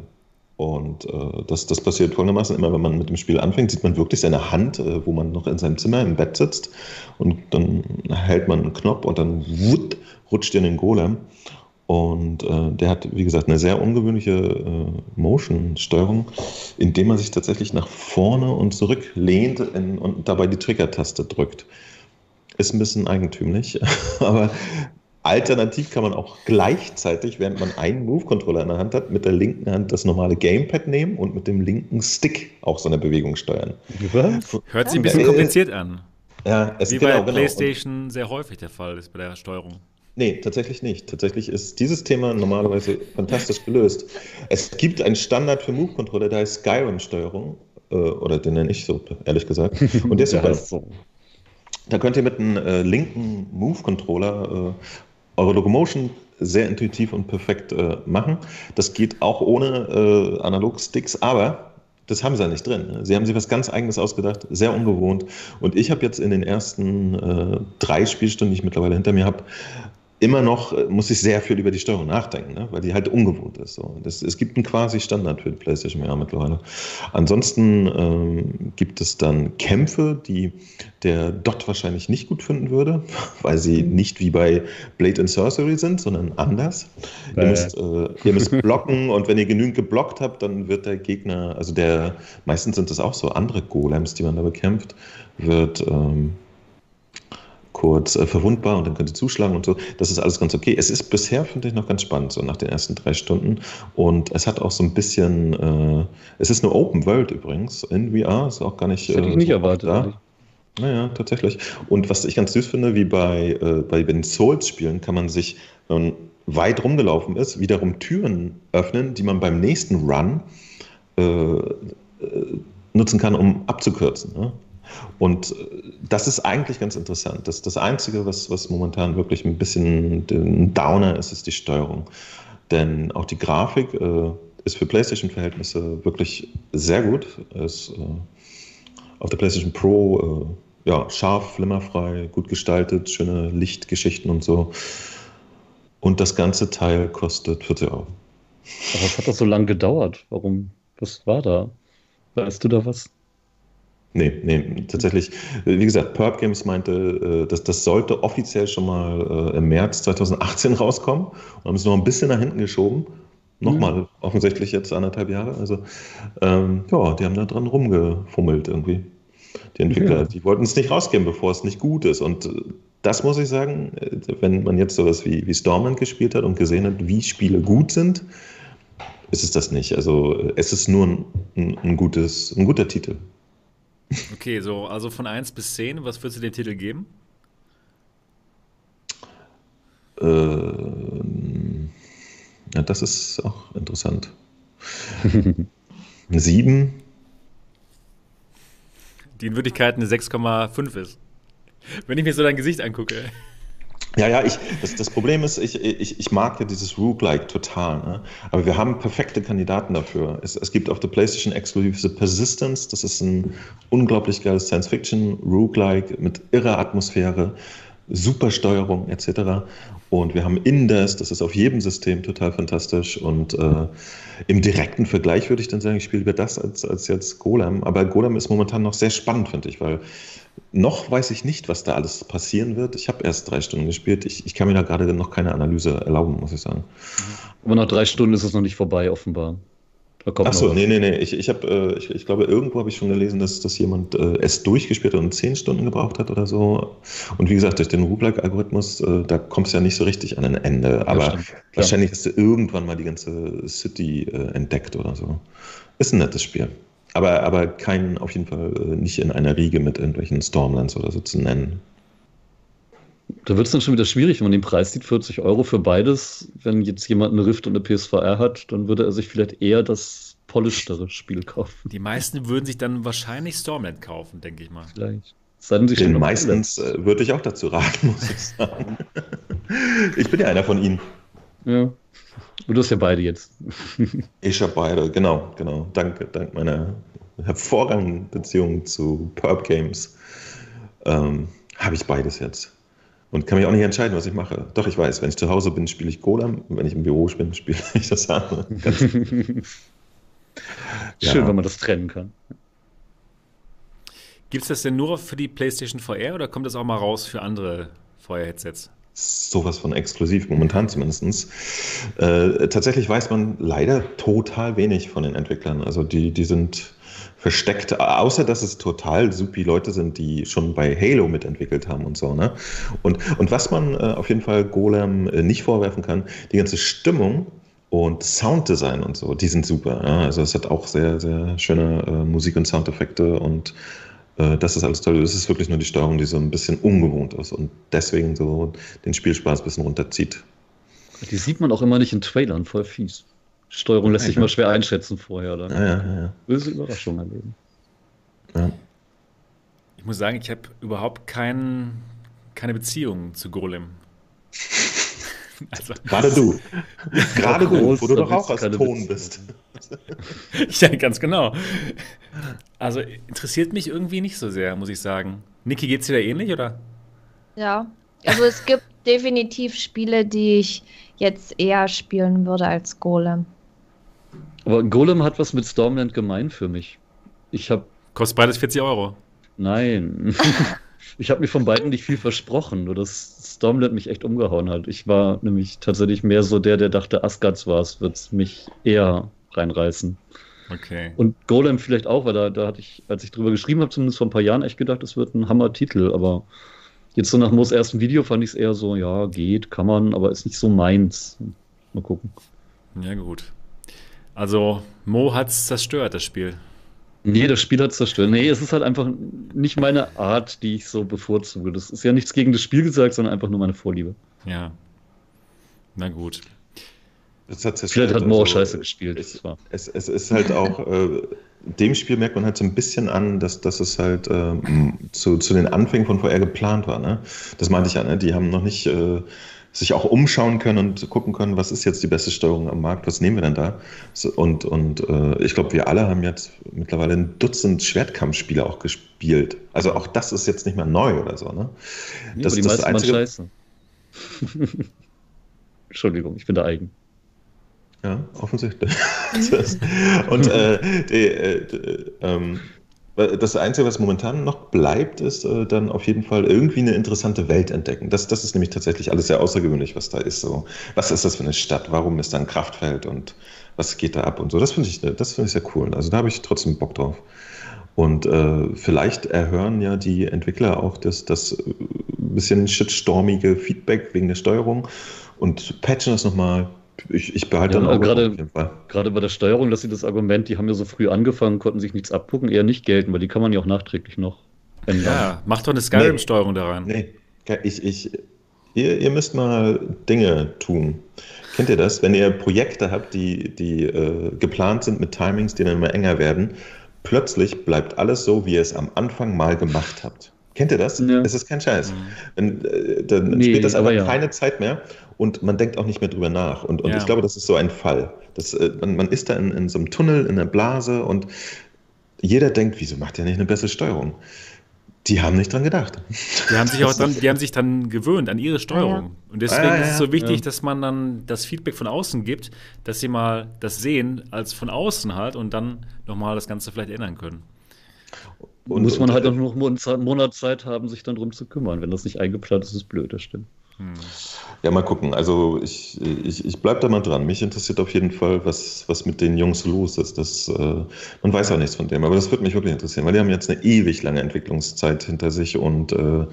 Und äh, das, das passiert folgendermaßen, immer wenn man mit dem Spiel anfängt, sieht man wirklich seine Hand, äh, wo man noch in seinem Zimmer im Bett sitzt. Und dann hält man einen Knopf und dann wutt, rutscht in den Golem. Und äh, der hat, wie gesagt, eine sehr ungewöhnliche äh, Motion-Steuerung, indem man sich tatsächlich nach vorne und zurück lehnt in, und dabei die Trigger-Taste drückt. Ist ein bisschen eigentümlich, aber alternativ kann man auch gleichzeitig, während man einen Move-Controller in der Hand hat, mit der linken Hand das normale Gamepad nehmen und mit dem linken Stick auch so eine Bewegung steuern. Was? Hört sich ein bisschen kompliziert an. Ja, es Wie genau, bei genau. PlayStation sehr häufig der Fall ist bei der Steuerung. Nee, tatsächlich nicht. Tatsächlich ist dieses Thema normalerweise fantastisch gelöst. Es gibt einen Standard für Move-Controller, der heißt Skyrim-Steuerung, äh, oder den nenne ich so, ehrlich gesagt. Und der ist super. So. Da könnt ihr mit einem äh, linken Move-Controller äh, eure Locomotion sehr intuitiv und perfekt äh, machen. Das geht auch ohne äh, Analog-Sticks, aber das haben sie ja nicht drin. Sie haben sich was ganz Eigenes ausgedacht, sehr ungewohnt. Und ich habe jetzt in den ersten äh, drei Spielstunden, die ich mittlerweile hinter mir habe, immer noch äh, muss ich sehr viel über die Steuerung nachdenken, ne? weil die halt ungewohnt ist. So. Das, es gibt einen quasi Standard für die PlayStation VR mittlerweile. Ansonsten ähm, gibt es dann Kämpfe, die der Dot wahrscheinlich nicht gut finden würde, weil sie mhm. nicht wie bei Blade and Sorcery sind, sondern anders. Äh. Ihr, müsst, äh, ihr müsst blocken und wenn ihr genügend geblockt habt, dann wird der Gegner, also der, meistens sind es auch so andere Golems, die man da bekämpft, wird ähm, kurz äh, verwundbar und dann könnt ihr zuschlagen und so. Das ist alles ganz okay. Es ist bisher, finde ich, noch ganz spannend, so nach den ersten drei Stunden. Und es hat auch so ein bisschen, äh, es ist eine Open World übrigens in VR, ist auch gar nicht. Das hätte ich äh, nicht erwartet. Da. Naja, tatsächlich. Und was ich ganz süß finde, wie bei, äh, bei den Souls-Spielen kann man sich, wenn man weit rumgelaufen ist, wiederum Türen öffnen, die man beim nächsten Run äh, äh nutzen kann, um abzukürzen. Ne? Und äh, das ist eigentlich ganz interessant. Das, das Einzige, was, was momentan wirklich ein bisschen ein Downer ist, ist die Steuerung. Denn auch die Grafik äh, ist für PlayStation-Verhältnisse wirklich sehr gut. Ist äh, auf der PlayStation Pro äh, ja, scharf, flimmerfrei, gut gestaltet, schöne Lichtgeschichten und so. Und das ganze Teil kostet 40 Euro. Aber was hat das so lange gedauert? Warum? Was war da? Weißt du da was? Nee, nee, tatsächlich. Wie gesagt, Perp Games meinte, äh, dass das sollte offiziell schon mal äh, im März 2018 rauskommen und haben es noch ein bisschen nach hinten geschoben. Nochmal, mhm. offensichtlich jetzt anderthalb Jahre. Also, ähm, ja, die haben da dran rumgefummelt irgendwie. Die Entwickler, ja. die wollten es nicht rausgeben, bevor es nicht gut ist. Und äh, das muss ich sagen, wenn man jetzt sowas wie, wie Stormland gespielt hat und gesehen hat, wie Spiele gut sind, ist es das nicht. Also, es ist nur ein, ein, gutes, ein guter Titel. Okay, so, also von 1 bis 10, was würdest du den Titel geben? Äh, Ja, das ist auch interessant. Eine 7. Die in Wirklichkeit eine 6,5 ist. Wenn ich mir so dein Gesicht angucke. Ja, ja, ich, das, das Problem ist, ich, ich, ich mag ja dieses Roguelike total. Ne? Aber wir haben perfekte Kandidaten dafür. Es, es gibt auf der PlayStation exklusiv The Persistence. Das ist ein unglaublich geiles Science-Fiction-Roguelike mit irrer Atmosphäre, super Steuerung etc. Und wir haben Indes, das ist auf jedem System total fantastisch. Und äh, im direkten Vergleich würde ich dann sagen, ich spiele lieber das als, als jetzt Golem. Aber Golem ist momentan noch sehr spannend, finde ich, weil noch weiß ich nicht, was da alles passieren wird. Ich habe erst drei Stunden gespielt. Ich, ich kann mir da gerade noch keine Analyse erlauben, muss ich sagen. Aber nach drei Stunden ist es noch nicht vorbei, offenbar. Achso, nee, nee, nee. Ich, ich, hab, äh, ich, ich glaube, irgendwo habe ich schon gelesen, dass, dass jemand äh, es durchgespielt hat und zehn Stunden gebraucht hat oder so. Und wie gesagt, durch den Roguelike-Algorithmus, äh, da kommst du ja nicht so richtig an ein Ende. Aber ja, wahrscheinlich hast du irgendwann mal die ganze City äh, entdeckt oder so. Ist ein nettes Spiel. Aber, aber kein, auf jeden Fall äh, nicht in einer Riege mit irgendwelchen Stormlands oder so zu nennen. Da wird es dann schon wieder schwierig, wenn man den Preis sieht, 40 Euro für beides. Wenn jetzt jemand eine Rift und eine PSVR hat, dann würde er sich vielleicht eher das polischtere Spiel kaufen. Die meisten würden sich dann wahrscheinlich Stormland kaufen, denke ich mal. Vielleicht. Seien Sie Den meistens äh, würde ich auch dazu raten, muss ich sagen. ich bin ja einer von Ihnen. Ja. Und du hast ja beide jetzt. ich habe beide, genau, genau. Dank, dank meiner hervorragenden Beziehung zu Perp Games ähm, habe ich beides jetzt. Und kann mich auch nicht entscheiden, was ich mache. Doch, ich weiß, wenn ich zu Hause bin, spiele ich Golem. Wenn ich im Büro bin, spiele ich das andere. Schön, ja. wenn man das trennen kann. Gibt es das denn nur für die PlayStation VR oder kommt das auch mal raus für andere VR-Headsets? sowas von exklusiv, momentan zumindest. Äh, tatsächlich weiß man leider total wenig von den Entwicklern. Also die, die sind versteckt, außer dass es total supi Leute sind, die schon bei Halo mitentwickelt haben und so. Ne? Und, und was man äh, auf jeden Fall Golem äh, nicht vorwerfen kann, die ganze Stimmung und Sounddesign und so, die sind super. Ja? Also es hat auch sehr, sehr schöne äh, Musik- und Soundeffekte und äh, das ist alles toll. Es ist wirklich nur die Steuerung, die so ein bisschen ungewohnt ist und deswegen so den Spielspaß ein bisschen runterzieht. Die sieht man auch immer nicht in Trailern, voll fies. Steuerung lässt sich mal schwer einschätzen vorher. Dann. Ja, ja, ja. Böse Überraschung erleben. Ja. Ich muss sagen, ich habe überhaupt kein, keine Beziehung zu Golem. Also, Gerade du. Gerade du, wo du doch auch aus Ton bist. ja, ganz genau. Also interessiert mich irgendwie nicht so sehr, muss ich sagen. Niki, geht's dir da ähnlich, oder? Ja, also es gibt definitiv Spiele, die ich jetzt eher spielen würde als Golem. Aber Golem hat was mit Stormland gemein für mich. Ich habe. Kostet beides 40 Euro. Nein. ich habe mir von beiden nicht viel versprochen, nur dass Stormland mich echt umgehauen hat. Ich war nämlich tatsächlich mehr so der, der dachte, Asgards war es, wird es mich eher reinreißen. Okay. Und Golem vielleicht auch, weil da, da hatte ich, als ich drüber geschrieben habe, zumindest vor ein paar Jahren echt gedacht, es wird ein Hammer-Titel, aber jetzt so nach Moos ersten Video fand ich es eher so, ja, geht, kann man, aber ist nicht so meins. Mal gucken. Ja, gut. Also, Mo hat es zerstört, das Spiel. Nee, das Spiel hat es zerstört. Nee, es ist halt einfach nicht meine Art, die ich so bevorzuge. Das ist ja nichts gegen das Spiel gesagt, sondern einfach nur meine Vorliebe. Ja. Na gut. Das hat Vielleicht hat Mo also, scheiße gespielt. Es, es, es, ist halt auch, äh, dem Spiel merkt man halt so ein bisschen an, dass, dass es halt äh, zu, zu den Anfängen von VR geplant war. Ne? Das meinte ich ja, ne? die haben noch nicht äh, sich auch umschauen können und gucken können, was ist jetzt die beste Steuerung am Markt, was nehmen wir denn da? Und und äh, ich glaube, wir alle haben jetzt mittlerweile ein Dutzend Schwertkampfspiele auch gespielt. Also auch das ist jetzt nicht mehr neu oder so. Ne? Nee, das, die das meisten einzige... scheiße. Entschuldigung, ich bin da eigen. Ja, offensichtlich. und äh, die, äh, die, ähm, das Einzige, was momentan noch bleibt, ist äh, dann auf jeden Fall irgendwie eine interessante Welt entdecken. Das, das ist nämlich tatsächlich alles sehr außergewöhnlich, was da ist. So, was ist das für eine Stadt? Warum ist da ein Kraftfeld und was geht da ab und so? Das finde ich, das ich sehr cool. Also da habe ich trotzdem Bock drauf. Und äh, vielleicht erhören ja die Entwickler auch das, das äh, bisschen shitstormige Feedback wegen der Steuerung und patchen das nochmal ich, ich behalte ja, dann auch gerade, auf jeden Fall. Gerade bei der Steuerung, dass sie das Argument, die haben ja so früh angefangen, konnten sich nichts abgucken, eher nicht gelten, weil die kann man ja auch nachträglich noch ändern. Ja, mach doch eine Skyrim-Steuerung nee, da rein. Nee, ich, ich, Ihr, ihr müsst mal Dinge tun. Kennt ihr das? Wenn ihr Projekte habt, die, die äh, geplant sind mit Timings, die dann immer enger werden, plötzlich bleibt alles so, wie ihr es am Anfang mal gemacht habt. Kennt ihr das? Ja. Es ist kein Scheiß. Wenn, äh, dann nee, spielt das aber, ja. keine Zeit mehr und man denkt auch nicht mehr drüber nach. Und, und ja. ich glaube, das ist so ein Fall. Das, äh, man, man, ist da in, in so einem Tunnel, in einer Blase und jeder denkt, wieso macht der nicht eine bessere Steuerung? Die haben nicht dran gedacht. Die haben sich auch dran, die haben sich dann gewöhnt an ihre Steuerung. Ja, ja. Und deswegen ja, ist es so wichtig, dass man dann das Feedback von außen gibt, dass sie mal das sehen als von außen halt und dann nochmal das Ganze vielleicht ändern können. Und, Muss man und, halt auch noch einen Monat Zeit haben, sich dann drum zu kümmern. Wenn das nicht eingeplant ist, ist es blöd, das stimmt. Hm. Ja, mal gucken. Also ich, ich, ich bleibe da mal dran. Mich interessiert auf jeden Fall, was, was mit den Jungs los ist. Das, äh, man weiß auch nichts von dem, aber das würde mich wirklich interessieren, weil die haben jetzt eine ewig lange Entwicklungszeit hinter sich und äh,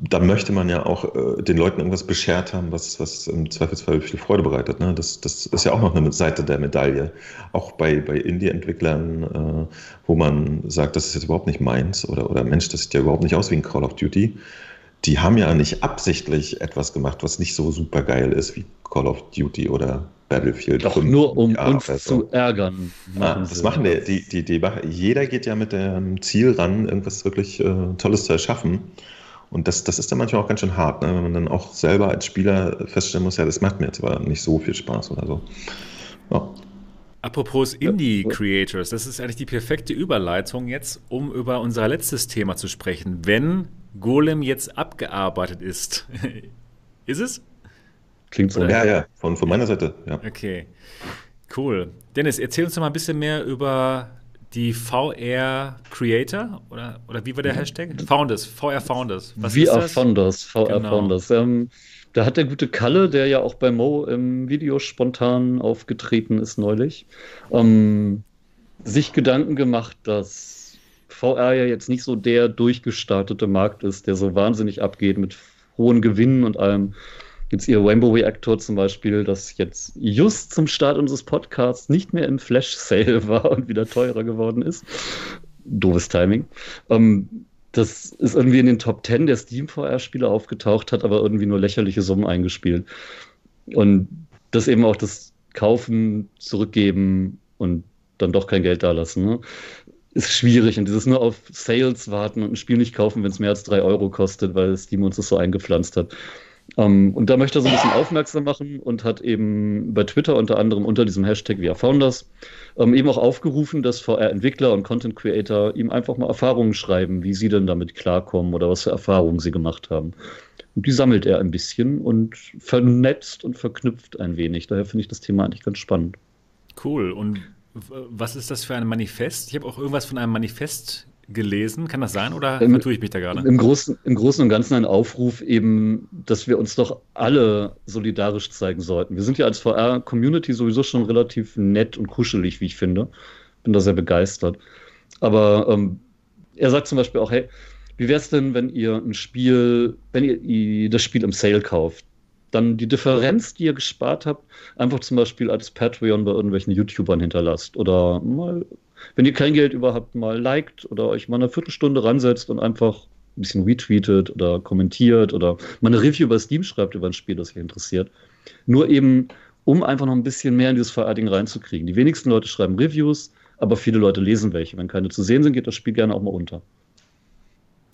da möchte man ja auch äh, den Leuten irgendwas beschert haben, was, was im Zweifelsfall viel Freude bereitet. Ne? Das, das ist ja auch noch eine Seite der Medaille. Auch bei, bei Indie-Entwicklern, äh, wo man sagt, das ist jetzt überhaupt nicht meins oder, oder Mensch, das sieht ja überhaupt nicht aus wie ein Call of Duty die haben ja nicht absichtlich etwas gemacht, was nicht so super geil ist wie Call of Duty oder Battlefield. Doch nur um uns also. zu ärgern. Machen ja, das machen die, die, die, die, Jeder geht ja mit dem Ziel ran, irgendwas wirklich äh, Tolles zu erschaffen. Und das, das ist dann manchmal auch ganz schön hart, ne? wenn man dann auch selber als Spieler feststellen muss, ja, das macht mir jetzt aber nicht so viel Spaß oder so. Ja. Apropos Indie-Creators, das ist eigentlich die perfekte Überleitung jetzt, um über unser letztes Thema zu sprechen. Wenn Golem jetzt abgearbeitet ist. ist es? Klingt so. Ja, ja, von, von meiner Seite, ja. Okay, cool. Dennis, erzähl uns doch mal ein bisschen mehr über die VR Creator oder, oder wie war der Hashtag? Founders, VR Founders. Was VR Founders, VR genau. Founders. Ähm, da hat der gute Kalle, der ja auch bei Mo im Video spontan aufgetreten ist neulich, ähm, sich Gedanken gemacht, dass VR ja jetzt nicht so der durchgestartete Markt ist, der so wahnsinnig abgeht mit hohen Gewinnen und allem. Jetzt ihr Rainbow Reactor zum Beispiel, das jetzt just zum Start unseres Podcasts nicht mehr im Flash-Sale war und wieder teurer geworden ist. Doofes Timing. Ähm, das ist irgendwie in den Top 10 der Steam VR-Spiele aufgetaucht, hat aber irgendwie nur lächerliche Summen eingespielt. Und das eben auch das Kaufen, Zurückgeben und dann doch kein Geld dalassen. Ne? ist schwierig und dieses nur auf Sales warten und ein Spiel nicht kaufen, wenn es mehr als drei Euro kostet, weil Steam uns das so eingepflanzt hat. Um, ähm, und da möchte er so ein bisschen aufmerksam machen und hat eben bei Twitter unter anderem unter diesem Hashtag VR Founders um, ähm, eben auch aufgerufen, dass VR-Entwickler und Content Creator ihm einfach mal Erfahrungen schreiben, wie sie denn damit klarkommen oder was für Erfahrungen sie gemacht haben. Und die sammelt er ein bisschen und vernetzt und verknüpft ein wenig. Daher finde ich das Thema eigentlich ganz spannend. Cool. Und was ist das für ein Manifest? Ich habe auch irgendwas von einem Manifest gelesen. Kann das sein oder ähm, vertue ich mich da gerade? Im Großen, Im Großen und Ganzen ein Aufruf eben, dass wir uns doch alle solidarisch zeigen sollten. Wir sind ja als VR-Community sowieso schon relativ nett und kuschelig, wie ich finde. Bin da sehr begeistert. Aber ähm, er sagt zum Beispiel auch, hey, wie wäre es denn, wenn ihr ein Spiel, wenn ihr das Spiel im Sale kauft? dann die Differenz, die ihr gespart habt, einfach zum Beispiel als Patreon bei irgendwelchen YouTubern hinterlasst. Oder mal, wenn ihr kein Geld überhaupt mal liked oder euch mal eine Viertelstunde ransetzt und einfach ein bisschen retweetet oder kommentiert oder mal eine Review über Steam schreibt über ein Spiel, das euch interessiert. Nur eben, um einfach noch ein bisschen mehr in dieses VR-Ding reinzukriegen. Die wenigsten Leute schreiben Reviews, aber viele Leute lesen welche. Wenn keine zu sehen sind, geht das Spiel gerne auch mal unter.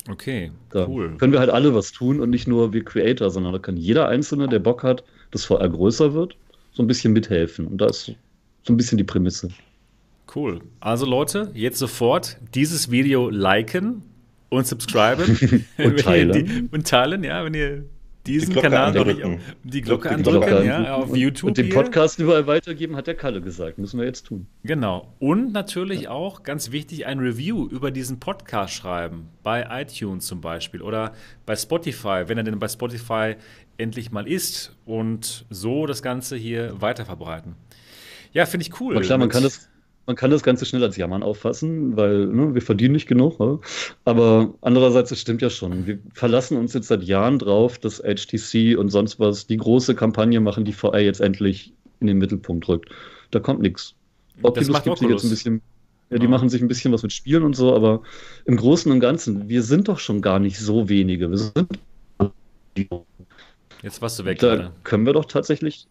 Okay, da cool. Können wir halt alle was tun und nicht nur wir Creator, sondern da kann jeder Einzelne, der Bock hat, dass VR größer wird, so ein bisschen mithelfen. Und da ist so ein bisschen die Prämisse. Cool. Also Leute, jetzt sofort dieses Video liken und subscriben. und teilen. und teilen, ja, wenn ihr diesen die Kanal andrücken. die Glocke andrücken, Glocke ja, auf YouTube. Und den Podcast überall weitergeben, hat der Kalle gesagt. Müssen wir jetzt tun. Genau. Und natürlich ja. auch, ganz wichtig, ein Review über diesen Podcast schreiben. Bei iTunes zum Beispiel oder bei Spotify, wenn er denn bei Spotify endlich mal ist. Und so das Ganze hier weiter verbreiten. Ja, finde ich cool. Aber klar, man kann das man kann das Ganze schnell als Jammern auffassen, weil ne, wir verdienen nicht genug. Ne? Aber andererseits, es stimmt ja schon. Wir verlassen uns jetzt seit Jahren drauf, dass HTC und sonst was die große Kampagne machen, die VR jetzt endlich in den Mittelpunkt rückt. Da kommt nichts. Oculus gibt sich jetzt ein bisschen. Ja, die ja. machen sich ein bisschen was mit Spielen und so, aber im Großen und Ganzen, wir sind doch schon gar nicht so wenige. Wir sind Jetzt warst du weg. Da gerade. können wir doch tatsächlich.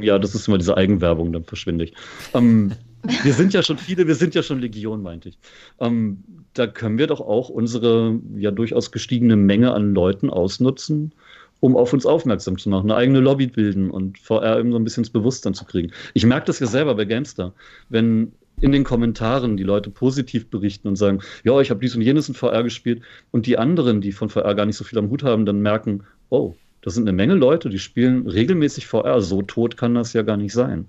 Ja, das ist immer diese Eigenwerbung, dann verschwinde ich. Ähm, wir sind ja schon viele, wir sind ja schon Legion, meinte ich. Ähm, da können wir doch auch unsere ja durchaus gestiegene Menge an Leuten ausnutzen, um auf uns aufmerksam zu machen, eine eigene Lobby bilden und VR eben so ein bisschen ins Bewusstsein zu kriegen. Ich merke das ja selber bei Gamestar. Wenn in den Kommentaren die Leute positiv berichten und sagen, ja, ich habe dies und jenes in VR gespielt und die anderen, die von VR gar nicht so viel am Hut haben, dann merken, oh, das sind eine Menge Leute, die spielen regelmäßig VR. So tot kann das ja gar nicht sein.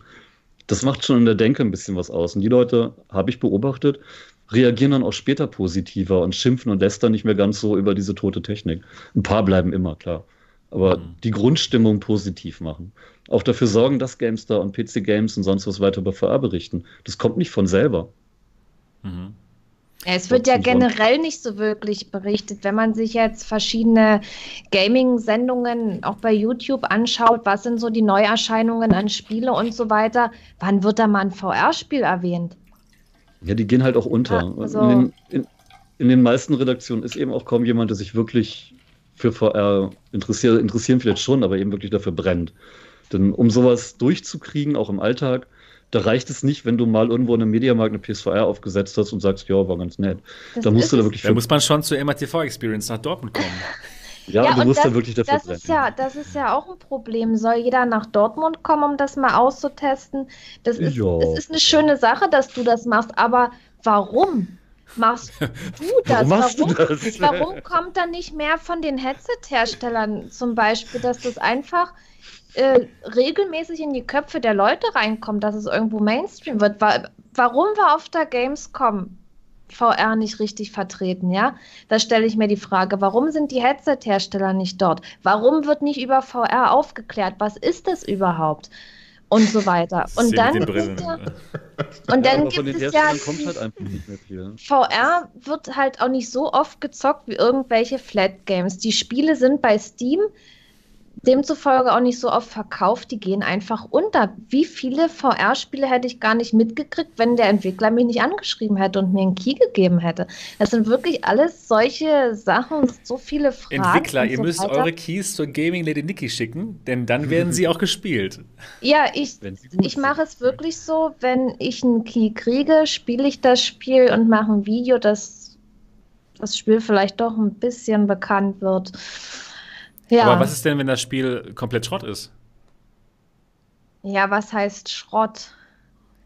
Das macht schon in der Denke ein bisschen was aus. Und die Leute, habe ich beobachtet, reagieren dann auch später positiver und schimpfen und lästern nicht mehr ganz so über diese tote Technik. Ein paar bleiben immer, klar. Aber Mhm. die Grundstimmung positiv machen. Auch dafür sorgen, dass GameStar und PC Games und sonst was weiter über VR berichten. Das kommt nicht von selber. Mhm. Es wird ja generell nicht so wirklich berichtet. Wenn man sich jetzt verschiedene Gaming-Sendungen auch bei YouTube anschaut, was sind so die Neuerscheinungen an Spiele und so weiter, wann wird da mal ein VR-Spiel erwähnt? Ja, die gehen halt auch unter. Ja, also- in, den, in, in den meisten Redaktionen ist eben auch kaum jemand, der sich wirklich für VR interessiert. Interessieren vielleicht schon, aber eben wirklich dafür brennt. Denn um sowas durchzukriegen, auch im Alltag, da reicht es nicht, wenn du mal irgendwo in einem Mediamarkt eine PSVR aufgesetzt hast und sagst, ja, war ganz nett. Das Da musst du da wirklich Da muss man schon zur MATV Experience nach Dortmund kommen. ja, Ja, du musst das- da wirklich dafür Das brennen. ist ja, das ist ja auch ein Problem. Soll jeder nach Dortmund kommen, um das mal auszutesten? Das ist, Ja. es ist eine schöne Sache, dass du das machst, aber warum machst du das? Warum machst du das? warum kommt dann nicht mehr von den Headset-Herstellern zum Beispiel, dass das einfach äh, regelmäßig in die Köpfe der Leute reinkommt, dass es irgendwo Mainstream wird? Wa warum war auf der Gamescom VR nicht richtig vertreten, ja? Da stelle ich mir die Frage, warum sind die Headset-Hersteller nicht dort? Warum wird nicht über VR aufgeklärt? Was ist das überhaupt? Und so weiter. Und dann, Brillen. ist ja, und ja, dann von gibt es ja halt einfach nicht mehr viel. VR wird halt auch nicht so oft gezockt wie irgendwelche Flat Games. Die Spiele sind bei Steam demzufolge auch nicht so oft verkauft, die gehen einfach unter. Wie viele VR-Spiele hätte ich gar nicht mitgekriegt, wenn der Entwickler mich nicht angeschrieben hätte und mir einen Key gegeben hätte? Das sind wirklich alles solche Sachen, so viele Fragen. Entwickler, ihr so müsst weiter. eure Keys zur Gaming Lady Nikki schicken, denn dann werden sie auch gespielt. Ja, ich, ich mache es wirklich so, wenn ich einen Key kriege, spiele ich das Spiel und mache ein Video, dass das Spiel vielleicht doch ein bisschen bekannt wird. Ja, Aber was ist denn, wenn das Spiel komplett Schrott ist? ja, was heißt Schrott?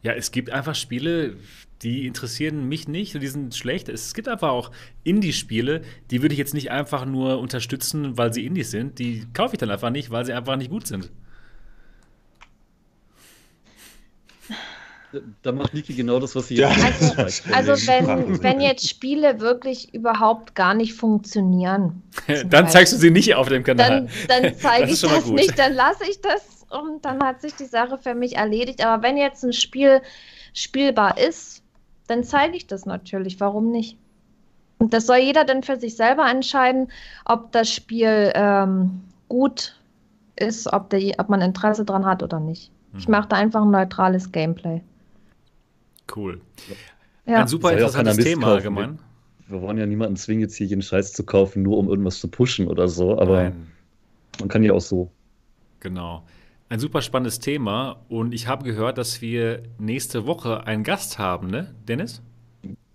Ja, es gibt einfach Spiele, die interessieren mich nicht die sind schlecht. Es gibt einfach auch Indie-Spiele, die würde ich jetzt nicht einfach nur unterstützen, weil sie Indies sind. Die kaufe ich dann einfach nicht, weil sie einfach nicht gut sind. Da macht Niki genau das, was sie Ja. jetzt Also, also wenn, wenn jetzt Spiele wirklich überhaupt gar nicht funktionieren, dann zeigst du sie nicht auf dem Kanal. dann, dann zeige ich das nicht, dann lasse ich das und dann hat sich die Sache für mich erledigt. Aber wenn jetzt ein Spiel spielbar ist, dann zeige ich das natürlich. Warum nicht? Und das soll jeder dann für sich selber entscheiden, ob das Spiel ähm, gut ist, ob, der, ob man Interesse dran hat oder nicht. Ich Mhm. mache da einfach ein neutrales Gameplay. Cool. Ja. Ein super interessantes Thema allgemein. Wir wollen ja niemanden zwingen, jetzt hier jeden Scheiß zu kaufen, nur um irgendwas zu pushen oder so, aber Nein, man kann ja auch so. genau. Ein super spannendes Thema und ich habe gehört, dass wir nächste Woche einen Gast haben, ne, Dennis?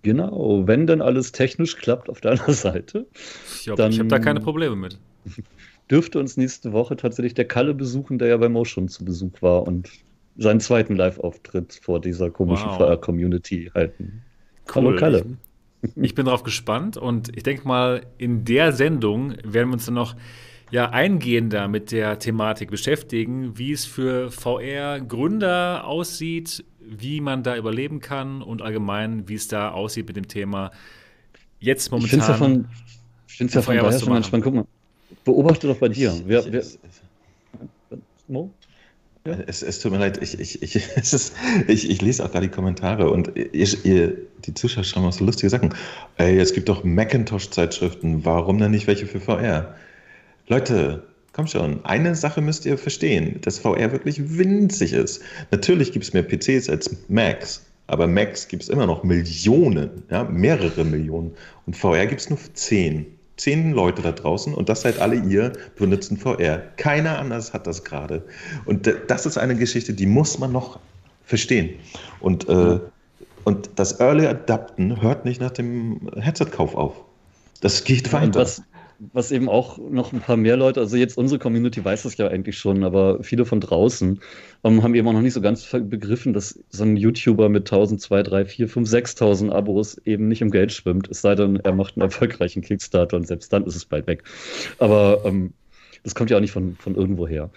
Genau, wenn dann alles technisch klappt auf deiner Seite, Ich, hab- Dann- ich habe da keine Probleme mit. dürfte uns nächste Woche tatsächlich der Kalle besuchen, der ja bei Motion zu Besuch war und seinen zweiten Live-Auftritt vor dieser komischen Wow. VR-Community halten. Hallo Kalle. Ich, bin darauf gespannt und ich denke mal, in der Sendung werden wir uns dann noch ja, eingehender mit der Thematik beschäftigen, wie es für VR-Gründer aussieht, wie man da überleben kann und allgemein, wie es da aussieht mit dem Thema jetzt Ich finde es ja momentan. von, ja von daher schon spannend. Guck mal, beobachte doch bei dir. Ich- Wer, ich- es-? Es, tut mir leid, ich, ich, ich, ist, ich, ich lese auch gerade die Kommentare und ihr, ihr, die Zuschauer schreiben auch so lustige Sachen. Ey, es gibt doch Macintosh-Zeitschriften, warum denn nicht welche für VR? Leute, komm schon, eine Sache müsst ihr verstehen, dass VR wirklich winzig ist. Natürlich gibt es mehr PCs als Macs, aber Macs gibt es immer noch Millionen, ja, mehrere Millionen. Und VR gibt es nur 10. zehn Leute da draußen und das seid alle ihr, benutzen VR. Keiner anders hat das gerade. Und das ist eine Geschichte, die muss man noch verstehen. Und, äh, und das Early Adapten hört nicht nach dem Headset-Kauf auf. Das geht weiter. Was, was eben auch noch ein paar mehr Leute, also jetzt unsere Community weiß das ja eigentlich schon, aber viele von draußen ähm, haben eben auch noch nicht so ganz begriffen, dass so ein YouTuber mit 1000, 2, 3, 4, 5, 6000 Abos eben nicht im Geld schwimmt, es sei denn, er macht einen erfolgreichen Kickstarter und selbst dann ist es bald weg. Aber ähm, das kommt ja auch nicht von, von irgendwo her.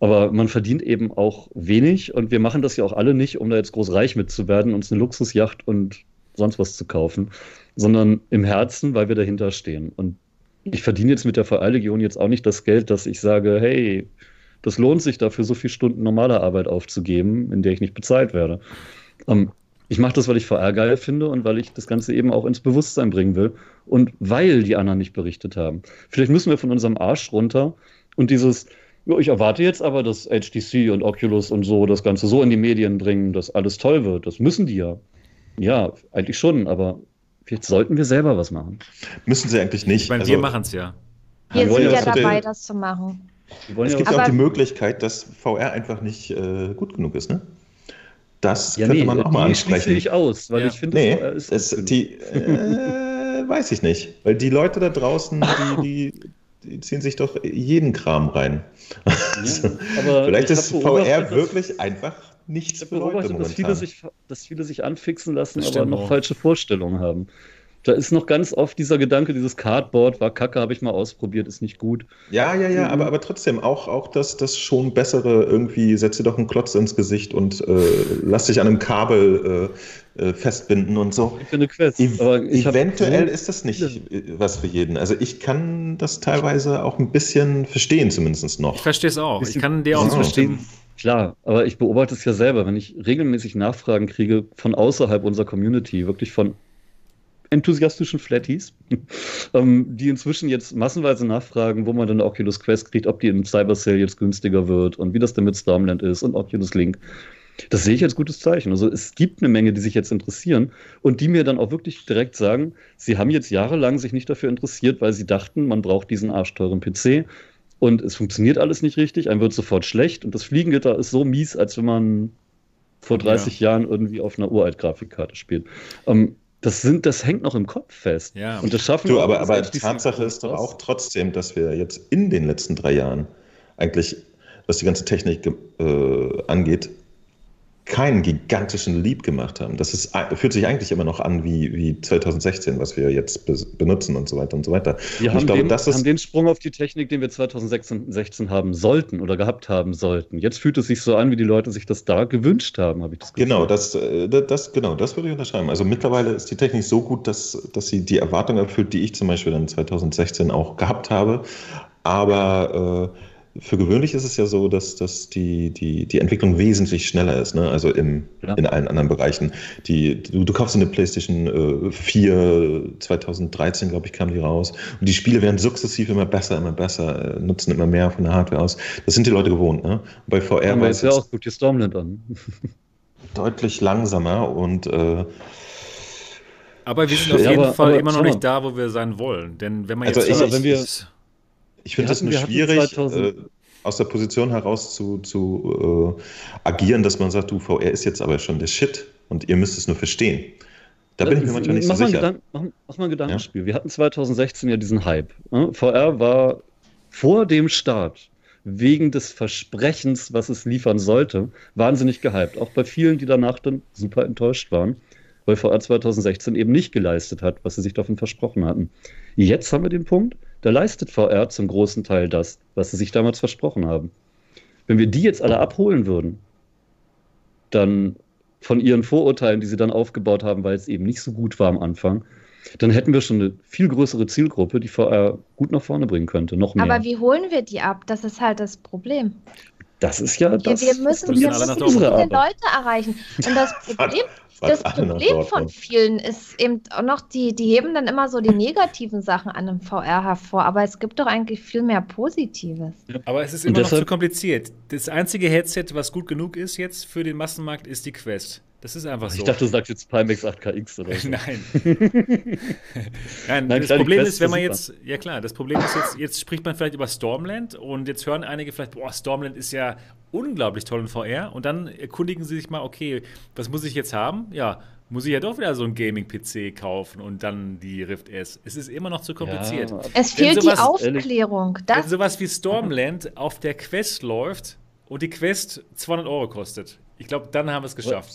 Aber man verdient eben auch wenig und wir machen das ja auch alle nicht, um da jetzt groß reich mitzuwerden, uns eine Luxusjacht und sonst was zu kaufen, sondern im Herzen, weil wir dahinter stehen. Und ich verdiene jetzt mit der VR-Legion jetzt auch nicht das Geld, dass ich sage, hey, das lohnt sich dafür, so viele Stunden normale Arbeit aufzugeben, in der ich nicht bezahlt werde. Ähm, ich mache das, weil ich VR geil finde und weil ich das Ganze eben auch ins Bewusstsein bringen will und weil die anderen nicht berichtet haben. Vielleicht müssen wir von unserem Arsch runter und dieses, ja, ich erwarte jetzt aber, dass HTC und Oculus und so das Ganze so in die Medien bringen, dass alles toll wird. Das müssen die ja. Ja, eigentlich schon, aber Vielleicht sollten wir selber was machen. Müssen sie eigentlich nicht. Ich meine, also, wir machen es ja. Wir sind ja dabei, das zu machen. Es gibt ja auch die Möglichkeit, dass VR einfach nicht äh, gut genug ist, ne? Das ja, könnte nee, man auch mal ansprechen. nicht aus, weil ja. ich finde, nee, es, es die, äh, weiß ich nicht, weil die Leute da draußen, die, die, die ziehen sich doch jeden Kram rein. Ja, also, vielleicht ist VR wirklich einfach nichts ich für Leute dass viele, sich, dass viele sich anfixen lassen, das aber noch auch. falsche Vorstellungen haben. Da ist noch ganz oft dieser Gedanke, dieses Cardboard war kacke, habe ich mal ausprobiert, ist nicht gut. Ja, ja, ja, mhm. aber, aber trotzdem auch, auch das, das schon bessere, irgendwie setz dir doch einen Klotz ins Gesicht und äh, lass dich an einem Kabel äh, äh festbinden und so. Ich finde Quest. E eventuell ist das nicht was für jeden. Also ich kann das teilweise auch ein bisschen verstehen, zumindest noch. Ich verstehe es auch. Ich kann dir auch oh. verstehen. Klar, aber ich beobachte es ja selber, wenn ich regelmäßig Nachfragen kriege von außerhalb unserer Community, wirklich von enthusiastischen Flatties, ähm, die inzwischen jetzt massenweise nachfragen, wo man denn Oculus Quest kriegt, ob die im Cyber Sale jetzt günstiger wird und wie das denn mit Stormland ist und Oculus Link. Das sehe ich als gutes Zeichen. Also es gibt eine Menge, die sich jetzt interessieren und die mir dann auch wirklich direkt sagen, sie haben jetzt jahrelang sich nicht dafür interessiert, weil sie dachten, man braucht diesen arschteuren PC und es funktioniert alles nicht richtig, einem wird sofort schlecht und das Fliegengitter ist so mies, als wenn man vor 30 ja. Jahren irgendwie auf einer Uralt-Grafikkarte spielt. Ähm, das, sind, das hängt noch im Kopf fest. Ja. Und das schaffen du, aber, aber die Tatsache ist doch auch trotzdem, dass wir jetzt in den letzten drei Jahren eigentlich, was die ganze Technik äh, angeht, keinen gigantischen Leap gemacht haben. Das ist, fühlt sich eigentlich immer noch an wie, wie 2016, was wir jetzt be benutzen und so weiter und so weiter. Wir haben, glaube, den, haben den Sprung auf die Technik, den wir 2016 haben sollten oder gehabt haben sollten. Jetzt fühlt es sich so an, wie die Leute sich das da gewünscht haben, habe ich das Gefühl. Genau, das, äh, das, genau, das würde ich unterschreiben. Also mittlerweile ist die Technik so gut, dass, dass sie die Erwartung erfüllt, die ich zum Beispiel dann 2016 auch gehabt habe. Aber äh, für gewöhnlich ist es ja so, dass, dass die, die, die Entwicklung wesentlich schneller ist, ne? also im, ja. in allen anderen Bereichen. Die, du, du kaufst eine PlayStation äh, 4, 2013, glaube ich, kam die raus. Und die Spiele werden sukzessiv immer besser, immer besser, äh, nutzen immer mehr von der Hardware aus. Das sind die Leute gewohnt. Ne? Bei VR ja, war es ja auch gut, die Stormland an. deutlich langsamer und äh, aber wir sind auf jeden aber, Fall aber, immer noch nicht da, wo wir sein wollen. Denn wenn man also jetzt. Ich, wenn wir, ich finde es nur schwierig, äh, aus der Position heraus zu, zu äh, agieren, dass man sagt, du, VR ist jetzt aber schon der Shit und ihr müsst es nur verstehen. Da bin ich mir manchmal nicht mach so sicher. Gedank, mach, mach, mal ein Gedankenspiel. Ja? Wir hatten 2016 ja diesen Hype. Ne? VR war vor dem Start wegen des Versprechens, was es liefern sollte, wahnsinnig gehypt. Auch bei vielen, die danach dann super enttäuscht waren, weil VR 2016 eben nicht geleistet hat, was sie sich davon versprochen hatten. Jetzt haben wir den Punkt, da leistet VR zum großen Teil das, was sie sich damals versprochen haben. Wenn wir die jetzt alle abholen würden, dann von ihren Vorurteilen, die sie dann aufgebaut haben, weil es eben nicht so gut war am Anfang, dann hätten wir schon eine viel größere Zielgruppe, die VR gut nach vorne bringen könnte, noch mehr. Aber wie holen wir die ab? Das ist halt das Problem. Das ist ja das. Ja, wir müssen, wir müssen viele Leute erreichen. Und das Problem, das Problem von vielen ist eben auch noch, die, die heben dann immer so die negativen Sachen an dem VR hervor, aber es gibt doch eigentlich viel mehr Positives. Aber es ist immer noch zu kompliziert. Das einzige Headset, was gut genug ist jetzt für den Massenmarkt, ist die Quest. Das ist einfach so. Ich dachte, du sagst jetzt Pimax 8KX oder so. Nein. Nein, Nein, das klar, die Problem ist, wenn man jetzt, ja klar, das Problem ist jetzt, jetzt spricht man vielleicht über Stormland und jetzt hören einige vielleicht, boah, Stormland ist ja unglaublich toll in VR und dann erkundigen sie sich mal, okay, was muss ich jetzt haben? Ja, muss ich ja doch wieder so ein Gaming-PC kaufen und dann die Rift S. Es ist immer noch zu kompliziert. Ja, Es Wenn fehlt die sowas- Aufklärung. Wenn Das, sowas wie Stormland auf der Quest läuft und die Quest 200 Euro kostet, ich glaube, dann haben wir es geschafft.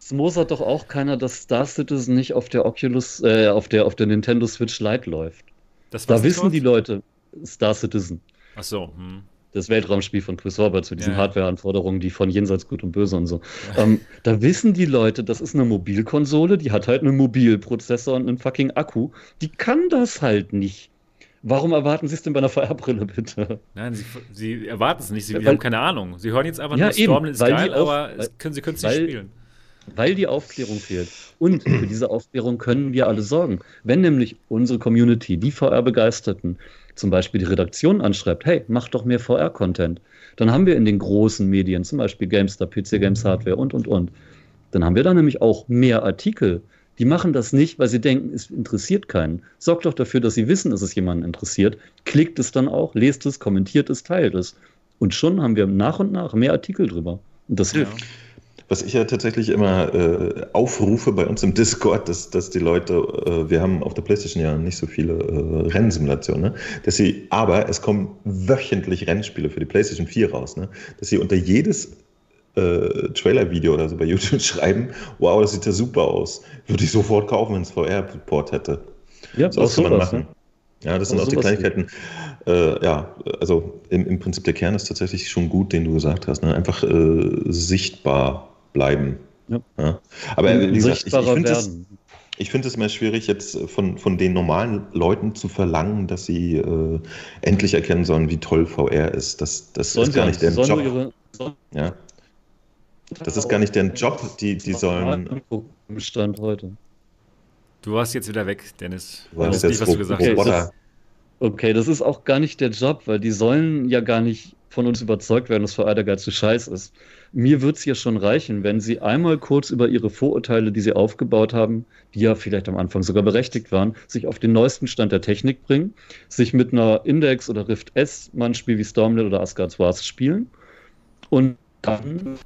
Es mosert doch auch keiner, dass Star Citizen nicht auf der Oculus, äh, auf der, auf der Nintendo Switch Lite läuft. Das Da wissen die läuft? Leute, Star Citizen, Ach so, hm. das Weltraumspiel von Chris Roberts mit diesen Ja, ja. Hardware-Anforderungen, die von jenseits gut und böse und so. Ähm, da wissen die Leute, das ist eine Mobilkonsole, die hat halt einen Mobilprozessor und einen fucking Akku. Die kann das halt nicht. Warum erwarten Sie es denn bei einer VR-Brille, bitte? Nein, sie, sie erwarten es nicht, sie Weil- haben keine Ahnung. Sie hören jetzt einfach Ja, nur Stormland ist die geil, auch- aber weil- können, sie können es nicht spielen. Weil die Aufklärung fehlt. Und für diese Aufklärung können wir alle sorgen. Wenn nämlich unsere Community, die VR-Begeisterten, zum Beispiel die Redaktion anschreibt, hey, mach doch mehr VR-Content, dann haben wir in den großen Medien, zum Beispiel GameStar, PC Games Hardware und, und, und, dann haben wir da nämlich auch mehr Artikel. Die machen das nicht, weil sie denken, es interessiert keinen. Sorgt doch dafür, dass sie wissen, dass es jemanden interessiert. Klickt es dann auch, lest es, kommentiert es, teilt es. Und schon haben wir nach und nach mehr Artikel drüber. Und das Ja. Was ich ja tatsächlich immer äh, aufrufe bei uns im Discord, dass, dass die Leute, äh, wir haben auf der PlayStation ja nicht so viele äh, Rennsimulationen, ne? dass sie, aber es kommen wöchentlich Rennspiele für die PlayStation 4 raus, ne? dass sie unter jedes äh, Trailer-Video oder so bei YouTube schreiben, wow, das sieht ja super aus. Würde ich sofort kaufen, wenn es VR-Port hätte. Ja, So was kann man sowas, machen. ne? Ja, das sind Auch auch die Kleinigkeiten. Äh, ja, also im, im Prinzip der Kern ist tatsächlich schon gut, den du gesagt hast. Ne? Einfach äh, sichtbar bleiben. Ja. Aber äh, wie gesagt, ich, ich finde es ich find es mal schwierig, jetzt von, von den normalen Leuten zu verlangen, dass sie äh, endlich erkennen sollen, wie toll VR ist. Das, das Sollen ist gar nicht deren sollen Job. ihre, Ja. Das ist gar nicht deren Job. Die, die sollen. angucken im Stand heute. Du warst jetzt wieder weg, Dennis. Du warst weiß nicht, jetzt was du gesagt Okay, hast. Roboter. Okay, das ist auch gar nicht der Job, weil die sollen ja gar nicht von uns überzeugt werden, dass VR der geilste Scheiß ist. Mir wird es ja schon reichen, wenn sie einmal kurz über ihre Vorurteile, die sie aufgebaut haben, die ja vielleicht am Anfang sogar berechtigt waren, sich auf den neuesten Stand der Technik bringen, sich mit einer Index oder Rift S mal ein Spiel wie Stormland oder Asgard's Wars spielen und dann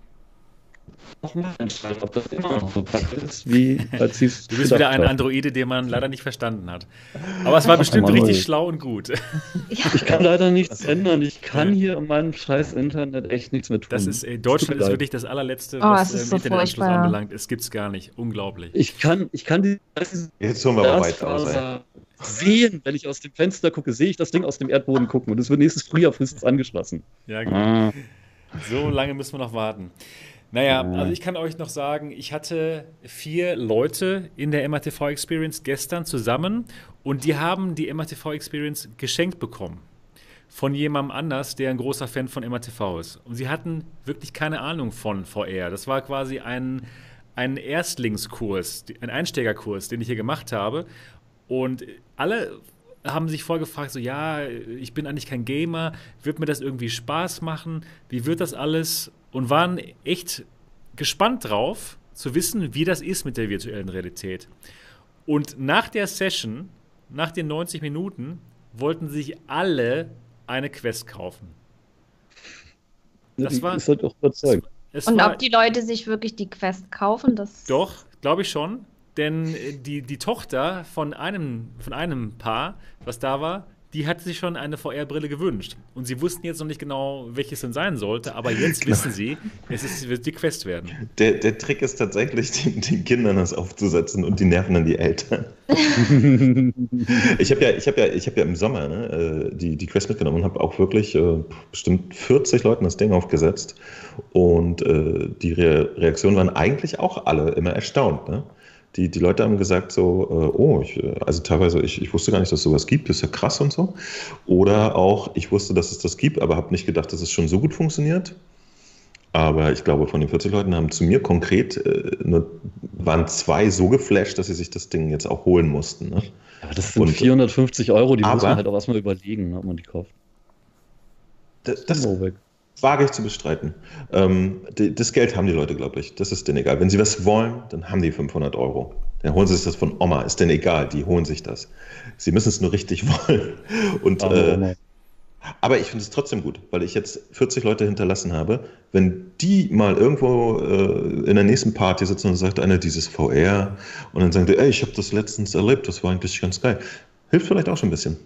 nochmal entscheiden, ob das immer noch so kacke ist, wie als sie es Du bist wieder ein. Androide, den man leider nicht verstanden hat. Aber es war bestimmt richtig schlau und gut. Ich kann leider nichts ändern. Ich kann hier in meinem scheiß Internet echt nichts mehr tun. Das ist, Es tut Deutschland ist wirklich das allerletzte, Oh, was es ähm, so Internetanschluss furchtbar. anbelangt. Es gibt's gar nicht. Unglaublich. Ich kann, ich kann die Jetzt holen wir aber weit aus. Ey. Glasfaser sehen, wenn ich aus dem Fenster gucke, sehe ich das Ding aus dem Erdboden gucken und es wird nächstes Frühjahr frühestens angeschlossen. Ja, gut. Ah, So lange müssen wir noch warten. Naja, Ja. also ich kann euch noch sagen, ich hatte vier Leute in der MATV Experience gestern zusammen und die haben die MATV Experience geschenkt bekommen. Von jemandem anders, der ein großer Fan von MATV ist. Und sie hatten wirklich keine Ahnung von VR. Das war quasi ein, ein Erstlingskurs, ein Einsteigerkurs, den ich hier gemacht habe. Und alle haben sich vorgefragt, so ja, ich bin eigentlich kein Gamer, wird mir das irgendwie Spaß machen? Wie wird das alles? Und waren echt gespannt drauf, zu wissen, wie das ist mit der virtuellen Realität. Und nach der Session, nach den 90 Minuten, wollten sich alle eine Quest kaufen. Das war- ist halt auch überzeugt. Es Und war, ob die Leute sich wirklich die Quest kaufen, das. Doch, glaube ich schon. Denn äh, die, die Tochter von einem, von einem Paar, was da war, die hatte sich schon eine VR-Brille gewünscht. Und sie wussten jetzt noch nicht genau, welches denn sein sollte, aber jetzt wissen sie, es ist, wird die Quest werden. Der, der Trick ist tatsächlich, den, den Kindern das aufzusetzen und die nerven dann die Eltern. Ich habe ja, ich hab ja, ich hab ja im Sommer ne, äh, die, die Quest mitgenommen und habe auch wirklich äh, bestimmt 40 Leuten das Ding aufgesetzt. Und äh, die Re Reaktionen waren eigentlich auch alle immer erstaunt. Ne? Die, die Leute haben gesagt so, äh, oh, ich, äh, also teilweise, ich, ich wusste gar nicht, dass es sowas gibt, das ist ja krass und so. Oder auch, ich wusste, dass es das gibt, aber habe nicht gedacht, dass es schon so gut funktioniert. Aber ich glaube, von den 40 Leuten haben zu mir konkret äh, nur, waren zwei so geflasht, dass sie sich das Ding jetzt auch holen mussten. Ne? Ja, das sind Und- 450 Euro, die muss aber- man halt auch erstmal überlegen, ob man die kauft. Das, das, weg. Wage ich zu bestreiten. Ähm, die, das Geld haben die Leute, glaube ich. Das ist denen egal. Wenn sie was wollen, dann haben die 500 Euro. Dann holen sie sich das von Oma. Ist denen egal. Die holen sich das. Sie müssen es nur richtig wollen. Und, äh, aber ich finde es trotzdem gut, weil ich jetzt 40 Leute hinterlassen habe. Wenn die mal irgendwo äh, in der nächsten Party sitzen und sagt einer dieses VR und dann sagen die, ey, ich habe das letztens erlebt, das war eigentlich ganz geil. Hilft vielleicht auch schon ein bisschen.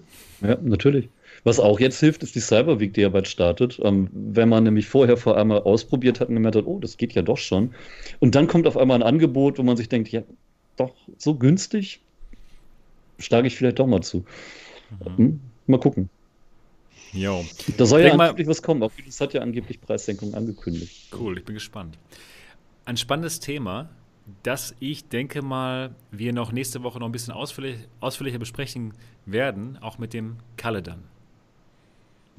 Ja, natürlich. Was auch jetzt hilft, ist die Cyber Week, die ja bald startet. Ähm, wenn man nämlich vorher vor einmal ausprobiert hat und gemerkt hat, oh, das geht ja doch schon. Und dann kommt auf einmal ein Angebot, wo man sich denkt, ja, doch, so günstig, schlage ich vielleicht doch mal zu. Mhm. Hm? Mal gucken. Jo. Da soll ja angeblich was kommen. Auch das hat ja angeblich Preissenkung angekündigt. Cool, ich bin gespannt. Ein spannendes Thema, das ich denke mal, wir noch nächste Woche noch ein bisschen ausführlich, ausführlicher besprechen werden, auch mit dem Kalle dann.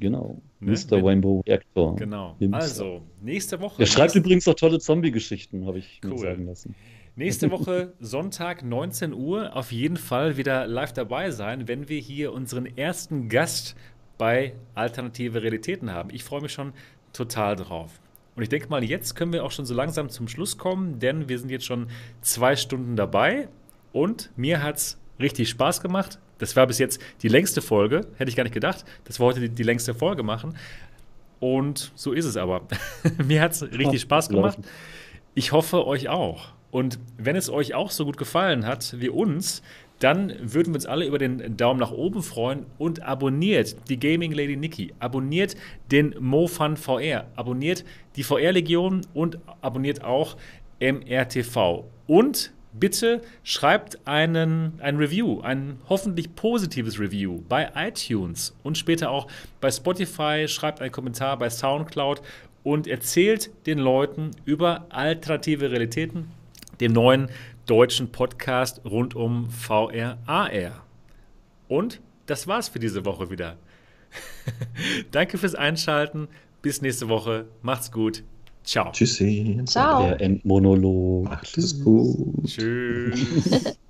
Genau. Ne? Mr. Rainbow Reactor. Genau. Also, nächste Woche. Er schreibt übrigens auch tolle Zombie-Geschichten, habe ich cool. mir sagen lassen. Nächste Woche Sonntag 19 Uhr auf jeden Fall wieder live dabei sein, wenn wir hier unseren ersten Gast bei Alternative Realitäten haben. Ich freue mich schon total drauf. Und ich denke mal, jetzt können wir auch schon so langsam zum Schluss kommen, denn wir sind jetzt schon zwei Stunden dabei und mir hat es richtig Spaß gemacht. Das war bis jetzt die längste Folge, hätte ich gar nicht gedacht, dass wir heute die, die längste Folge machen. Und so ist es aber. mir hat es richtig Spaß gemacht. Ich hoffe, euch auch. Und wenn es euch auch so gut gefallen hat wie uns, dann würden wir uns alle über den Daumen nach oben freuen und abonniert die Gaming Lady Nikki, abonniert den MoFun VR, abonniert die VR Legion und abonniert auch MRTV. Und bitte schreibt einen, ein Review, ein hoffentlich positives Review bei iTunes und später auch bei Spotify, schreibt einen Kommentar bei Soundcloud und erzählt den Leuten über alternative Realitäten, dem neuen deutschen Podcast rund um VR, AR. Und das war's für diese Woche wieder. Danke fürs Einschalten. Bis nächste Woche. Macht's gut. Ciao. Tschüssi. Ciao. Der Endmonolog. Macht es gut. Tschüss.